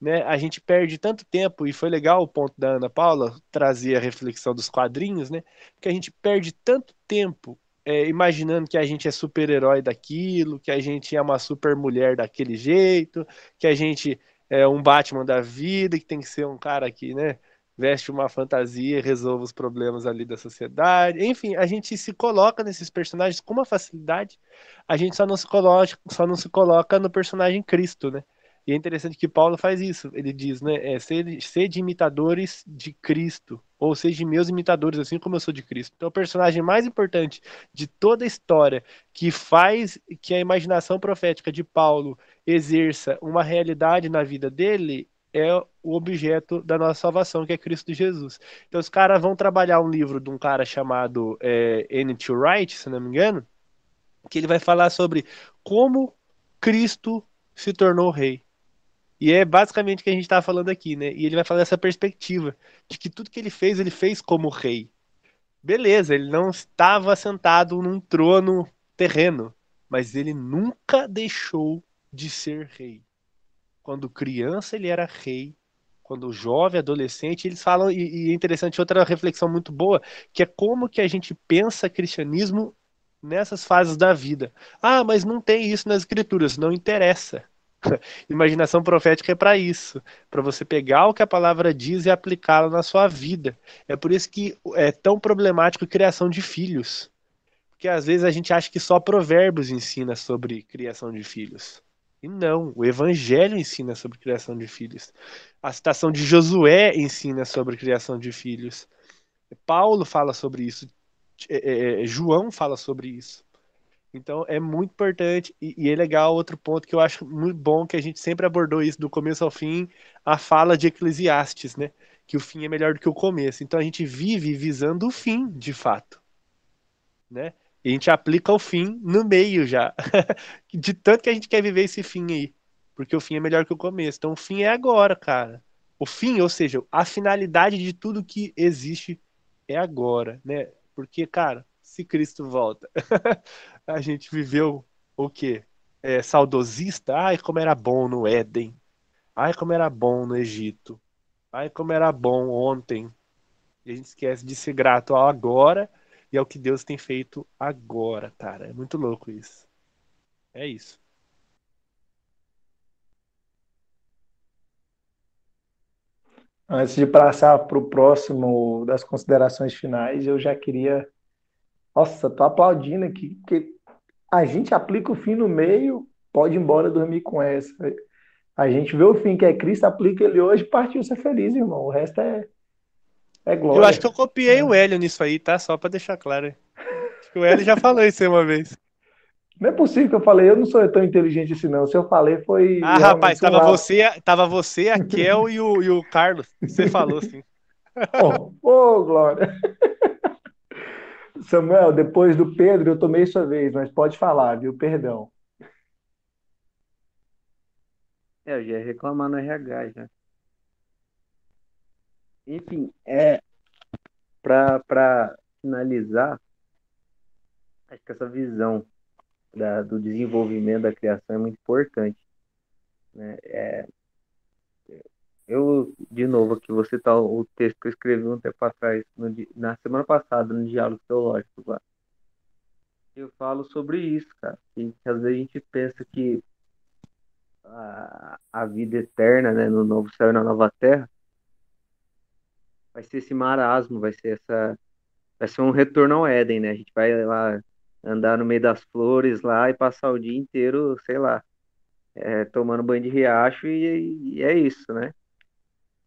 Né? A gente perde tanto tempo, e foi legal o ponto da Ana Paula trazer a reflexão dos quadrinhos, né? que a gente perde tanto tempo é, imaginando que a gente é super-herói daquilo, que a gente é uma super mulher daquele jeito, que a gente é um Batman da vida, que tem que ser um cara que, né, veste uma fantasia e resolve os problemas ali da sociedade. Enfim, a gente se coloca nesses personagens com uma facilidade, a gente só não se coloca, só não se coloca no personagem Cristo, né? E é interessante que Paulo faz isso. Ele diz, né? É, sede, sede imitadores de Cristo, ou seja, meus imitadores, assim como eu sou de Cristo. Então, o personagem mais importante de toda a história que faz que a imaginação profética de Paulo exerça uma realidade na vida dele é o objeto da nossa salvação, que é Cristo Jesus. Então, os caras vão trabalhar um livro de um cara chamado é, N.T. Wright, se não me engano, que ele vai falar sobre como Cristo se tornou rei. E é basicamente o que a gente está falando aqui, né? E ele vai falar dessa perspectiva de que tudo que ele fez, ele fez como rei. Beleza, ele não estava sentado num trono terreno, mas ele nunca deixou de ser rei. Quando criança ele era rei, quando jovem, adolescente, eles falam e, e é interessante outra reflexão muito boa, que é como que a gente pensa cristianismo nessas fases da vida. Ah, mas não tem isso nas escrituras, não interessa. Imaginação profética é para isso, para você pegar o que a palavra diz e aplicá-lo na sua vida. É por isso que é tão problemático a criação de filhos. Porque às vezes a gente acha que só Provérbios ensina sobre criação de filhos. E não, o Evangelho ensina sobre criação de filhos. A citação de Josué ensina sobre criação de filhos. Paulo fala sobre isso. É, é, é João fala sobre isso. Então é muito importante e, e, é legal outro ponto que eu acho muito bom que a gente sempre abordou isso do começo ao fim, a fala de Eclesiastes, né? Que o fim é melhor do que o começo. Então a gente vive visando o fim, de fato, né? E a gente aplica o fim no meio já, de tanto que a gente quer viver esse fim aí, porque o fim é melhor que o começo. Então o fim é agora, cara. O fim, ou seja, a finalidade de tudo que existe é agora, né? Porque, cara, se Cristo volta, a gente viveu o quê? É, saudosista? Ai, como era bom no Éden. Ai, como era bom no Egito. Ai, como era bom ontem. E a gente esquece de ser grato ao agora e ao que Deus tem feito agora, cara. É muito louco isso. É isso. Antes de passar para o próximo das considerações finais, eu já queria. Nossa, tô aplaudindo aqui, porque a gente aplica o fim no meio, pode ir embora dormir com essa. A gente vê o fim que é Cristo, aplica ele hoje, partiu ser feliz, irmão. O resto é, é glória. Eu acho que eu copiei é. o Hélio nisso aí, tá? Só pra deixar claro. Acho que o Hélio já falou isso aí uma vez. Não é possível que eu falei, eu não sou tão inteligente assim, não. Se eu falei, foi. Ah, rapaz, tava você, tava você, a Kel e o, e o Carlos. Você falou assim. Ô, oh, oh, Glória. Samuel, depois do Pedro, eu tomei sua vez, mas pode falar, viu? Perdão. É, eu já ia reclamar no RH já. Enfim, é para finalizar, acho que essa visão da, do desenvolvimento da criação é muito importante. Né? É, eu, de novo, aqui vou citar o texto que eu escrevi um tempo atrás, no, na semana passada, no Diálogo Teológico lá. Eu falo sobre isso, cara. Que, que às vezes a gente pensa que a, a vida eterna, né, no novo céu e na nova terra, vai ser esse marasmo, vai ser essa. Vai ser um retorno ao Éden, né? A gente vai lá andar no meio das flores lá e passar o dia inteiro, sei lá, é, tomando banho de riacho e, e é isso, né?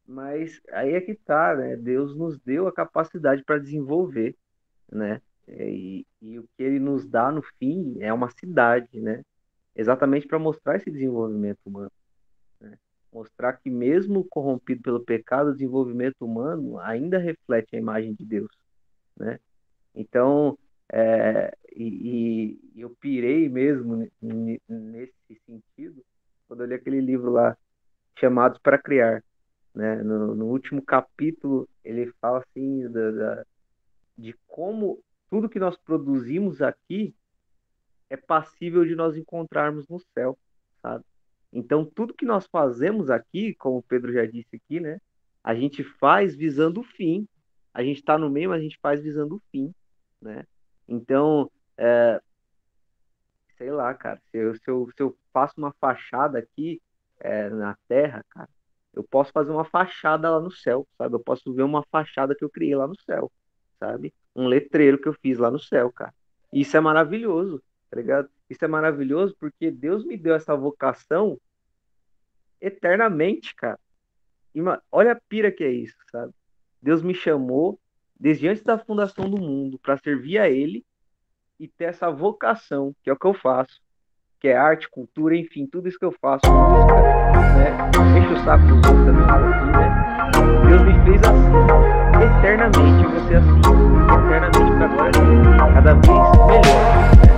Mas aí é que tá, né? Deus nos deu a capacidade para desenvolver, né? E, e, o que ele nos dá no fim é uma cidade, né? Exatamente para mostrar esse desenvolvimento humano. Mostrar que, mesmo corrompido pelo pecado, o desenvolvimento humano ainda reflete a imagem de Deus, né? Então, é, e, e, eu pirei mesmo nesse sentido quando eu li aquele livro lá, Chamados para Criar. Né? No, no último capítulo, ele fala assim da, da, de como tudo que nós produzimos aqui é passível de nós encontrarmos no céu, sabe? Então, tudo que nós fazemos aqui, como o Pedro já disse aqui, né? A gente faz visando o fim. A gente está no meio, mas a gente faz visando o fim, né? Então, é, sei lá, cara, se eu, se eu, se eu faço uma fachada aqui é, na Terra, cara, eu posso fazer uma fachada lá no céu, sabe? Eu posso ver uma fachada que eu criei lá no céu, sabe? Um letreiro que eu fiz lá no céu, cara. Isso é maravilhoso, tá ligado? Isso é maravilhoso porque Deus me deu essa vocação eternamente, cara. E, olha a pira que é isso, sabe? Deus me chamou desde antes da fundação do mundo para servir a Ele e ter essa vocação, que é o que eu faço, que é arte, cultura, enfim, tudo isso que eu faço, né? Deixa o saco dos outros também pouquinho, né? Deus me fez assim, eternamente, eu vou ser assim, eternamente para agora, cada vez melhor, né?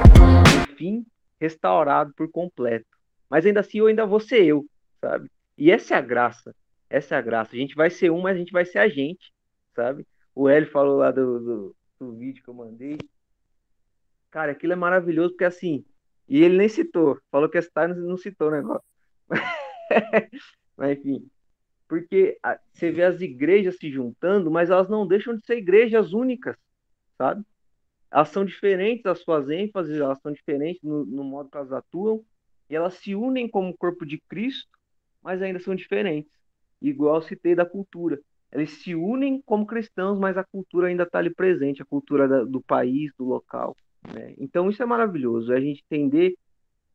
Enfim, restaurado por completo. Mas ainda assim, eu ainda vou ser eu, sabe? E essa é a graça, essa é a graça. A gente vai ser um, mas a gente vai ser a gente, sabe? O Hélio falou lá do, do, do vídeo que eu mandei. Cara, aquilo é maravilhoso, porque assim, e ele nem citou, falou que citar não citou o negócio. Mas enfim, porque você vê as igrejas se juntando, mas elas não deixam de ser igrejas únicas, sabe? Elas são diferentes, as suas ênfases, elas são diferentes no, no modo que elas atuam, e elas se unem como corpo de Cristo, mas ainda são diferentes. Igual citei da cultura. Eles se unem como cristãos, mas a cultura ainda está ali presente, a cultura da, do país, do local. Né? Então isso é maravilhoso, é a gente entender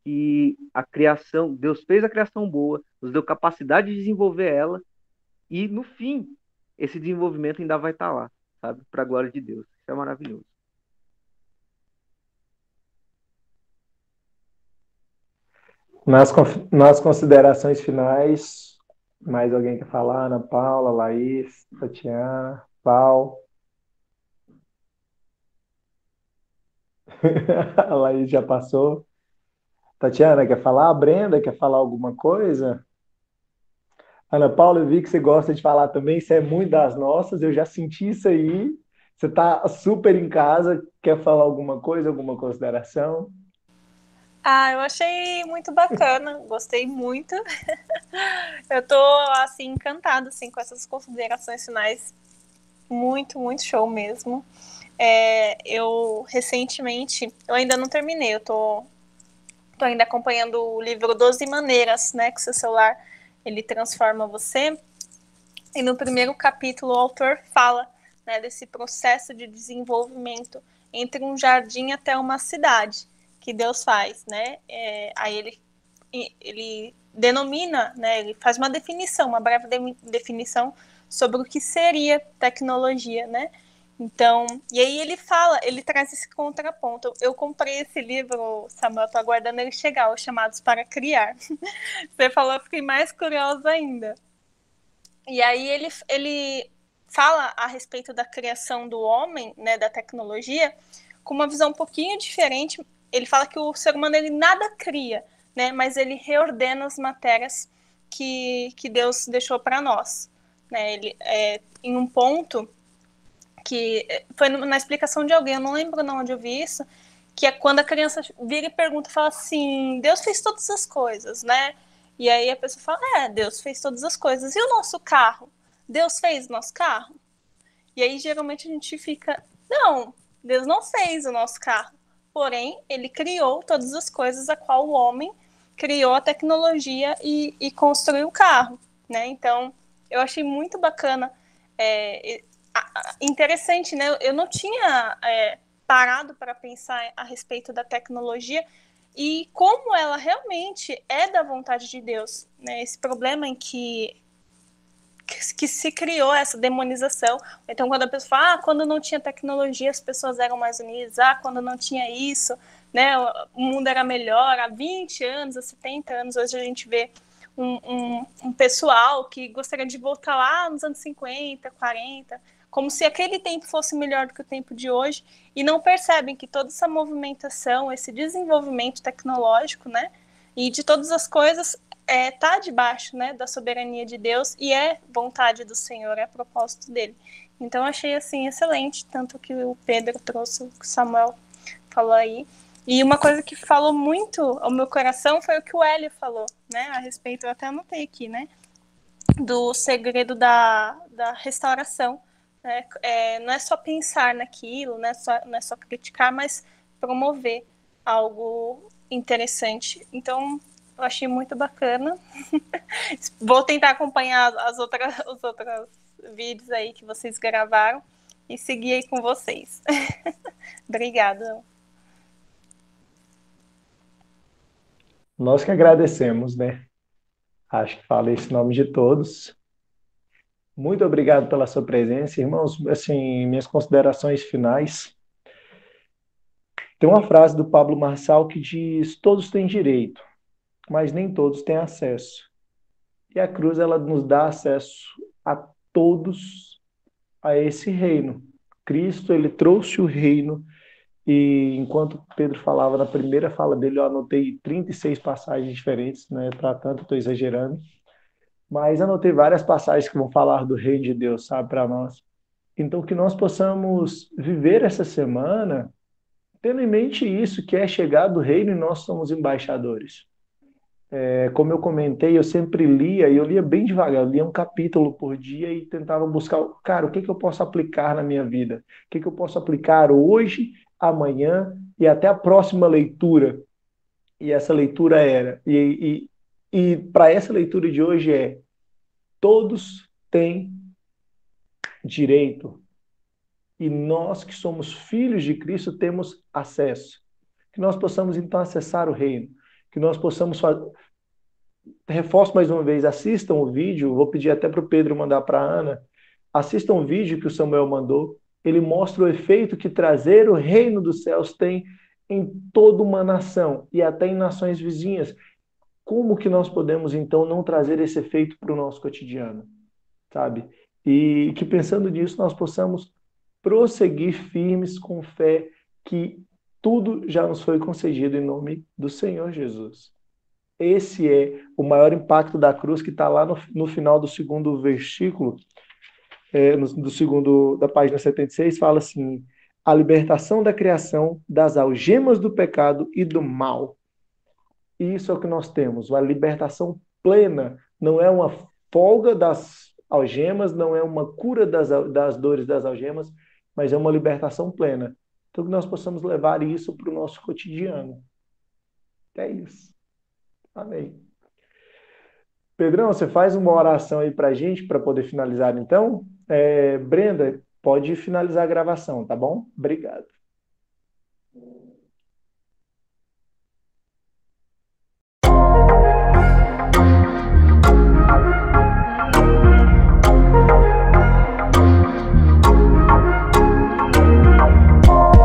que a criação, Deus fez a criação boa, nos deu capacidade de desenvolver ela, e no fim, esse desenvolvimento ainda vai estar lá, sabe? Para a glória de Deus. Isso é maravilhoso. Nas, nas considerações finais, mais alguém quer falar? Ana Paula, Laís, Tatiana, Paulo? a Laís já passou. Tatiana, quer falar? A Brenda, quer falar alguma coisa? Ana Paula, eu vi que você gosta de falar também, isso é muito das nossas, eu já senti isso aí. Você está super em casa, quer falar alguma coisa, alguma consideração? Ah, eu achei muito bacana, gostei muito. eu tô assim encantada assim com essas considerações finais. Muito, muito show mesmo. É, eu recentemente, eu ainda não terminei, eu tô, tô ainda acompanhando o livro 12 Maneiras, né, que seu celular ele transforma você. E no primeiro capítulo o autor fala né, desse processo de desenvolvimento entre um jardim até uma cidade que Deus faz, né? É, aí ele ele denomina, né? Ele faz uma definição, uma breve de, definição sobre o que seria tecnologia, né? Então, e aí ele fala, ele traz esse contraponto. Eu comprei esse livro, Samuel, tô aguardando ele chegar, os chamados para criar. Você falou, eu fiquei mais curiosa ainda. E aí ele, ele fala a respeito da criação do homem, né, da tecnologia, com uma visão um pouquinho diferente. Ele fala que o ser humano ele nada cria, né, mas ele reordena as matérias que, que Deus deixou para nós. Né, ele, é, em um ponto que eh, foi na explicação de alguém, eu não lembro não onde eu vi isso, que é quando a criança vira e pergunta, fala assim, Deus fez todas as coisas, né? E aí a pessoa fala, é, Deus fez todas as coisas. E o nosso carro? Deus fez o nosso carro? E aí geralmente a gente fica, não, Deus não fez o nosso carro. Porém, ele criou todas as coisas a qual o homem criou a tecnologia e, e construiu o carro, né? Então, eu achei muito bacana é, interessante, né? Eu não tinha é, parado para pensar a respeito da tecnologia e como ela realmente é da vontade de Deus, né? Esse problema em que que se criou essa demonização. Então, quando a pessoa fala, ah, quando não tinha tecnologia, as pessoas eram mais unidas, ah, quando não tinha isso, né, o mundo era melhor, há 20 anos, há 70 anos, hoje a gente vê um, um, um pessoal que gostaria de voltar lá nos anos 50, 40, como se aquele tempo fosse melhor do que o tempo de hoje, e não percebem que toda essa movimentação, esse desenvolvimento tecnológico, né, e de todas as coisas está é, tá debaixo né, da soberania de Deus e é vontade do Senhor, é propósito dele. Então achei assim excelente, tanto que o Pedro trouxe, o Samuel falou aí. E uma coisa que falou muito ao meu coração foi o que o Hélio falou, né? A respeito, eu até anotei aqui, né? Do segredo da, da restauração. Né? É, não é só pensar naquilo, né? Só, não é só criticar, mas promover algo interessante. Então, eu achei muito bacana. Vou tentar acompanhar as outras, os outros vídeos aí que vocês gravaram e seguir aí com vocês. Obrigada. Nós que agradecemos, né? Acho que falei esse nome de todos. Muito obrigado pela sua presença, irmãos. Assim, minhas considerações finais. Tem uma frase do Pablo Marçal que diz: Todos têm direito, mas nem todos têm acesso. E a cruz ela nos dá acesso a todos a esse reino. Cristo ele trouxe o reino e enquanto Pedro falava na primeira fala dele, eu anotei 36 passagens diferentes, né? Para tanto estou exagerando, mas anotei várias passagens que vão falar do reino de Deus, sabe, para nós. Então que nós possamos viver essa semana tendo em mente isso, que é chegar do reino e nós somos embaixadores. É, como eu comentei, eu sempre lia, e eu lia bem devagar, eu lia um capítulo por dia e tentava buscar, cara, o que, que eu posso aplicar na minha vida? O que, que eu posso aplicar hoje, amanhã e até a próxima leitura? E essa leitura era, e, e, e para essa leitura de hoje é: todos têm direito. E nós que somos filhos de Cristo temos acesso. Que nós possamos então acessar o reino que nós possamos fazer. Reforço mais uma vez, assistam o vídeo, vou pedir até para o Pedro mandar para a Ana. Assistam o vídeo que o Samuel mandou. Ele mostra o efeito que trazer o reino dos céus tem em toda uma nação e até em nações vizinhas. Como que nós podemos então não trazer esse efeito para o nosso cotidiano, sabe? E que pensando nisso nós possamos prosseguir firmes com fé que tudo já nos foi concedido em nome do Senhor Jesus. Esse é o maior impacto da cruz que está lá no, no, final do segundo versículo, é, no, do segundo da página 76, fala assim: a libertação da criação das algemas do pecado e do mal. Isso é o que nós temos, a libertação plena. Não é uma folga das algemas, não é uma cura das, das dores das algemas, mas é uma libertação plena. Então, que nós possamos levar isso para o nosso cotidiano. É isso. Amém. Pedrão, você faz uma oração aí para a gente, para poder finalizar, então? É, Brenda, pode finalizar a gravação, tá bom? Obrigado.